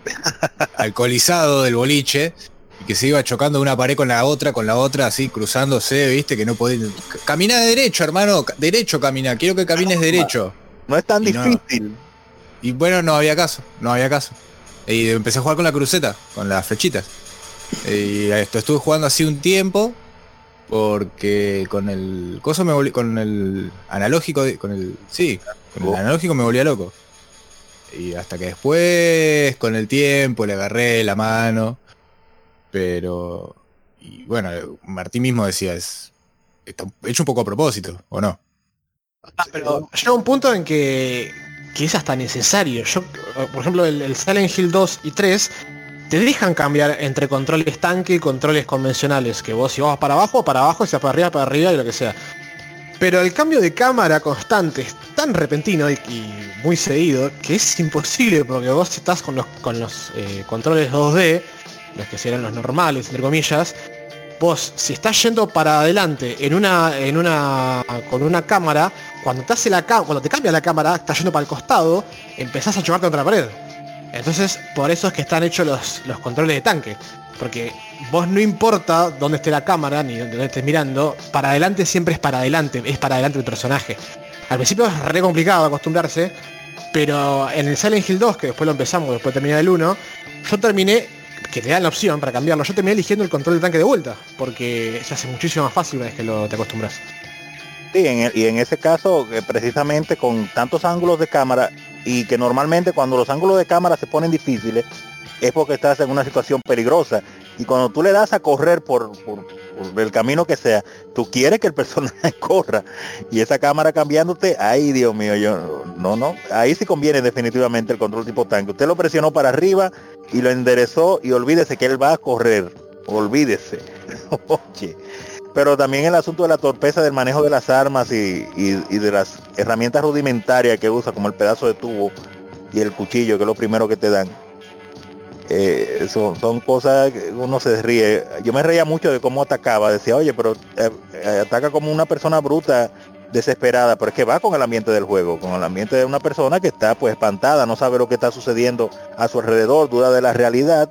alcoholizado del boliche y que se iba chocando una pared con la otra, con la otra, así cruzándose, viste, que no podía. Camina derecho, hermano, derecho camina, quiero que camines derecho. No es tan Y no. difícil. Y bueno, no había caso, no había caso. Y empecé a jugar con la cruceta, con las flechitas. Y esto estuve jugando así un tiempo. Porque con el coso me volví, con el analógico, con el. Sí, con el Oh. analógico me volvía loco. Y hasta que después, con el tiempo, le agarré la mano. Pero. Y bueno, Martín mismo decía, es. Está hecho un poco a propósito, ¿o no? Ah, pero llega un punto en que, que es hasta necesario. Yo, por ejemplo, el, el Silent Hill 2 y 3 te dejan cambiar entre controles tanque y controles convencionales. Que vos si vas para abajo, para abajo, si vas para arriba, para arriba y lo que sea. Pero el cambio de cámara constante es tan repentino y, y muy seguido que es imposible porque vos estás con los, con los eh, controles 2D, los que serían los normales, entre comillas, vos si estás yendo para adelante en una en una con una cámara cuando te hace la cuando te cambia la cámara estás yendo para el costado empezás a chocar contra la pared entonces por eso es que están hechos los, los controles de tanque porque vos no importa dónde esté la cámara ni dónde estés mirando para adelante siempre es para adelante es para adelante el personaje al principio es re complicado acostumbrarse pero en el Silent Hill 2 que después lo empezamos después de terminar el 1 yo terminé que te dan la opción para cambiarlo. Yo terminé eligiendo el control de tanque de vuelta, porque se hace muchísimo más fácil una vez que lo, te acostumbras. Sí, en el- y en ese caso, eh, precisamente con tantos ángulos de cámara y que normalmente cuando los ángulos de cámara se ponen difíciles es porque estás en una situación peligrosa. Y cuando tú le das a correr por, por- por el camino que sea, tú quieres que el personaje corra. Y esa cámara cambiándote, ay Dios mío, yo no, no. Ahí sí conviene definitivamente el control tipo tanque. Usted lo presionó para arriba y lo enderezó y olvídese que él va a correr. Olvídese. Oye. Pero también el asunto de la torpeza del manejo de las armas y, y- de las herramientas rudimentarias que usa, como el pedazo de tubo y el cuchillo, que es lo primero que te dan. Eh, son, son cosas que uno se ríe. Yo me reía mucho de cómo atacaba. Decía, oye, pero eh, eh, ataca como una persona bruta, desesperada, pero es que va con el ambiente del juego, con el ambiente de una persona que está pues espantada, no sabe lo que está sucediendo a su alrededor, duda de la realidad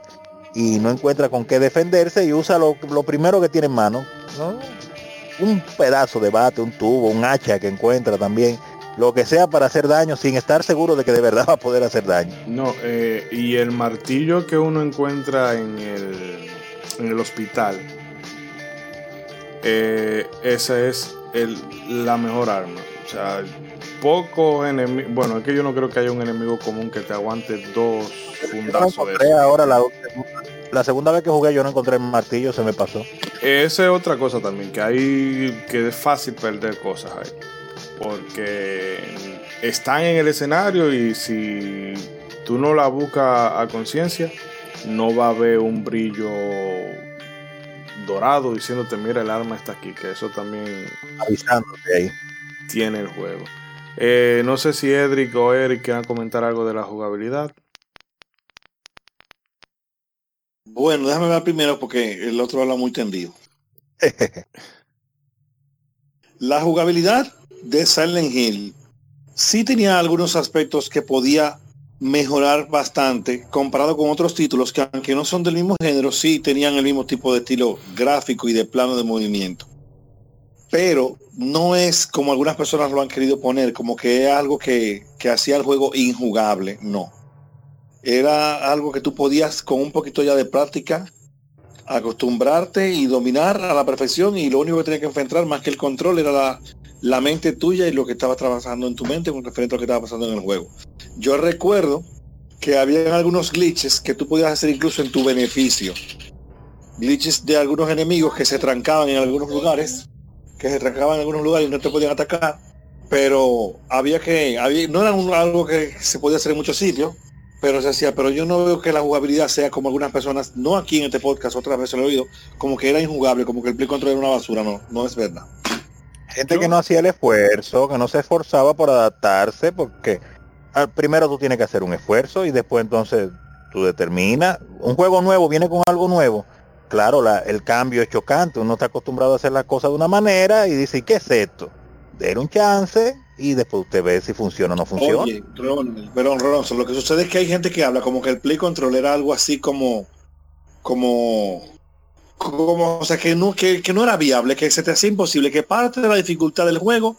y no encuentra con qué defenderse y usa lo, lo primero que tiene en mano, ¿no? un pedazo de bate, un tubo, un hacha que encuentra también, lo que sea para hacer daño sin estar seguro de que de verdad va a poder hacer daño. No, eh, y el martillo que uno encuentra en el, en el hospital. eh, esa es el, la mejor arma. O sea, pocos enemigos. Bueno, es que yo no creo que haya un enemigo común que te aguante dos fundazos de eso. ahora la, la segunda vez que jugué yo no encontré el martillo, se me pasó. Esa es otra cosa también, que hay que es fácil perder cosas ahí. Porque están en el escenario y si tú no la buscas a conciencia, no va a haber un brillo dorado diciéndote, mira, el arma está aquí, que eso también Avisándote ahí. tiene el juego. Eh, no sé si Edric o Eric quieran comentar algo de la jugabilidad. Bueno, déjame ver primero porque el otro habla muy tendido. La jugabilidad de Silent Hill sí tenía algunos aspectos que podía mejorar bastante comparado con otros títulos que aunque no son del mismo género, sí tenían el mismo tipo de estilo gráfico y de plano de movimiento. Pero no es como algunas personas lo han querido poner, como que es algo que, que hacía el juego injugable, no. Era algo que tú podías con un poquito ya de práctica acostumbrarte y dominar a la perfección y lo único que tenías que enfrentar más que el control era la, mente tuya y lo que estaba trabajando en tu mente con referente a lo que estaba pasando en el juego. Yo recuerdo que había algunos glitches que tú podías hacer incluso en tu beneficio. Glitches de algunos enemigos que se trancaban en algunos lugares, que se trancaban en algunos lugares y no te podían atacar, pero había que, había, no era algo que se podía hacer en muchos sitios, pero se hacía, pero yo no veo que la jugabilidad sea como algunas personas, no aquí en este podcast, otras veces lo he oído, como que era injugable, como que el Play Control era una basura, no, no es verdad. Gente que no hacía el esfuerzo, que no se esforzaba por adaptarse, porque ah, primero tú tienes que hacer un esfuerzo y después entonces tú determinas. Un juego nuevo viene con algo nuevo. Claro, la- el cambio es chocante. Uno está acostumbrado a hacer las cosas de una manera y dice, ¿y qué es esto? Der un chance y después usted ve si funciona o no funciona. Oye, Ronald, pero Ronald, lo que sucede es que hay gente que habla como que el Play Control era algo así como, como, como, o sea, que no, que, que no era viable, que se te hacía imposible, que parte de la dificultad del juego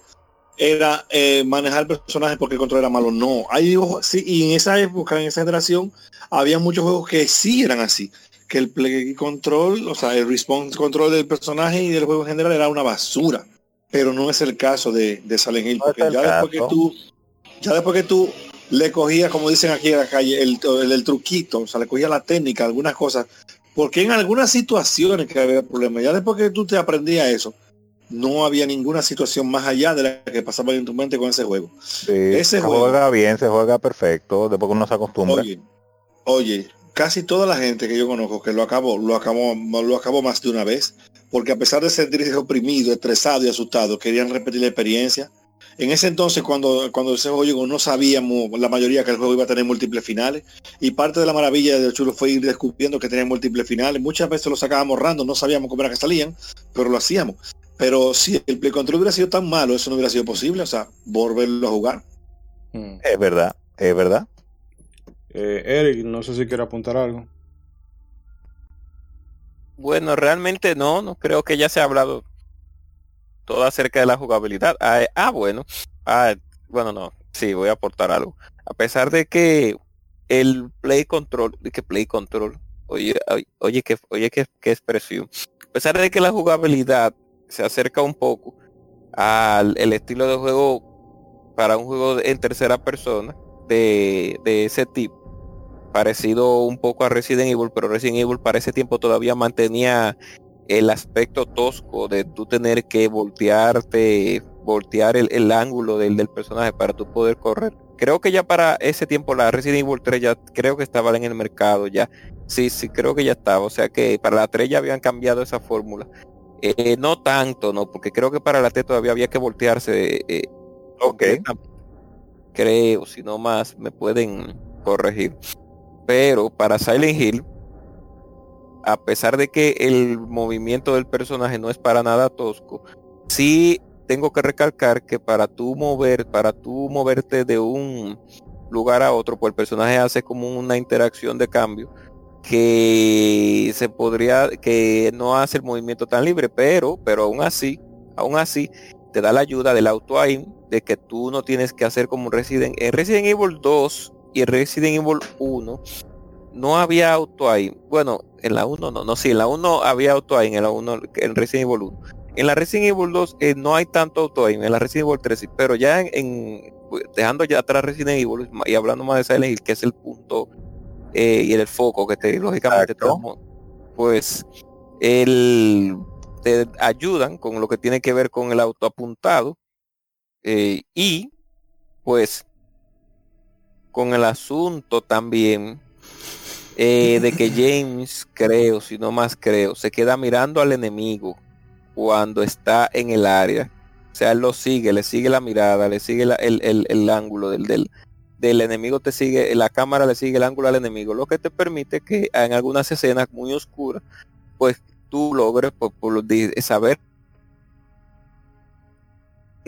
era eh, manejar personajes porque el control era malo. No, hay sí, y en esa época, en esa generación, había muchos juegos que sí eran así, que el Play Control, o sea, el response control del personaje y del juego en general era una basura. Pero no es el caso de, de Silent Hill, No es porque ya después que tú, ya después que tú le cogías, como dicen aquí en la calle, el, el, el truquito, o sea, le cogías la técnica, algunas cosas, porque en algunas situaciones que había problemas, ya después que tú te aprendías eso, no había ninguna situación más allá de la que pasaba en tu mente con ese juego. Sí, ese se juego- juega bien, se juega perfecto, después que uno se acostumbra. Oye, oye, casi toda la gente que yo conozco que lo acabó, lo acabó, lo acabó más de una vez, porque a pesar de sentirse oprimido, estresado y asustado, querían repetir la experiencia. En ese entonces, cuando, cuando ese juego llegó, no sabíamos la mayoría que el juego iba a tener múltiples finales. Y parte de la maravilla del chulo fue ir descubriendo que tenía múltiples finales. Muchas veces lo sacábamos random, no sabíamos cómo era que salían, pero lo hacíamos. Pero si el Play Control hubiera sido tan malo, eso no hubiera sido posible. O sea, volverlo a jugar. Hmm. Es verdad, es verdad. Eh, Eric, no sé si quiere apuntar algo. Bueno, realmente no, no creo que ya se ha hablado todo acerca de la jugabilidad. Ah, eh, ah, bueno. Ah, bueno, no. Sí, voy a aportar algo. A pesar de que el Play Control, de que Play Control, oye, oye, que, oye, qué, qué expresión. A pesar de que la jugabilidad se acerca un poco al el estilo de juego para un juego en tercera persona de, de ese tipo, parecido un poco a Resident Evil, pero Resident Evil para ese tiempo todavía mantenía el aspecto tosco de tú tener que voltearte, voltear el, el ángulo del, del personaje para tú poder correr. Creo que ya para ese tiempo la Resident Evil 3 ya creo que estaba en el mercado ya. Sí, sí, creo que ya estaba. O sea que para la 3 ya habían cambiado esa fórmula. Eh, no tanto, no, porque creo que para la T todavía había que voltearse. eh, Ok. Creo, si no más, me pueden corregir. Pero para Silent Hill, a pesar de que el movimiento del personaje no es para nada tosco, sí tengo que recalcar que para tú mover, para tú moverte de un lugar a otro, pues el personaje hace como una interacción de cambio que se podría, que no hace el movimiento tan libre, pero, pero aún así, aún así, te da la ayuda del auto aim de que tú no tienes que hacer como Resident en Resident Evil 2 y en Resident Evil 1 no había auto aim. Bueno, en la 1 no, no, sí, en la 1 había auto aim, en la 1 en Resident Evil 1. En la Resident Evil 2 eh, no hay tanto auto aim, en la Resident Evil 3 sí, pero ya en, en- dejando ya atrás Resident Evil y hablando más de Silent Hill, que es el punto eh, y el foco que te lógicamente tenemos, pues el te ayudan con lo que tiene que ver con el auto apuntado eh, y pues con el asunto también eh, de que James, creo, si no más creo, se queda mirando al enemigo cuando está en el área. O sea, él lo sigue, le sigue la mirada, le sigue la- el, el- el ángulo del, del, del enemigo, te sigue, la cámara le sigue el ángulo al enemigo, lo que te permite que en algunas escenas muy oscuras, pues tú logres por, por lo de- saber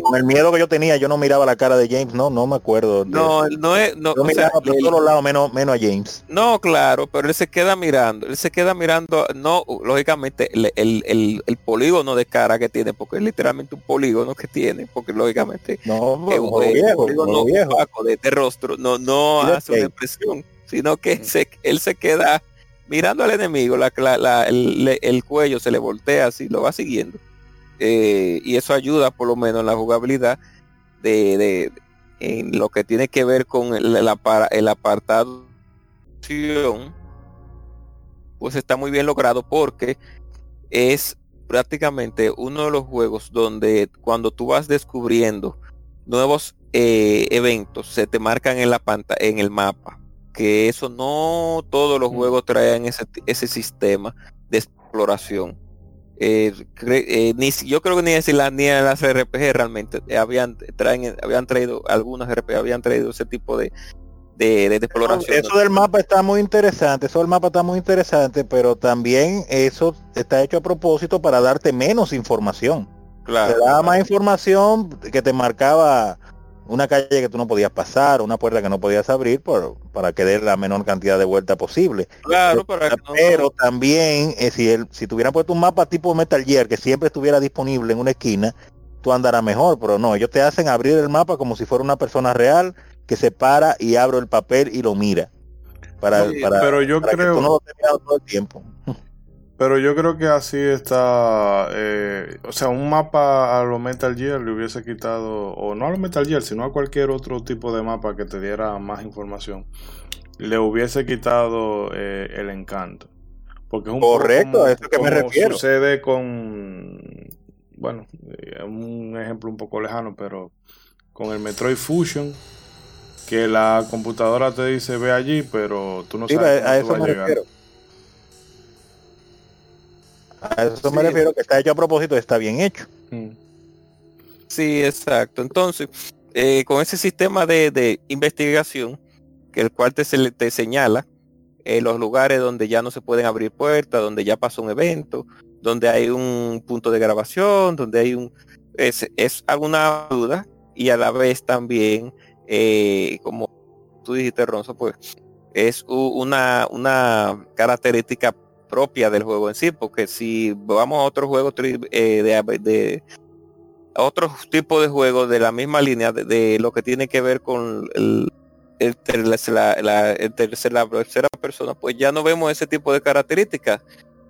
Con el miedo que yo tenía, yo no miraba la cara de James, no, no me acuerdo. de- no, no es, no, yo o sea, miraba por todos lados menos, menos a James. No, claro, pero él se queda mirando, él se queda mirando, no, lógicamente, el, el, el- el polígono de cara que tiene, porque es literalmente un polígono que tiene, porque lógicamente No, es un, viejo, polígono viejo. opaco de, de rostro, no, no hace una impresión, sino que se, él se queda mirando al enemigo, la, la- la- el, el cuello se le voltea así, lo va siguiendo. Eh, y eso ayuda por lo menos en la jugabilidad de, de- en lo que tiene que ver con el, apartado. Pues está muy bien logrado porque es prácticamente uno de los juegos donde cuando tú vas descubriendo nuevos eh, eventos se te marcan en la pantalla en el mapa. Que eso no todos los juegos traen ese, ese sistema de exploración eh, eh, ni si- yo creo que ni en la- ni las RPG realmente eh, habían traen habían traído algunas RPG habían traído ese tipo de de, de exploración Eso del mapa está muy interesante, eso del mapa está muy interesante, pero también eso está hecho a propósito para darte menos información. claro Te daba más información que te marcaba una calle que tú no podías pasar, una puerta que no podías abrir por, para que dé la menor cantidad de vuelta posible. claro para que no- Pero también, eh, si, el, si tuvieran puesto un mapa tipo Metal Gear que siempre estuviera disponible en una esquina, tú andarás mejor, pero no, ellos te hacen abrir el mapa como si fuera una persona real que se para y abre el papel y lo mira. Para, Sí, para, pero yo para que creo- tú no lo todo el tiempo. Pero yo creo que así está, eh, o sea, un mapa a lo Metal Gear le hubiese quitado, o no a lo Metal Gear, sino a cualquier otro tipo de mapa que te diera más información, le hubiese quitado eh, el encanto. Porque es un poco Correcto, como- a eso que me refiero. Sucede con, bueno, eh, un ejemplo un poco lejano, pero con el Metroid Fusion, que la computadora te dice ve allí, pero tú no Sí, sabes a, a cómo tú eso vas me a llegar. refiero. A eso me refiero que está hecho a propósito, está bien hecho. Mm. Sí, exacto. Entonces, eh, con ese sistema de, de investigación, que el cual te, se- te señala eh, los lugares donde ya no se pueden abrir puertas, donde ya pasó un evento, donde hay un punto de grabación, donde hay un... Es, es alguna duda y a la vez también, eh, como tú dijiste, Ronzo, pues es una, una característica propia del juego en sí, porque si vamos a otro juego tri- eh, de, de otros tipos de juegos de la misma línea de, de lo que tiene que ver con el, el la, la- el tercer- la tercera persona, pues ya no vemos ese tipo de características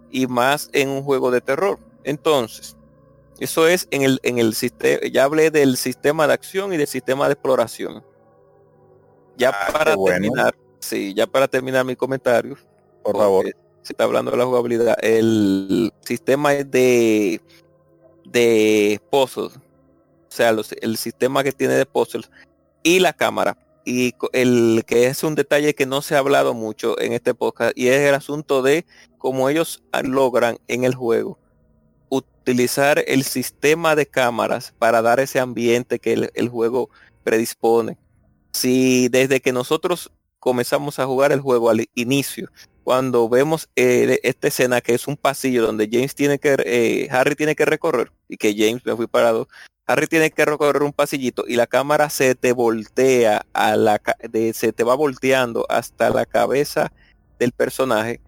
y más en un juego de terror. Entonces, eso es en el, en el sistema, ya hablé del sistema de acción y del sistema de exploración. Ya para Ah, bueno. terminar, sí, ya para terminar mi comentario, Por favor. Está hablando de la jugabilidad. El sistema de de puzzles. O sea, los- el sistema que tiene de puzzles y la cámara. Y el que es un detalle que no se ha hablado mucho en este podcast y es el asunto de cómo ellos ah, logran en el juego utilizar el sistema de cámaras para dar ese ambiente que el juego predispone. Si desde que nosotros comenzamos a jugar el juego al inicio, cuando vemos eh, esta escena que es un pasillo donde James tiene que, eh, Harry tiene que recorrer y que James me fui parado, Harry tiene que recorrer un pasillito y la cámara se te voltea a la, se te va volteando hasta la cabeza del personaje.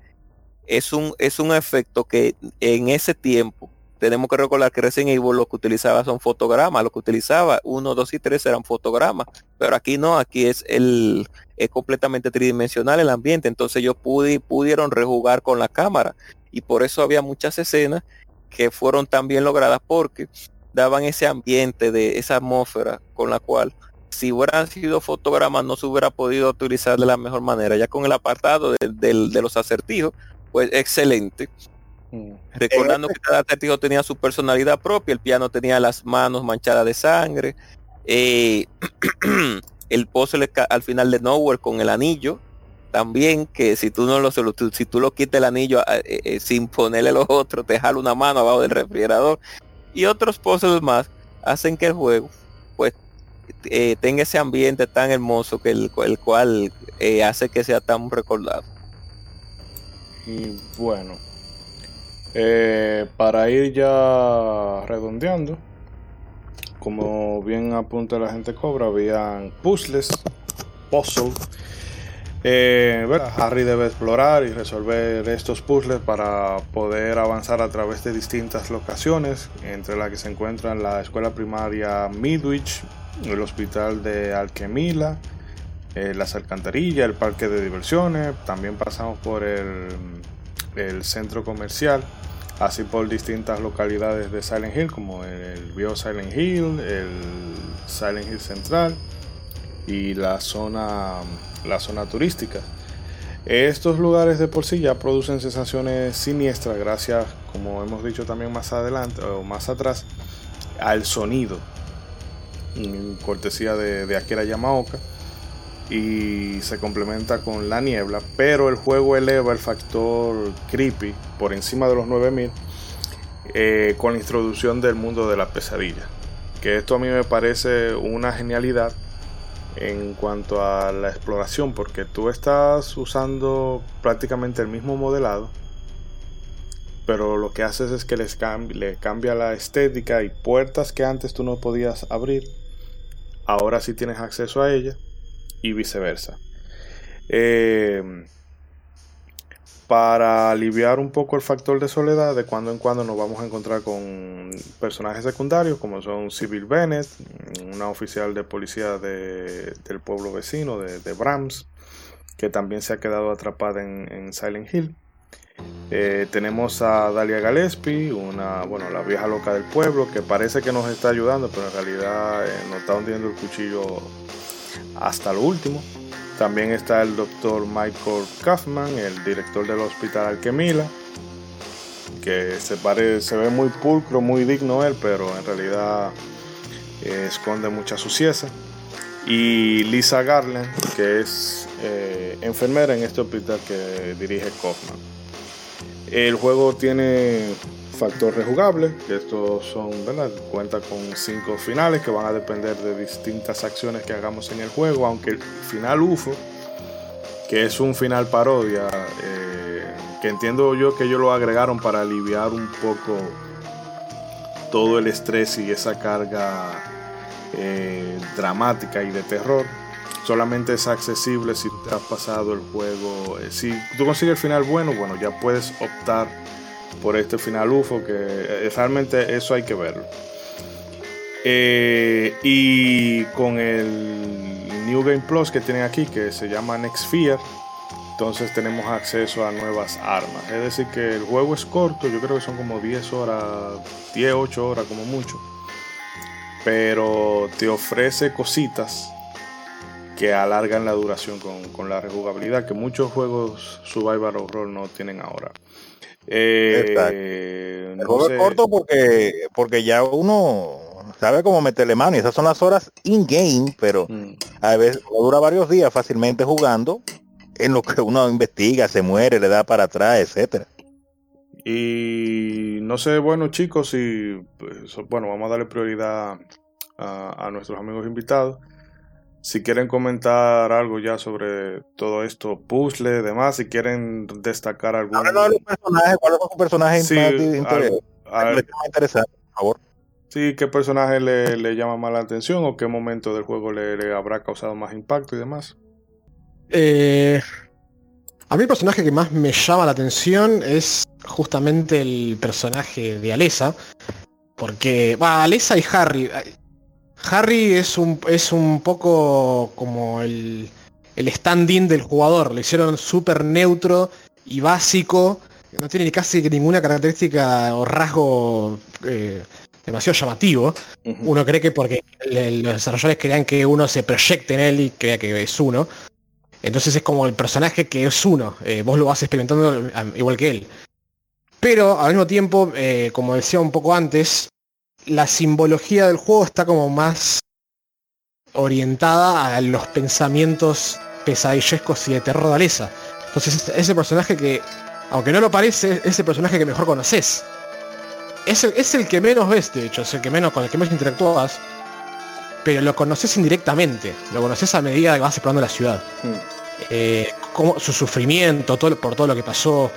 Es un, es un efecto que en ese tiempo tenemos que recordar que Resident Evil lo que utilizaba son fotogramas, lo que utilizaba 1, 2 y 3 eran fotogramas, pero aquí no, aquí es el es completamente tridimensional el ambiente, entonces ellos pudi- pudieron rejugar con la cámara y por eso había muchas escenas que fueron tan bien logradas porque daban ese ambiente de esa atmósfera con la cual si hubieran sido fotogramas no se hubiera podido utilizar de la mejor manera. Ya con el apartado de, del- de los acertijos, pues excelente. Mm. Recordando que cada acertijo tenía su personalidad propia, el piano tenía las manos manchadas de sangre, eh, el puzzle al final de Nowhere con el anillo, también que si tú no lo si tú lo quitas el anillo eh, eh, eh, sin ponerle los otros, te jala una mano abajo del refrigerador y otros puzzles más hacen que el juego pues eh, tenga ese ambiente tan hermoso que el, el cual eh, hace que sea tan recordado. Y bueno, eh, para ir ya redondeando, como bien apunta la gente cobra, habían puzzles, puzzle. Eh. Harry debe explorar y resolver estos puzzles para poder avanzar a través de distintas locaciones, entre las que se encuentran la escuela primaria Midwich, el hospital de Alquemila, eh, las alcantarillas, el parque de diversiones, también pasamos por el, el centro comercial, así por distintas localidades de Silent Hill, como el viejo Silent Hill, el Silent Hill Central y la zona, la zona turística. Estos lugares de por sí ya producen sensaciones siniestras gracias, como hemos dicho también más adelante o más atrás, al sonido, cortesía de, de Akira Yamaoka y se complementa con la niebla, pero el juego eleva el factor creepy por encima de los 9000 eh, con la introducción del mundo de la pesadilla. Que esto a mí me parece una genialidad en cuanto a la exploración, porque tú estás usando prácticamente el mismo modelado, pero lo que haces es que les le cambia la estética y puertas que antes tú no podías abrir, ahora sí tienes acceso a ellas y viceversa. Eh, para aliviar un poco el factor de soledad, de cuando en cuando nos vamos a encontrar con personajes secundarios como son Civil Bennett, una oficial de policía de- del pueblo vecino de, de Brahms, que también se ha quedado atrapada en, en Silent Hill. Eh, tenemos a Dalia Gillespie, una, bueno, la vieja loca del pueblo, que parece que nos está ayudando, pero en realidad eh, nos está hundiendo el cuchillo hasta lo último. También está el doctor Michael Kaufman, el director del hospital Alquemila, que se, pare, se ve muy pulcro, muy digno él, pero en realidad eh, esconde mucha suciedad. Y Lisa Garland, que es eh, enfermera en este hospital que dirige Kaufman. El juego tiene factor rejugable, estos son, ¿verdad? Cuenta con cinco finales que van a depender de distintas acciones que hagamos en el juego, aunque el final UFO, que es un final parodia, eh, que entiendo yo que ellos lo agregaron para aliviar un poco todo el estrés y esa carga eh, dramática y de terror. Solamente es accesible si te has pasado el juego. eh, Si tú consigues el final bueno, bueno, ya puedes optar por este final UFO, que eh, realmente eso hay que verlo. Eh, y con el New Game Plus que tienen aquí, que se llama Next Fear, entonces tenemos acceso a nuevas armas. Es decir, que el juego es corto, yo creo que son como 10 horas, 10, 8 horas como mucho. Pero te ofrece cositas que alargan la duración con, con la rejugabilidad que muchos juegos survival horror no tienen ahora. Eh, El no juego sé. es corto porque, porque ya uno sabe cómo meterle mano y esas son las horas in-game, pero Mm. a veces dura varios días fácilmente jugando en lo que uno investiga, se muere, le da para atrás, etcétera. Y no sé, bueno chicos, si pues, bueno, vamos a darle prioridad a, a nuestros amigos invitados. Si quieren comentar algo ya sobre todo esto, puzzle, demás, si quieren destacar algún Háblanos de los personajes, ¿cuáles son sus personajes Sí, más, al- inter- al- más interesantes, por favor? sí, qué personaje le, le llama más la atención o qué momento del juego le, le habrá causado más impacto y demás. Eh, a mí el personaje que más me llama la atención es justamente el personaje de Alessa. Porque, va, Alessa y Harry. Harry es un, es un poco como el, el stand-in del jugador. Lo hicieron súper neutro y básico. no tiene casi ninguna característica o rasgo eh, demasiado llamativo. Uno cree que porque le- los desarrolladores crean que uno se proyecte en él y crea que es uno. Entonces es como el personaje que es uno. eh, vos lo vas experimentando eh, igual que él. Pero al mismo tiempo, eh, como decía un poco antes, la simbología del juego está como más orientada a los pensamientos pesadillescos y de terror de Alesa. Entonces es- ese personaje que, aunque no lo parece, es el personaje que mejor conoces. Es el, es el que menos ves, de hecho, es el que menos con el que menos interactúas, pero lo conoces indirectamente, lo conoces a medida que vas explorando la ciudad. Mm. Eh, como su sufrimiento, todo, por todo lo que pasó.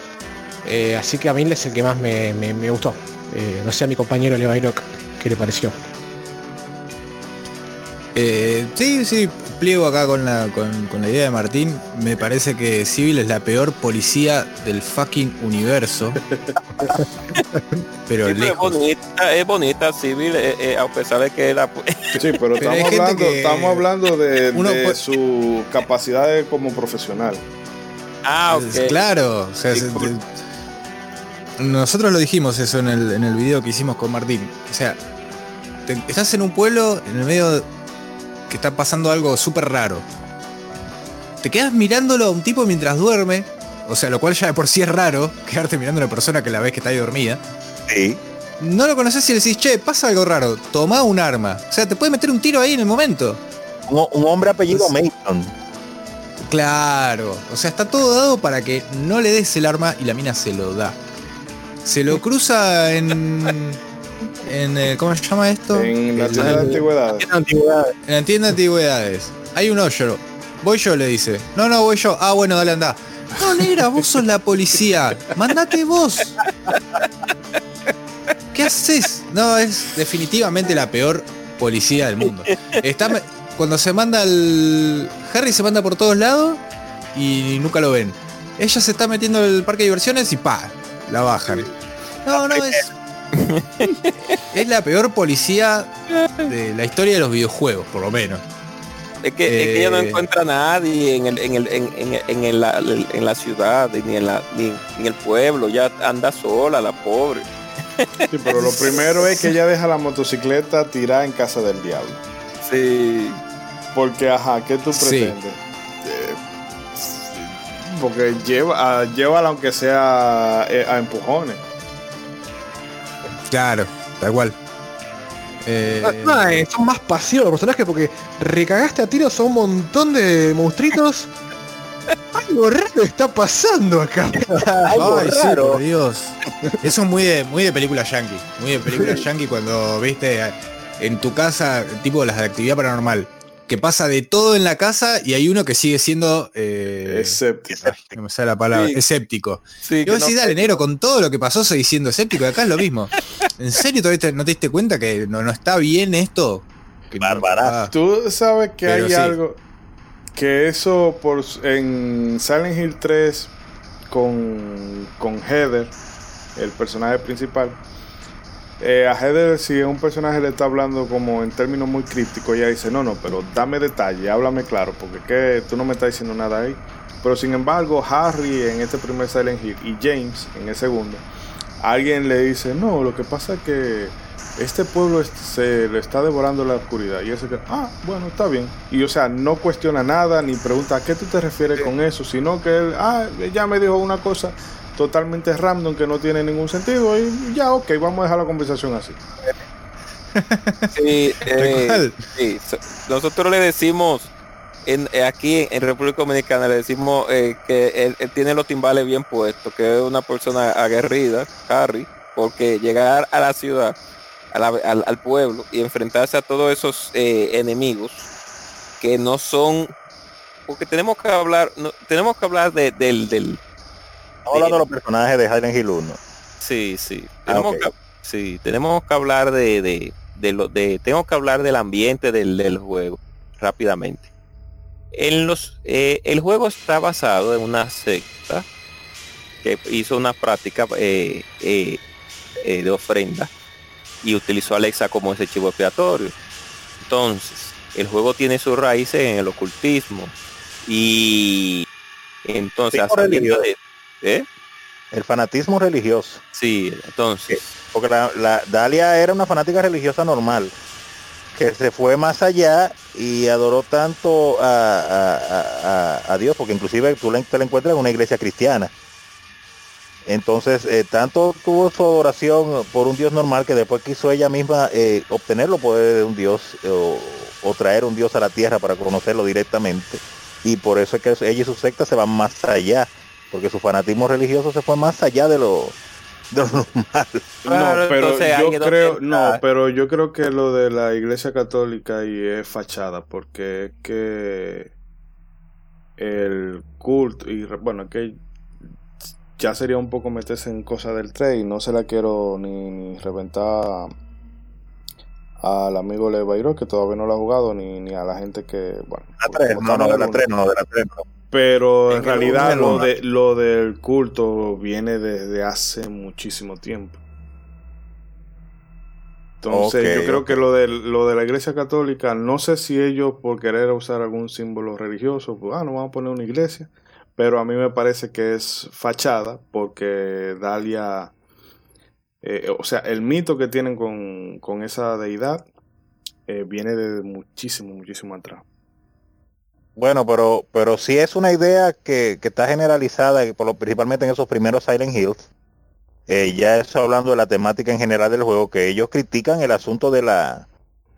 Eh, así que a mí es el que más me, me- me gustó. Eh, no sé a mi compañero Leva Iroc, ¿qué le pareció? Eh, sí, sí, pliego acá con la, con, con la idea de Martín. Me parece que Civil es la peor policía del fucking universo. Pero Sí, pero es bonita, es bonita civil, eh, eh, a pesar de que la Sí, pero, estamos, hablando, que- estamos hablando de, Uno de puede- su capacidad como profesional. Ah, ok. Claro, o sea, Sí, se- cool. Nosotros lo dijimos eso en el, en el video que hicimos con Martín. O sea, te- estás en un pueblo en el medio que está pasando algo súper raro. Te quedas mirándolo a un tipo mientras duerme, o sea, lo cual ya de por sí es raro, quedarte mirando a una persona que la ves que está ahí dormida. Sí. No lo conoces y le decís, che, pasa algo raro, toma un arma. O sea, te puede meter un tiro ahí en el momento. Un, un hombre apellido Mason. Claro, o sea, está todo dado para que no le des el arma y la mina se lo da. Se lo cruza en. en eh, ¿Cómo se llama esto? En la tienda de antigüedades. en la tienda de antigüedades. Hay un hoyo. Voy yo, le dice. No, no, voy yo. Ah, bueno, dale, anda. No, negra, vos sos la policía. Mandate vos. ¿Qué haces? No, es definitivamente la peor policía del mundo. Está, cuando se manda el... Harry se manda por todos lados y nunca lo ven. Ella se está metiendo en el parque de diversiones y pa, la bajan. No, no, es... Es la peor policía de la historia de los videojuegos, por lo menos. Es que, es que ella no Eh, encuentra a nadie en el, en el, en, en, en la, en la ciudad, ni en la, ni en el pueblo, ya anda sola, la pobre. Sí, pero lo primero es que ella deja la motocicleta tirada en casa del diablo. Sí. Porque, ajá, ¿qué tú Sí. pretendes? Eh, porque lleva, a- llévala aunque sea eh, a empujones. Claro, tal cual. Eh, Ah, eh, son más pasivos los personajes porque recagaste a tiros a un montón de monstruitos. Algo raro está pasando acá. Algo Ay, sí, por Dios. Eso es muy de, muy de película yankee. Muy de película yankee cuando viste eh, en tu casa, tipo las de actividad paranormal. Que pasa de todo en la casa y hay uno que sigue siendo. eh, Escéptico. no me sale la palabra. Sí. Escéptico. Sí, Y vos no- decís, dale, negro, con todo lo que pasó, soy diciendo escéptico. Y acá es lo mismo. ¿En serio todavía te- no te diste cuenta que no, no está bien esto? Bárbara. ah, Tú sabes que Pero hay sí. algo que eso por en Silent Hill 3 con, con Heather, el personaje principal. Eh, a Heather, si un personaje le está hablando como en términos muy crípticos, ella dice, no, no, pero dame detalle, háblame claro, porque que tú no me estás diciendo nada ahí. Pero sin embargo, Harry en este primer Silent Hill y James en el segundo, alguien le dice, no, lo que pasa es que este pueblo se le está devorando la oscuridad. Y ese que, ah, bueno, está bien. Y o sea, no cuestiona nada ni pregunta a qué tú te refieres con eso, sino que él, ah, ella me dijo una cosa totalmente random que no tiene ningún sentido y ya, ok, vamos a dejar la conversación así. Sí, eh, sí, nosotros le decimos en, eh, aquí en República Dominicana le decimos eh, que él, él tiene los timbales bien puestos, que es una persona aguerrida, Harry, porque llegar a la ciudad, a la- al, al pueblo y enfrentarse a todos esos eh, enemigos que no son, porque tenemos que hablar, no- tenemos que hablar de- del, del, Estamos hablando de los personajes de Silent Hill 1. Sí, sí. Ah, Tenemos, que, sí, tenemos que hablar de, de, de lo de, tengo que hablar del ambiente del, del juego rápidamente. En los, eh, el juego está basado en una secta que hizo una práctica eh, eh, de ofrenda y utilizó a Alexa como ese chivo expiatorio. Entonces, el juego tiene sus raíces en el ocultismo y entonces Tipo ¿eh? El fanatismo religioso. Sí, entonces. Porque la, la- Dalia era una fanática religiosa normal, que se fue más allá y adoró tanto a, a- a- a- a Dios, porque inclusive tú la- te la encuentras en una iglesia cristiana. Entonces, eh, tanto tuvo su adoración por un Dios normal que después quiso ella misma eh, obtener los poderes de un Dios eh, o, o traer un Dios a la tierra para conocerlo directamente. Y por eso es que ella y su secta se van más allá, porque su fanatismo religioso se fue más allá de lo, de lo normal. No, pero yo creo, no, pero yo creo que lo de la Iglesia Católica y es fachada, porque es que el culto y bueno, que ya sería un poco meterse en cosas del trade y no se la quiero ni, ni reventar al amigo Levairo que todavía no lo ha jugado ni, ni a la gente que bueno La tres, como no, no, de la en tres, no, de la tres, no. Pero en realidad lo, de, lo del culto viene desde hace muchísimo tiempo. Entonces yo creo que lo de, lo de la iglesia católica, no sé si ellos por querer usar algún símbolo religioso, pues ah, no vamos a poner una iglesia, pero a mí me parece que es fachada porque Dalia, eh, o sea, el mito que tienen con, con esa deidad eh, viene de muchísimo, muchísimo atrás. Bueno, pero, pero sí es una idea que, que está generalizada, y por lo, principalmente en esos primeros Silent Hills. Eh, ya eso hablando de la temática en general del juego, que ellos critican el asunto de la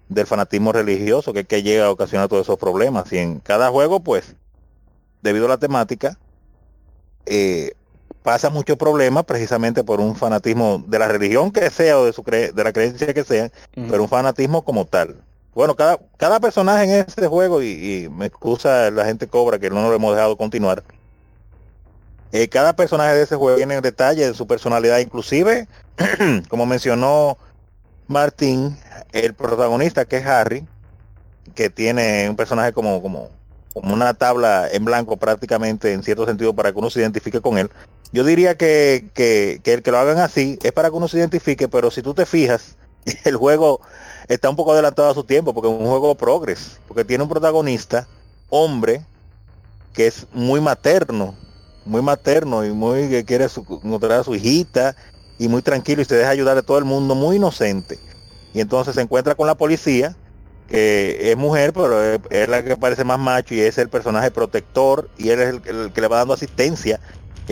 del fanatismo religioso, que es que llega a ocasionar todos esos problemas. Y en cada juego, pues, debido a la temática, eh, pasa muchos problemas precisamente por un fanatismo de la religión que sea o de, su cre- de la creencia que sea, pero un fanatismo como tal. Bueno, cada, cada personaje en este juego, y, y me excusa la gente cobra que no lo hemos dejado continuar, eh, cada personaje de ese juego tiene detalle de su personalidad, inclusive, como mencionó Martín, el protagonista que es Harry, que tiene un personaje como, como, como una tabla en blanco prácticamente en cierto sentido para que uno se identifique con él. Yo diría que, que, que el que lo hagan así es para que uno se identifique, pero si tú te fijas, el juego está un poco adelantado a su tiempo porque es un juego progres, porque tiene un protagonista, hombre, que es muy materno, muy materno y muy que quiere su, encontrar a su hijita y muy tranquilo y se deja ayudar de todo el mundo, muy inocente. Y entonces se encuentra con la policía, que es mujer, pero es, la que parece más macho y es el personaje protector y él es el, el que le va dando asistencia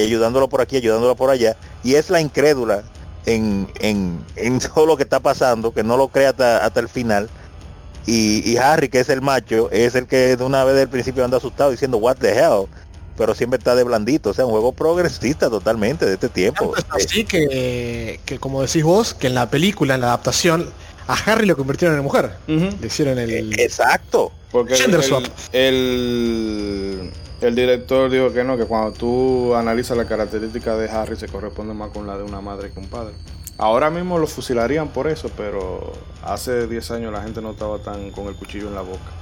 ayudándolo por aquí, ayudándolo por allá. Y es la incrédula en, en, en todo lo que está pasando, que no lo cree hasta, hasta el final. Y, y Harry, que es el macho, es el que de una vez del principio anda asustado diciendo, what the hell, pero siempre está de blandito, o sea, un juego progresista totalmente de este tiempo. Así que, que, como decís vos, que en la película, en la adaptación, a Harry lo convirtieron en mujer. Le hicieron el... Exacto. Porque el, el director dijo que no, que cuando tú analizas la característica de Harry se corresponde más con la de una madre que un padre. Ahora mismo lo fusilarían por eso, pero hace 10 años la gente no estaba tan con el cuchillo en la boca.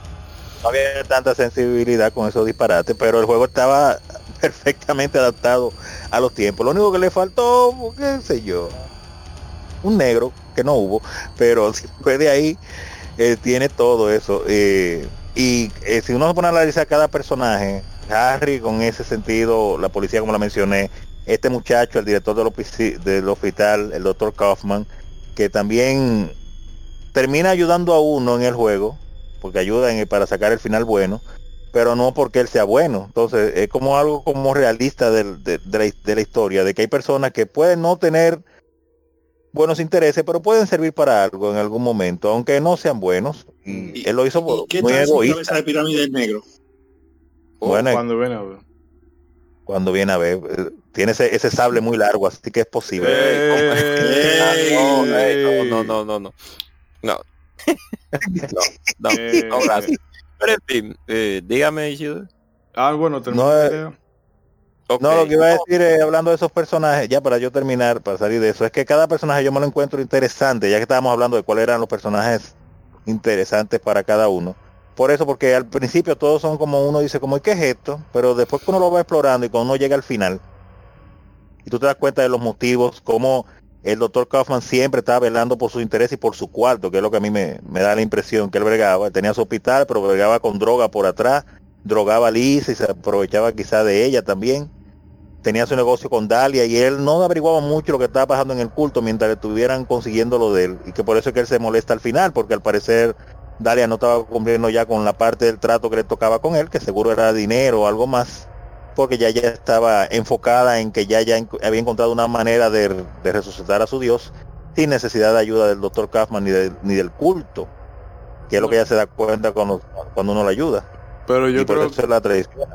No había tanta sensibilidad con esos disparates, pero el juego estaba perfectamente adaptado a los tiempos. Lo único que le faltó, qué sé yo, un negro, que no hubo, pero después de ahí eh, tiene todo eso. eh, y eh, si uno se pone a analizar cada personaje, Harry con ese sentido, la policía como la mencioné, este muchacho, el director del, hospital, el doctor Kaufman, que también termina ayudando a uno en el juego, porque ayuda en el- para sacar el final bueno, pero no porque él sea bueno. Entonces es como algo como realista de, de la, de la historia, de que hay personas que pueden no tener buenos intereses, pero pueden servir para algo en algún momento, aunque no sean buenos. Y, él lo hizo ¿Y qué muy tal egoísta. cabeza de pirámide del negro? Bueno, Cuando viene a ver. cuando viene a ver, eh, tiene ese, ese sable muy largo, así que es posible. Ey, No, ey, ey. no, no, no, no. No. No, no, Eh, no, gracias. Pero en fin, eh, dígame, Isidro. Ah, bueno, termina No, eh. No, lo que iba a decir eh, hablando de esos personajes, ya para yo terminar, para salir de eso, es que cada personaje yo me lo encuentro interesante, ya que estábamos hablando de cuáles eran los personajes interesantes para cada uno. Por eso, porque al principio todos son como uno dice, como, ¿qué es esto? Pero después que uno lo va explorando y cuando uno llega al final, y tú te das cuenta de los motivos, como el doctor Kaufman siempre estaba velando por su interés y por su cuarto, que es lo que a mí me, da la impresión que él bregaba. Tenía su hospital, pero bregaba con droga por atrás, drogaba a Lisa y se aprovechaba quizá de ella también. tenía su negocio con Dalia y él no averiguaba mucho lo que estaba pasando en el culto mientras estuvieran consiguiendo lo de él. Y que por eso es que él se molesta al final, porque al parecer Dalia no estaba cumpliendo ya con la parte del trato que le tocaba con él, que seguro era dinero o algo más, porque ya ya estaba enfocada en que ya ya había encontrado una manera de, de resucitar a su Dios sin necesidad de ayuda del doctor Kaufman ni, de- ni del culto, que es lo que ella se da cuenta cuando, cuando uno la ayuda. Pero yo y por creo eso es la tradición.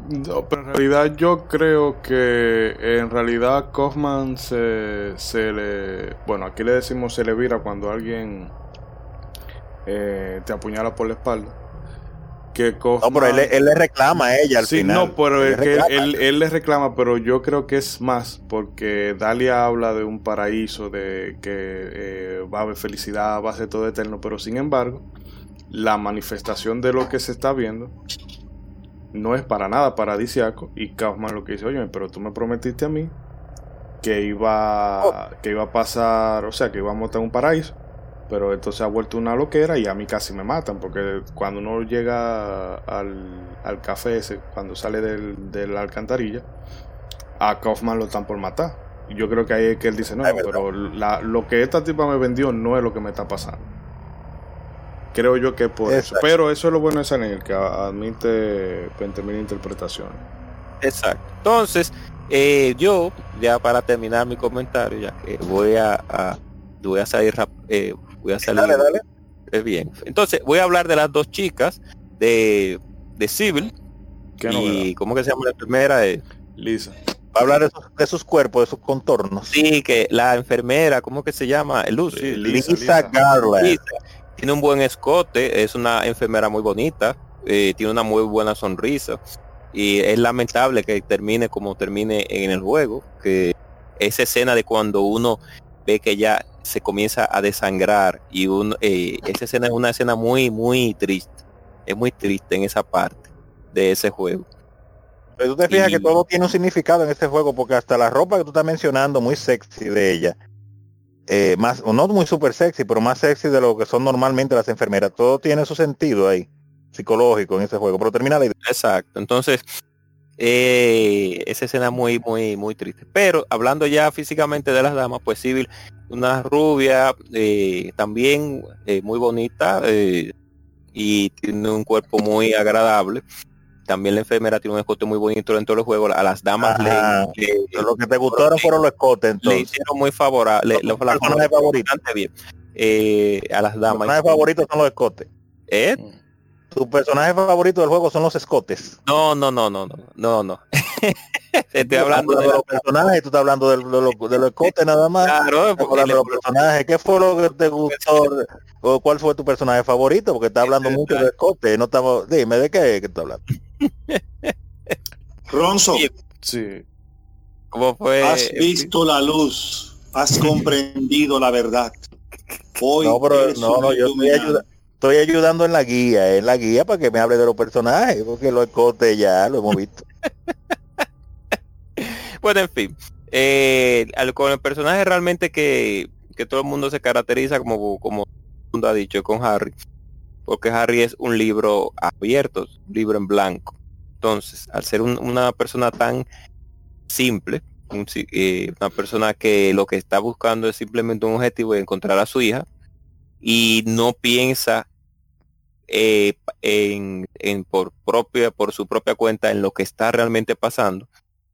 No, pero en realidad yo creo que en realidad Kaufman se, se le... Bueno, aquí le decimos se le vira cuando alguien eh, te apuñala por la espalda. Que No, Kaufman... pero él, él le reclama a ella al sí, final. no, pero Él es que él, él le reclama, pero yo creo que es más, porque Dalia habla de un paraíso, de que eh, va a haber felicidad, va a ser todo eterno, pero sin embargo, la manifestación de lo que se está viendo no es para nada paradisiaco, y Kaufman lo que dice, oye, pero tú me prometiste a mí que iba, que iba a pasar, o sea, que íbamos a estar en un paraíso. Pero esto se ha vuelto una loquera y a mí casi me matan, porque cuando uno llega al, al café ese, cuando sale del, de la alcantarilla, a Kaufman lo están por matar. Y yo creo que ahí es que él dice, no, pero la- lo que esta tipa me vendió no es lo que me está pasando. Creo yo que es por eso. Pero eso es lo bueno de Hill, que admite 20.000 interpretaciones. Exacto. Entonces, eh, yo, ya para terminar mi comentario, ya que voy a, a- voy a salir eh, voy a salir Dale, dale. eh, bien. Entonces, voy a hablar de las dos chicas de, de Civil ¿Qué y? ¿cómo que se llama la primera? Eh, Lisa. Va a hablar de sus, de sus cuerpos, de sus contornos. sí, que la enfermera, ¿cómo que se llama? Lucy. Sí, Lisa, Lisa. Garland. Lisa. Tiene un buen escote, es una enfermera muy bonita, eh, tiene una muy buena sonrisa y es lamentable que termine como termine en el juego, que esa escena de cuando uno ve que ya se comienza a desangrar y eh, esa escena es una escena muy muy triste, es muy triste en esa parte de ese juego. Pero tú te fijas Y- que todo tiene un significado en este juego, porque hasta la ropa que tú estás mencionando, muy sexy de ella, eh, más, o no muy super sexy, pero más sexy de lo que son normalmente las enfermeras, todo tiene su sentido ahí, psicológico en este juego. Pero termina la idea. Exacto. Entonces, eh, esa escena muy, muy, muy triste. Pero hablando ya físicamente de las damas, pues Civil, una rubia, eh, también eh, muy bonita eh, y tiene un cuerpo muy agradable. También la enfermera tiene un escote muy bonito dentro del juego. A las damas le- le, Lo que te gustó ahora fueron los escotes, le entonces. hicieron muy favorable. Los le- la- personajes favoritos. bastante bien. A las damas. personajes favoritos son los escotes. ¿Eh? Tus personajes favoritos del juego son los escotes. No, no, no, no, no, no, no. Estoy hablando de de los personajes, tú estás hablando del- de, los, de los escotes nada más. Claro, porque de los personajes. ¿Qué fue lo que te gustó? ¿O cuál fue tu personaje favorito? Porque está hablando mucho de escote. No estamos. Dime, ¿de qué, que estás hablando? Ronzo, Sí. ¿Cómo fue? has visto la luz, has comprendido la verdad. Hoy No, pero no, un no, yo estoy, iluminado. Estoy ayudando en la guía, en la guía para que me hable de los personajes, porque los escotes ya lo hemos visto. Bueno, en fin. eh, con el personaje realmente que, que todo el mundo se caracteriza como, como mundo ha dicho con Harry. Porque Harry es un libro abierto, un libro en blanco. Entonces, al ser un- una persona tan simple, un eh, una persona que lo que está buscando es simplemente un objetivo de encontrar a su hija y no piensa eh, en, en por propia por su propia cuenta en lo que está realmente pasando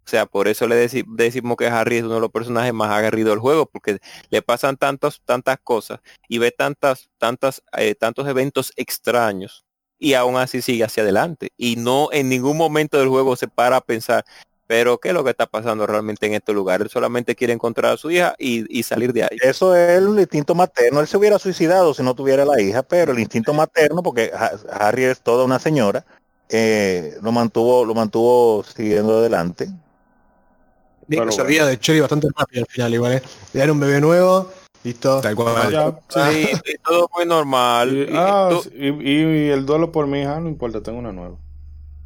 o sea, por eso le deci- decimos que Harry es uno de los personajes más aguerridos del juego, porque le pasan tantas, tantas cosas y ve tantas, tantas, eh, tantos eventos extraños y aún así sigue hacia adelante. Y no en ningún momento del juego se para a pensar, pero ¿qué es lo que está pasando realmente en este lugar? Él solamente quiere encontrar a su hija y, y salir de ahí. Eso es el instinto materno. Él se hubiera suicidado si no tuviera la hija, pero el instinto materno, porque Ha- Harry es toda una señora, eh, lo mantuvo, lo mantuvo siguiendo adelante. Bien, que bueno. olvida de Cherry bastante rápido al final, igual, ¿eh? Le dan un bebé nuevo, listo. Tal cual. Ya, sí. Todo muy normal. Y, Y ah, tú- y, y el duelo por mi hija, no importa, tengo una nueva.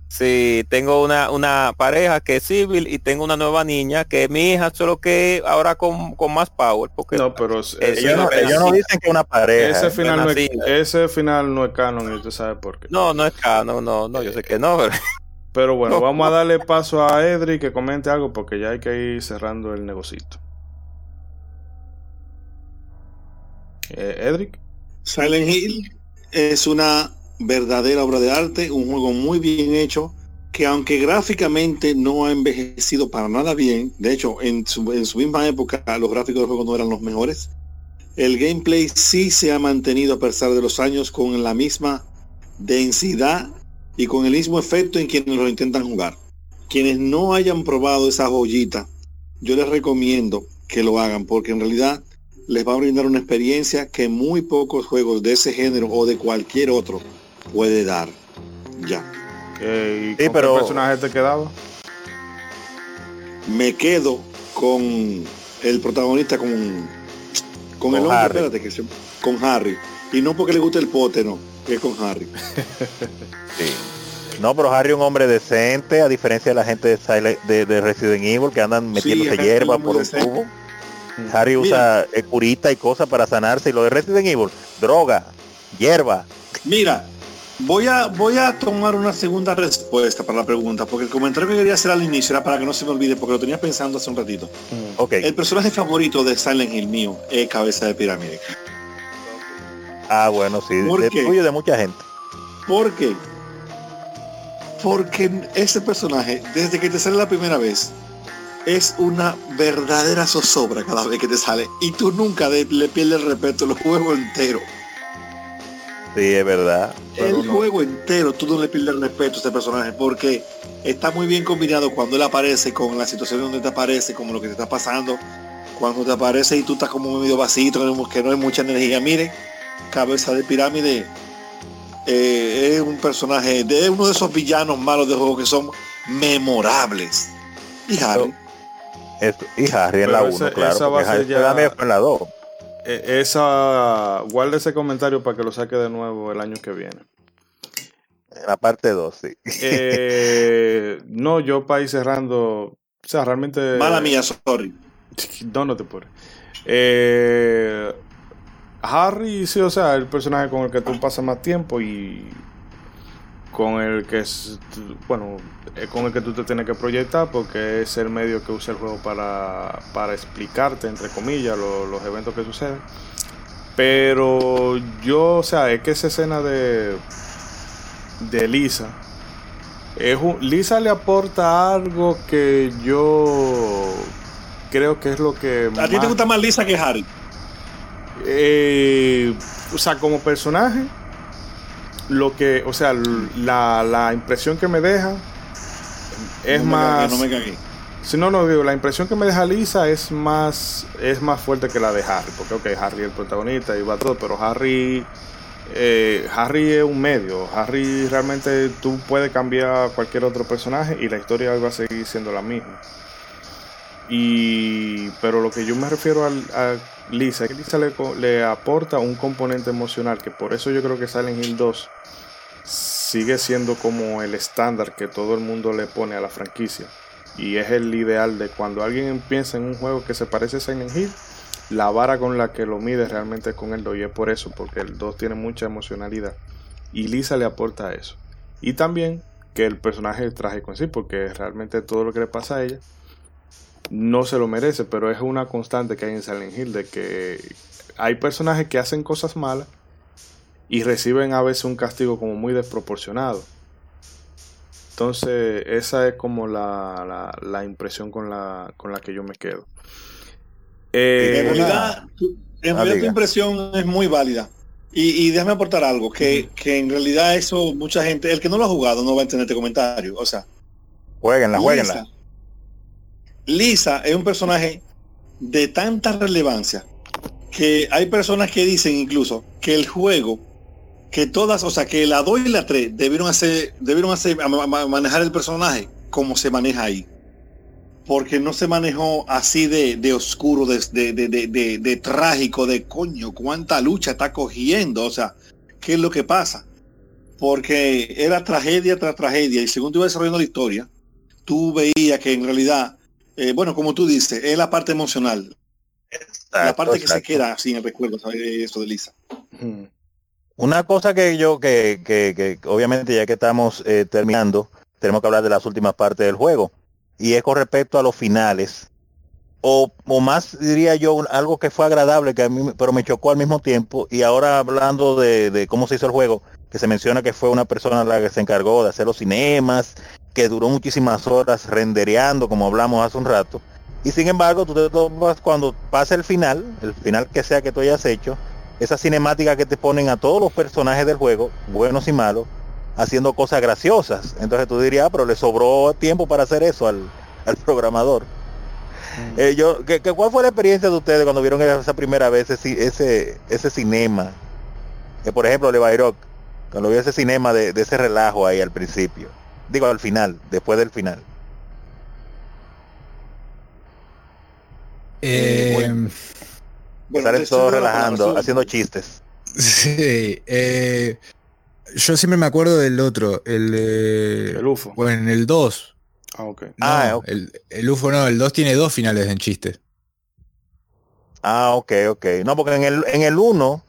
Sí, tengo una, una pareja que es civil y tengo una nueva niña que es mi hija, solo que ahora con, con más power. Porque No, pero Ellos no, ellos dicen que es una pareja. ese final no es, ese final no es canon y usted sabe por qué. no, no es canon, no, no, yo sé que no, pero Pero bueno, vamos a darle paso a Edric que comente algo porque ya hay que ir cerrando el negocito. Eh, Edric. Silent Hill es una verdadera obra de arte, un juego muy bien hecho, que aunque gráficamente no ha envejecido para nada bien, de hecho en su, en su misma época los gráficos del juego no eran los mejores, el gameplay sí se ha mantenido a pesar de los años con la misma densidad y con el mismo efecto en quienes lo intentan jugar. Quienes no hayan probado esa joyita, yo les recomiendo que lo hagan porque en realidad les va a brindar una experiencia que muy pocos juegos de ese género o de cualquier otro puede dar. Ya. Eh, ¿y Sí, con pero- qué personaje te quedaba? Me quedo con el protagonista con con, el hombre, Harry. espérate, que se- con Harry. Y no porque le guste el pote, no, que es con Harry. No, pero Harry es un hombre decente, a diferencia de la gente de, Silent- de, de Resident Evil que andan metiéndose Harry hierba por un decente. tubo. Harry usa eh, curita y cosas para sanarse y lo de Resident Evil, droga, hierba. Mira, voy a, voy a tomar una segunda respuesta para la pregunta, porque el comentario que quería hacer al inicio era para que no se me olvide, porque lo tenía pensando hace un ratito. Ok. El personaje favorito de Silent Hill mío es Cabeza de Pirámide. Ah, bueno, sí, ¿Por de qué? de mucha gente. ¿Por qué? Porque ese personaje, desde que te sale la primera vez, es una verdadera zozobra cada vez que te sale. Y tú nunca de- le pierdes el respeto el juego entero. Sí, es verdad. el juego entero tú no le pierdes el respeto a este personaje porque está muy bien combinado cuando él aparece con la situación donde te aparece, como lo que te está pasando, cuando te aparece y tú estás como medio vacío, que no hay mucha energía. Mire, cabeza de pirámide eh, es un personaje de uno de esos villanos malos de juego que son memorables. Y Harry, Es- y Harry en Pero la ese- 1, claro. esa va a ser Harry ya- en la 2. Eh, esa. Guarda ese comentario para que lo saque de nuevo el año que viene. En la parte 2, sí. Eh, no, yo para ir cerrando. O sea, realmente. mala mía, sorry. No, no te puedes. Eh, Harry, sí, o sea, el personaje con el que tú pasas más tiempo y con el que es, bueno, eh, con el que tú te tienes que proyectar porque es el medio que usa el juego para, para explicarte, entre comillas, lo- los eventos que suceden. Pero yo, o sea, es que esa escena de, de Lisa, es un- Lisa le aporta algo que yo creo que es lo que ¿A ti te gusta más Lisa que Harry? eh, o sea, como personaje, lo que, o sea, la, la impresión que me deja es No me más. cagué, no me cagué. Si no, no digo, la impresión que me deja Lisa es más, es más fuerte que la de Harry, porque ok, Harry es el protagonista y va todo, pero Harry, eh, Harry es un medio, Harry realmente tú puedes cambiar a cualquier otro personaje y la historia va a seguir siendo la misma. Y, pero lo que yo me refiero a, Lisa, es que Lisa le, le aporta un componente emocional, que por eso yo creo que Silent Hill 2 sigue siendo como el estándar que todo el mundo le pone a la franquicia. Y es el ideal de cuando alguien piensa en un juego que se parece a Silent Hill, la vara con la que lo mide realmente es con el 2. Y es por eso, porque el 2 tiene mucha emocionalidad. Y Lisa le aporta eso. Y también que el personaje es trágico en sí, porque realmente todo lo que le pasa a ella no se lo merece, pero es una constante que hay en Silent Hill de que hay personajes que hacen cosas malas y reciben a veces un castigo como muy desproporcionado. Entonces, esa es como la, la, la impresión con la, con la que yo me quedo. Eh, en realidad, tu- en Ah, realidad tu diga. impresión es muy válida. Y, y déjame aportar algo, que, que en realidad eso mucha gente, el que no lo ha jugado no va a entender este comentario. O sea, Jueguenla, jueguenla. Lisa, es un personaje de tanta relevancia que hay personas que dicen incluso que el juego, que todas, o sea, que la 2 y la 3 debieron hacer, debieron hacer, ma- ma- manejar el personaje como se maneja ahí. Porque no se manejó así de, de oscuro, de- de- de trágico, de coño, cuánta lucha está cogiendo, o sea, ¿qué es lo que pasa? Porque era tragedia tras tragedia y según tú ibas desarrollando la historia, tú veías que en realidad, eh, bueno, como tú dices, es la parte emocional, la Exacto, parte que se queda sin el recuerdo, ¿sabes? Eso de Lisa. Una cosa que yo, que, que, que obviamente ya que estamos eh, terminando, tenemos que hablar de las últimas partes del juego. Y es con respecto a los finales. O, o más diría yo, un- algo que fue agradable, que a mí, pero me chocó al mismo tiempo. Y ahora hablando de, de cómo se hizo el juego, que se menciona que fue una persona la que se encargó de hacer los cinemas, que duró muchísimas horas rendereando, como hablamos hace un rato. Y sin embargo, tú te tomas cuando pasa el final, el final que sea que tú hayas hecho, esa cinemática que te ponen a todos los personajes del juego, buenos y malos, haciendo cosas graciosas. Entonces tú dirías, "Ah, pero le sobró tiempo para hacer eso al, al programador. Eh, yo, ¿qué, qué- cuál fue la experiencia de ustedes cuando vieron esa primera vez ese, ese, ese cinema? Que por ejemplo, Levi Rock, cuando vio ese cinema de, de ese relajo ahí al principio. Digo, al final, después del final. Eh, Bueno, Salen eso todos era la relajando, haciendo chistes. sí, eh, yo siempre me acuerdo del otro, el, eh, El UFO. bueno, en el 2. Ah, ok. No, Ah, ok. el, el UFO no, el 2 tiene dos finales en chiste. Ah, ok, ok. No, porque en el, en el 1,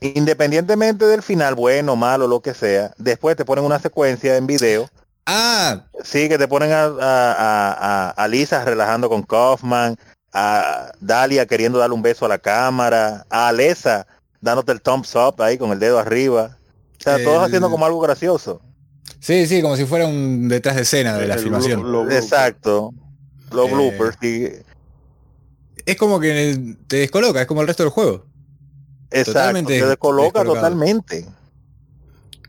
independientemente del final, bueno, malo, lo que sea, después te ponen una secuencia en video. Ah, Sí, que te ponen a, a, a, a- a Lisa relajando con Kaufman, a Dalia queriendo darle un beso a la cámara, a Alessa dándote el thumbs up ahí con el dedo arriba. O sea, todos haciendo como algo gracioso. sí, sí, como si fuera un detrás de escena de la El filmación. lo bloopers. Exacto. Los Eh, bloopers, sí. Es como que te descoloca, es como el resto del juego. Exacto. totalmente Te descoloca totalmente.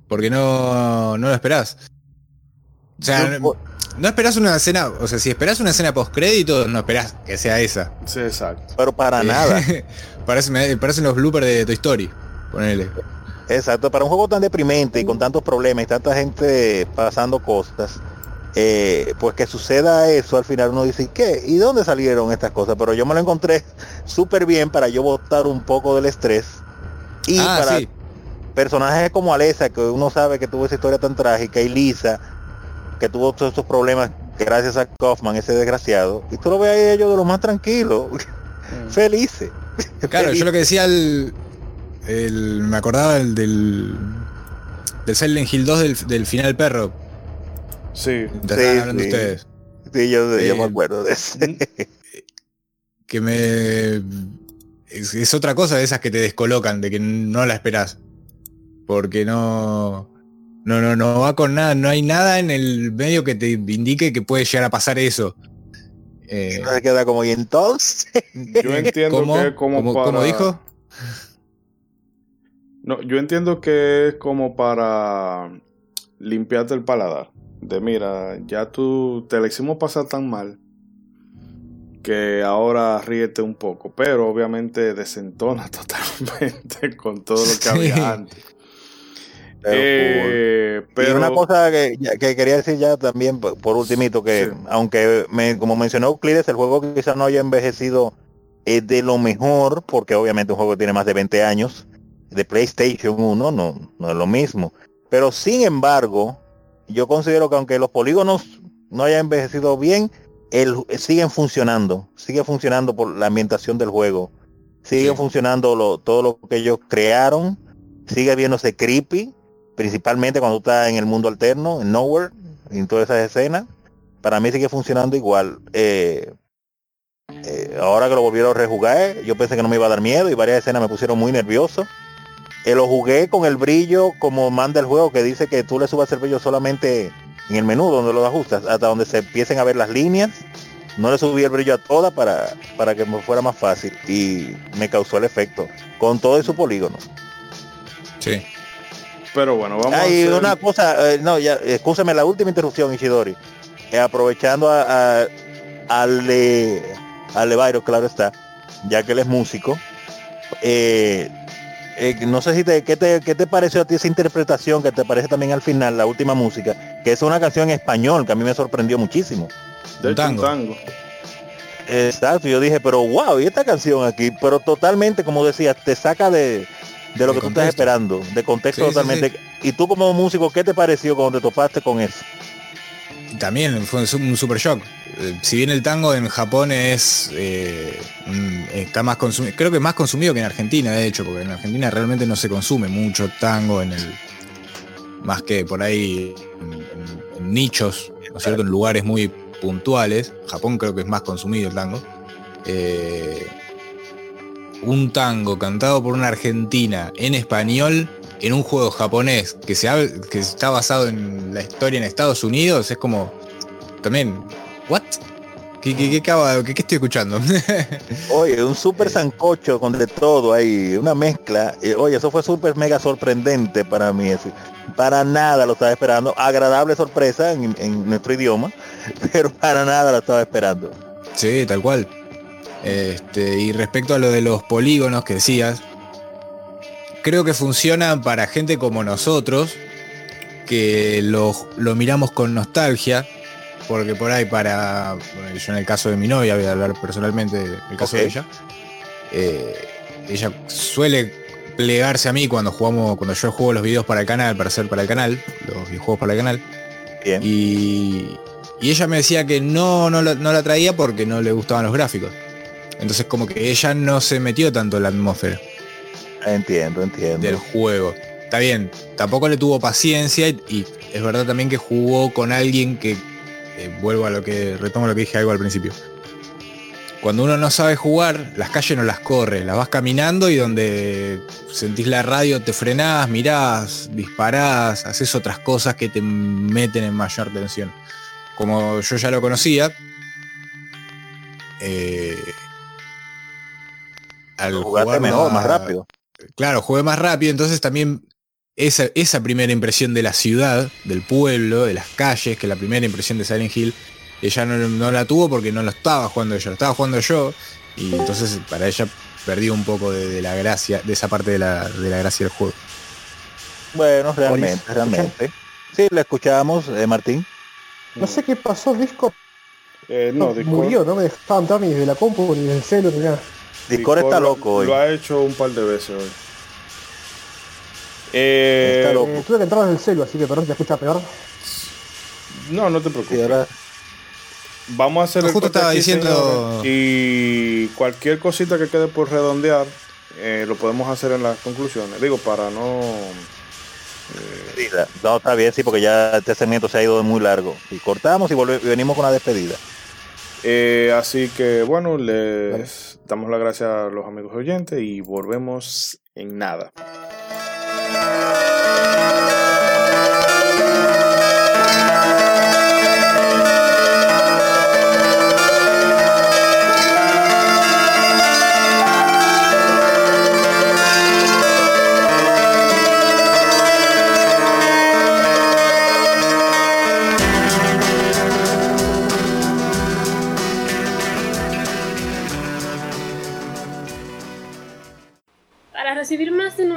Porque no, no lo esperás. O sea, Yo- no, no esperás una escena, o sea, si esperás una escena post crédito, no esperás que sea esa. Sí, exacto. pero para Eh, nada. Parece- me- parecen los bloopers de Toy Story. Ponele. Exacto, para un juego tan deprimente y con tantos problemas y tanta gente pasando cosas, eh, pues que suceda eso, al final uno dice, ¿qué? ¿Y dónde salieron estas cosas? Pero yo me lo encontré súper bien para yo botar un poco del estrés. Y ah, para sí. personajes como Alessa, que uno sabe que tuvo esa historia tan trágica, y Lisa, que tuvo todos estos problemas gracias a Kaufman, ese desgraciado, y tú lo ves a ellos de lo más tranquilo, felices. Claro, yo lo que decía el, el- me acordaba el del del Silent Hill 2 del, del final perro. Sí. Sí, hablando sí. ustedes. Sí, yo, yo me Eh, acuerdo de ese. Que me es, es otra cosa de esas que te descolocan, de que no la esperás. Porque no. No, no, no va con nada, no hay nada en el medio que te indique que puede llegar a pasar eso. Eh, se queda como, y entonces, Yo entiendo ¿Cómo? que es como ¿Cómo- para... cómo dijo? No, yo entiendo que es como para limpiarte el paladar. De mira, ya tú te la hicimos pasar tan mal que ahora ríete un poco, pero obviamente desentona totalmente con todo lo que Sí. había antes. Pero, Eh, Y una cosa que, quería decir ya también, por por ultimito, que Sí. aunque me, como mencionó Euclides, el juego quizás no haya envejecido eh, de lo mejor, porque obviamente un juego que tiene más de 20 años, de PlayStation 1 no, no es lo mismo. Pero sin embargo, yo considero que aunque los polígonos no hayan envejecido bien, el, siguen funcionando, sigue funcionando por la ambientación del juego, sigue Sí. funcionando lo- todo lo que ellos crearon, sigue viéndose creepy, principalmente cuando tú estás en el mundo alterno, en Nowhere, en todas esas escenas, para mí sigue funcionando igual. Eh, eh, ahora que lo volvieron a rejugar, yo pensé que no me iba a dar miedo y varias escenas me pusieron muy nervioso. Eh, lo jugué con el brillo como manda el juego, que dice que tú le subas el brillo solamente en el menú donde lo ajustas, hasta donde se empiecen a ver las líneas. No le subí el brillo a toda para, para que me fuera más fácil y me causó el efecto, con todo y su polígono. Sí. Pero bueno, vamos Hay a hacer... una cosa, eh, no, ya, escúchame la última interrupción, Ishidori. Eh, aprovechando a, a, al de al Levairo, claro está, ya que él es músico. eh, eh, no sé si te qué, te, qué te pareció a ti esa interpretación que te parece también al final, la última música, que es una canción en español que a mí me sorprendió muchísimo. de hecho, un tango. tango. Exacto, yo dije, pero wow, y esta canción aquí, pero totalmente, como decías, te saca de, de lo De que tú estás esperando, de contexto Sí, sí, totalmente. Y tú como músico, ¿qué te pareció cuando te topaste con eso? También fue un su- un super shock. Eh, Si bien el tango en Japón es eh, está más consumido, creo que más consumido que en Argentina, de hecho, porque en Argentina realmente no se consume mucho tango en el más que por ahí en, en- en nichos, ¿no es cierto? En lugares muy puntuales. Japón creo que es más consumido el tango. Eh, un tango cantado por una argentina en español en un juego japonés que, se hab- que está basado en la historia en Estados Unidos es como también what ¿Qué, qué, qué qué- qué estoy escuchando? Oye, un super sancocho con de todo ahí, una mezcla. Eh, oye, eso fue súper mega sorprendente para mí. Para nada lo estaba esperando. Agradable sorpresa en, en nuestro idioma, pero para nada lo estaba esperando. Sí, tal cual. Este, y respecto a lo de los polígonos que decías, creo que funcionan para gente como nosotros, que lo, lo miramos con nostalgia, porque por ahí para, bueno, yo en el caso de mi novia, voy a hablar personalmente del caso de ella, eh, ella suele plegarse a mí cuando jugamos, cuando yo juego los videos para el canal, para hacer para el canal, los videojuegos para el canal, Bien. y, y ella me decía que no, no, la, no la traía porque no le gustaban los gráficos. Entonces como que ella no se metió tanto en la atmósfera Entiendo, entiendo. del juego. Está bien, tampoco le tuvo paciencia y, y es verdad también que jugó con alguien que, eh, vuelvo a lo que, retomo lo que dije algo al principio. Cuando uno no sabe jugar, las calles no las corre, las vas caminando y donde sentís la radio te frenás, mirás, disparás, haces otras cosas que te meten en mayor tensión. Como yo ya lo conocía, eh, al jugar mejor, más rápido. claro, jugué más rápido, entonces también esa, esa primera impresión de la ciudad, del pueblo, de las calles, que la primera impresión de Silent Hill, ella no, no la tuvo porque no lo estaba jugando ella, lo estaba jugando yo, y entonces para ella perdí un poco de, de la gracia, de esa parte de la, de la gracia del juego. Bueno, realmente, realmente. Sí, la escuchamos, eh, Martín. No sé qué pasó, Discord Eh, no, Discord, murió, no me dejaba entrar ni desde la compu ni del celu ni nada. Discord está lo- loco hoy. Lo ha hecho un par de veces hoy. Eh, Está loco. Eh, tuve que entrar desde el celu, así que perdón si te escucha peor. No, no te Sí, preocupes. ahora- Vamos a hacer No, el justo estaba aquí, diciendo- y cualquier cosita que quede por redondear eh, lo podemos hacer en las conclusiones. Digo, para no... sí, la- no, está bien, sí, porque ya este segmento se ha ido muy largo. Y cortamos y, volve- y venimos con la despedida. Eh, así que bueno, les damos las gracias a los amigos oyentes y volvemos en nada.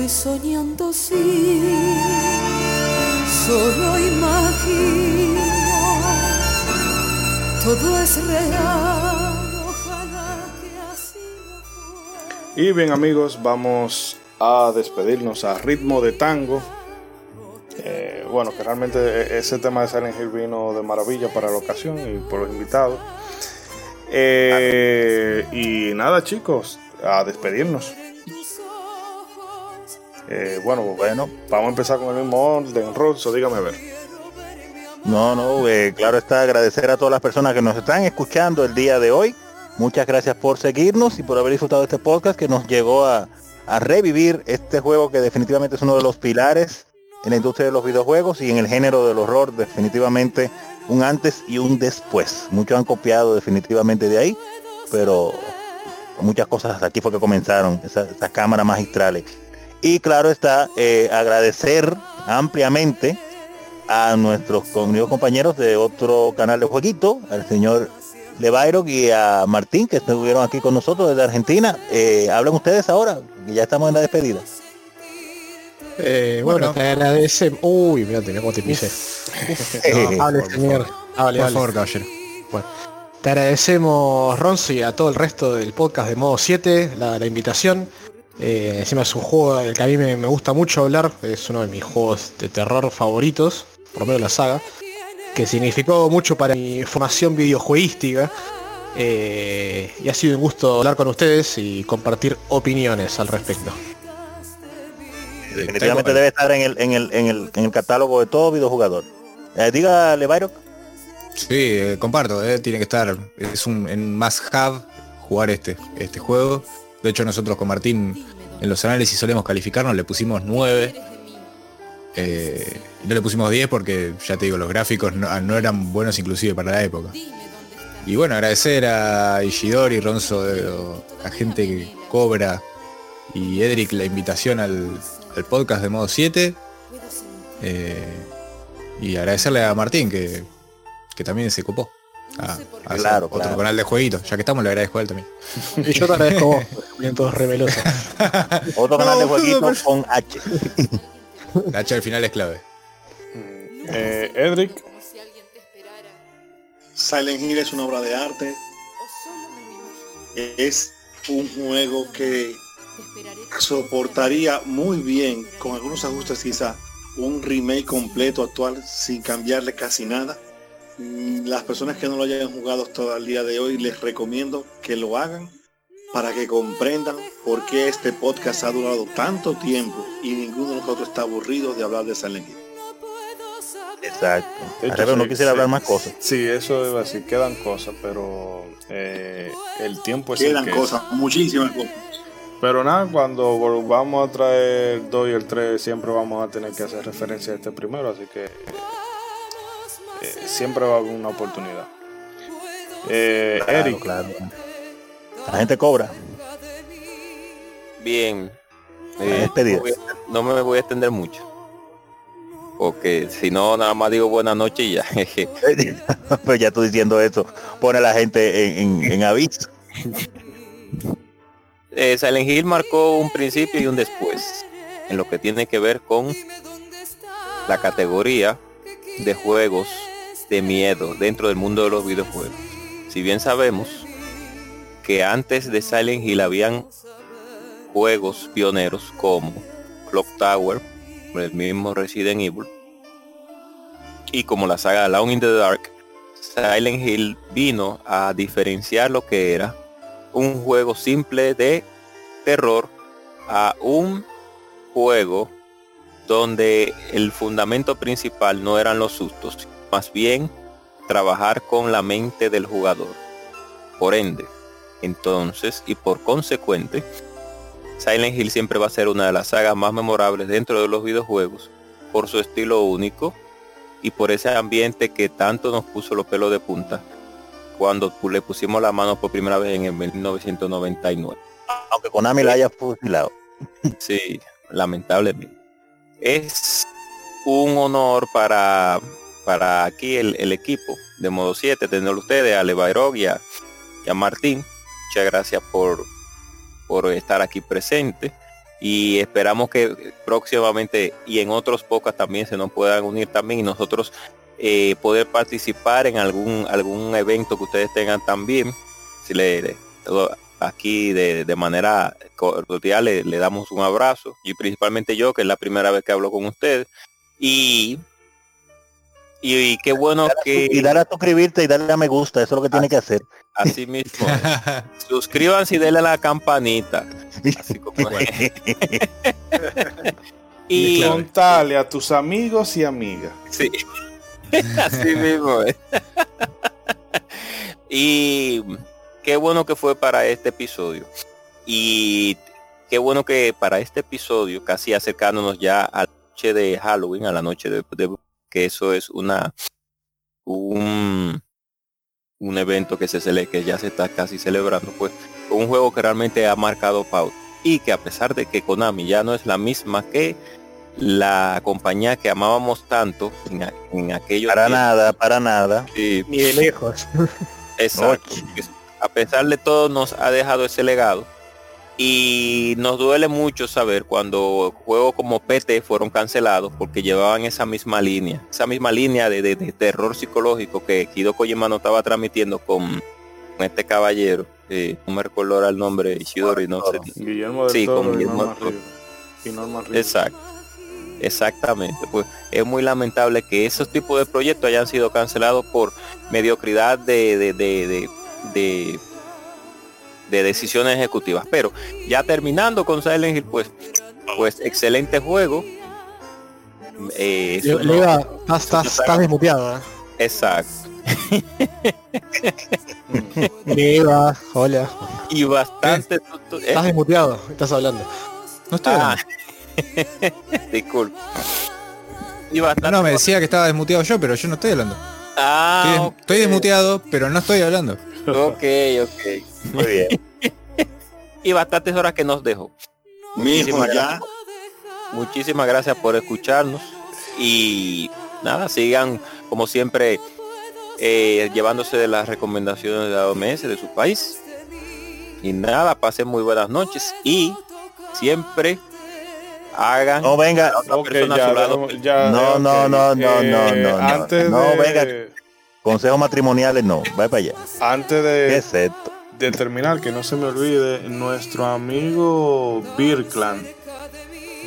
Estoy soñando, sí, solo imagino. Todo es real, que. Y bien amigos, vamos a despedirnos a ritmo de tango. Eh, bueno, que realmente e- ese tema de Silent Hill vino de maravilla para la ocasión y por los invitados. Eh, y nada chicos, a despedirnos. Eh, bueno, bueno, vamos a empezar con el mismo orden, Rosso, dígame a ver. No, no, eh, claro está agradecer a todas las personas que nos están escuchando el día de hoy. Muchas gracias por seguirnos y por haber disfrutado de este podcast que nos llegó a, a revivir este juego que definitivamente es uno de los pilares en la industria de los videojuegos y en el género del horror definitivamente un antes y un después. Muchos han copiado definitivamente de ahí, pero muchas cosas aquí fue que comenzaron, esas, esas cámaras magistrales. Y claro está, eh, agradecer ampliamente a nuestros queridos compañeros de otro canal de jueguito, al señor Levairo y a Martín, que estuvieron aquí con nosotros desde Argentina. Eh, hablan ustedes ahora, que ya estamos en la despedida. Eh, bueno, Bueno. te agradecemos. Uy, mira, cómo te pisé. No, hable, por señor. favor. Hable, Por favor, caballero. Te agradecemos, Ronzo, y a todo el resto del podcast de modo 7, la, la invitación. Eh, encima es un juego del que a mí me, me gusta mucho hablar, es uno de mis juegos de terror favoritos, por lo menos la saga, que significó mucho para mi formación videojueguística. eh, y ha sido un gusto hablar con ustedes y compartir opiniones al respecto. Definitivamente debe estar en el, en el, en el, en el catálogo de todo videojugador. Eh, diga Levairo. Sí, eh, comparto, eh, tiene que estar. Es un en más have jugar este, este juego. De hecho nosotros con Martín en los análisis solemos calificarnos, le pusimos 9. Eh, no le pusimos 10 porque ya te digo, los gráficos no, eran buenos inclusive para la época. Y bueno, agradecer a Ishidori, Ronzo, eh, a gente que cobra y Edric la invitación al, al podcast de modo 7. Eh, y agradecerle a Martín que, que también se copó. A, a hacer Claro, otro claro. canal de jueguito. Ya que estamos, le agradezco a él también. Y yo te agradezco vos, bien todos revelosos. Otro canal de No, jueguito pero- con H. La H al final es clave. Eh, Edric, Silent Hill es una obra de arte. Es un juego que soportaría muy bien, con algunos ajustes quizá, un remake completo actual sin cambiarle casi nada. Mm, Las personas que no lo hayan jugado hasta el día de hoy les recomiendo que lo hagan para que comprendan por qué este podcast ha durado tanto tiempo y ninguno de nosotros está aburrido de hablar de Silent Hill. Exacto. Hecho, no quisiera sí. hablar más cosas. sí, eso iba a decir, quedan cosas, pero eh, el tiempo es el Quedan que cosas, muchísimas cosas. Pero nada, cuando volvamos a traer el 2 y el 3, siempre vamos a tener que hacer referencia a este primero, así que eh, siempre va a haber una oportunidad. Eh, Claro, Eric, claro. La gente cobra. Bien. Eh, no, voy a- no me voy a extender mucho. Porque si no, nada más digo buenas noches y ya. pues ya tú diciendo eso, pone a la gente en, en- en aviso. Eh, Silent Hill marcó un principio y un después en lo que tiene que ver con la categoría de juegos de miedo dentro del mundo de los videojuegos. Si bien sabemos que antes de Silent Hill habían juegos pioneros como Clock Tower, el mismo Resident Evil, y como la saga Alone in the Dark, Silent Hill vino a diferenciar lo que era un juego simple de terror a un juego donde el fundamento principal no eran los sustos, más bien trabajar con la mente del jugador. Por ende, entonces y por consecuente, Silent Hill siempre va a ser una de las sagas más memorables dentro de los videojuegos por su estilo único y por ese ambiente que tanto nos puso los pelos de punta cuando le pusimos la mano por primera vez en el 1999. Aunque Konami la haya fusilado. Sí, lamentablemente. Es un honor para, para aquí el, equipo de modo 7, tenerlo ustedes, a Levairog y a, y a Martín. Muchas gracias por, por estar aquí presente. Y esperamos que próximamente y en otros pocas también se nos puedan unir también y nosotros eh, poder participar en algún algún evento que ustedes tengan también. Si le, aquí de, de manera cordial le damos un abrazo y principalmente yo que es la primera vez que hablo con ustedes y y, y qué bueno que Y darle a suscribirte y darle a me gusta, eso es lo que tiene que hacer. así mismo suscríbanse y denle a la campanita así como- y contale a tus amigos y amigas. Sí. Así mismo y qué bueno que fue para este episodio. Y qué bueno que para este episodio, casi acercándonos ya a la noche de Halloween, a la noche de, de- que eso es una un, un evento que se cele, que ya se está casi celebrando, pues un juego que realmente ha marcado pauta. y que a pesar de que Konami ya no es la misma que la compañía que amábamos tanto en, a- en aquellos Para nada, para nada. sí, Ni de lejos. Exacto. A pesar de todo nos ha dejado ese legado. Y nos duele mucho saber cuando juegos como PT fueron cancelados porque llevaban esa misma línea, esa misma línea de, de- de terror psicológico que Kido Kojima no estaba transmitiendo con, con este caballero. eh, no me recuerdo ahora el nombre, Ishidori, no sé. Guillermo del Sí, Toro con y Guillermo Norman Norman. Exacto. Exactamente. Pues es muy lamentable que esos tipos de proyectos hayan sido cancelados por mediocridad de, de, de, de, de- de decisiones ejecutivas. Pero ya terminando con Silent Hill, pues, pues excelente juego. Eh, Le, iba, estás, estás, estás desmuteado, ¿eh? Exacto. Le iba, hola. Y bastante. ¿eh? Estás desmuteado, estás hablando. No estoy Ah, hablando. disculpa. Y bastante. No, me decía que estaba desmuteado yo, pero yo no estoy hablando. Ah, Estoy, des- estoy desmuteado, pero no estoy hablando. Ok, ok. Muy bien. y bastantes horas que nos dejó. Muchísimas ya. Muchísimas gracias por escucharnos y nada, sigan como siempre eh, llevándose de las recomendaciones de la OMS de su país. Y nada, pasen muy buenas noches y siempre hagan No venga. a otra Ok, persona a ya, su lado. dejemos- ya, No, ok. no, no, no, no, no, no. Antes No, de, venga. Consejos matrimoniales no. Vaya para allá. Antes ¿Qué de, es de terminar, que no se me olvide, nuestro amigo Birkland,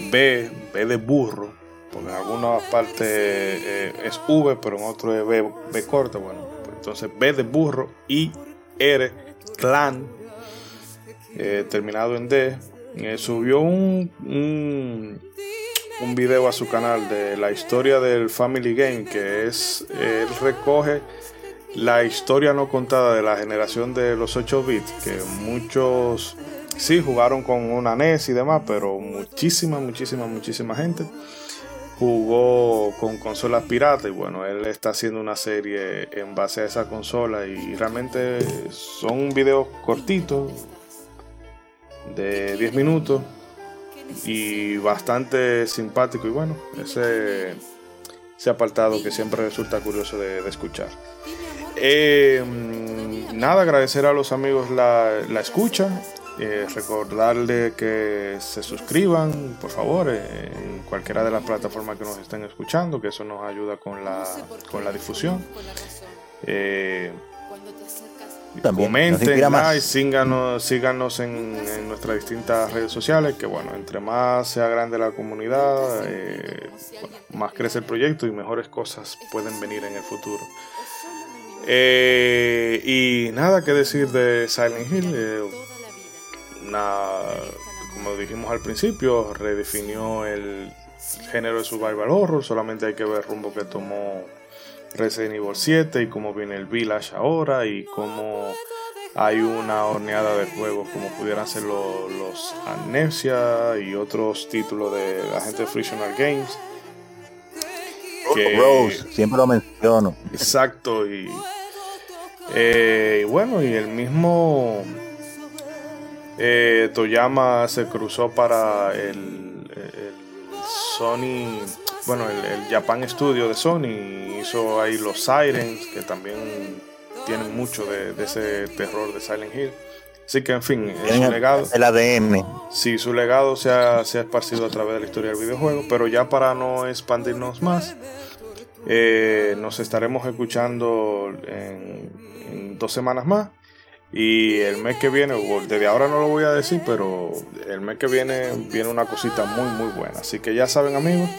B, B de burro, porque en algunas partes eh, es V, pero en otro es B, B corta, bueno, pues entonces B de burro y R, clan, eh, terminado en D, eh, subió un, un, un video a su canal de la historia del Family Game, que es, él recoge la historia no contada de la generación de los 8 bits, que muchos sí jugaron con una NES y demás, pero muchísima, muchísima, muchísima gente jugó con consolas piratas. Y bueno, él está haciendo una serie en base a esa consola y realmente son videos cortitos de 10 minutos y bastante simpático y bueno, ese, ese apartado que siempre resulta curioso de, escuchar. Eh, mm, nada, agradecer a los amigos la, la escucha. eh, recordarle que se suscriban, por favor, eh, en cualquiera de las plataformas que nos estén escuchando, que eso nos ayuda con la, con la difusión. También. comenten, like, síganos, síganos en, en nuestras distintas redes sociales, que bueno, entre más sea grande la comunidad, eh, bueno, más crece el proyecto y mejores cosas pueden venir en el futuro. Eh, y nada que decir de Silent Hill. eh, una- como dijimos al principio, redefinió el género de survival horror. Solamente hay que ver el rumbo que tomó Resident Evil 7 y cómo viene el Village ahora y cómo hay una horneada de juegos como pudieran ser lo- los Amnesia y otros títulos de la gente de Frictional Games. que- Rose, siempre lo menciono. Exacto, y, eh, y bueno, y el mismo eh, Toyama se cruzó para el, el Sony, bueno, el, el Japan Studio de Sony, hizo ahí los Sirens, que también tienen mucho de, de ese terror de Silent Hill. Así que, en fin, su legado. el ADN. Sí, su legado se ha, se ha esparcido a través de la historia del videojuego, pero ya para no expandirnos más, eh, nos estaremos escuchando en, en dos semanas más. Y el mes que viene, o desde ahora no lo voy a decir, pero el mes que viene viene una cosita muy, muy buena. Así que ya saben, amigos,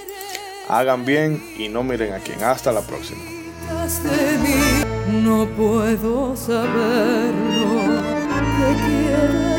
hagan bien y no miren a quién. Hasta la próxima. de mí. No puedo saberlo. ¿Qué quieres de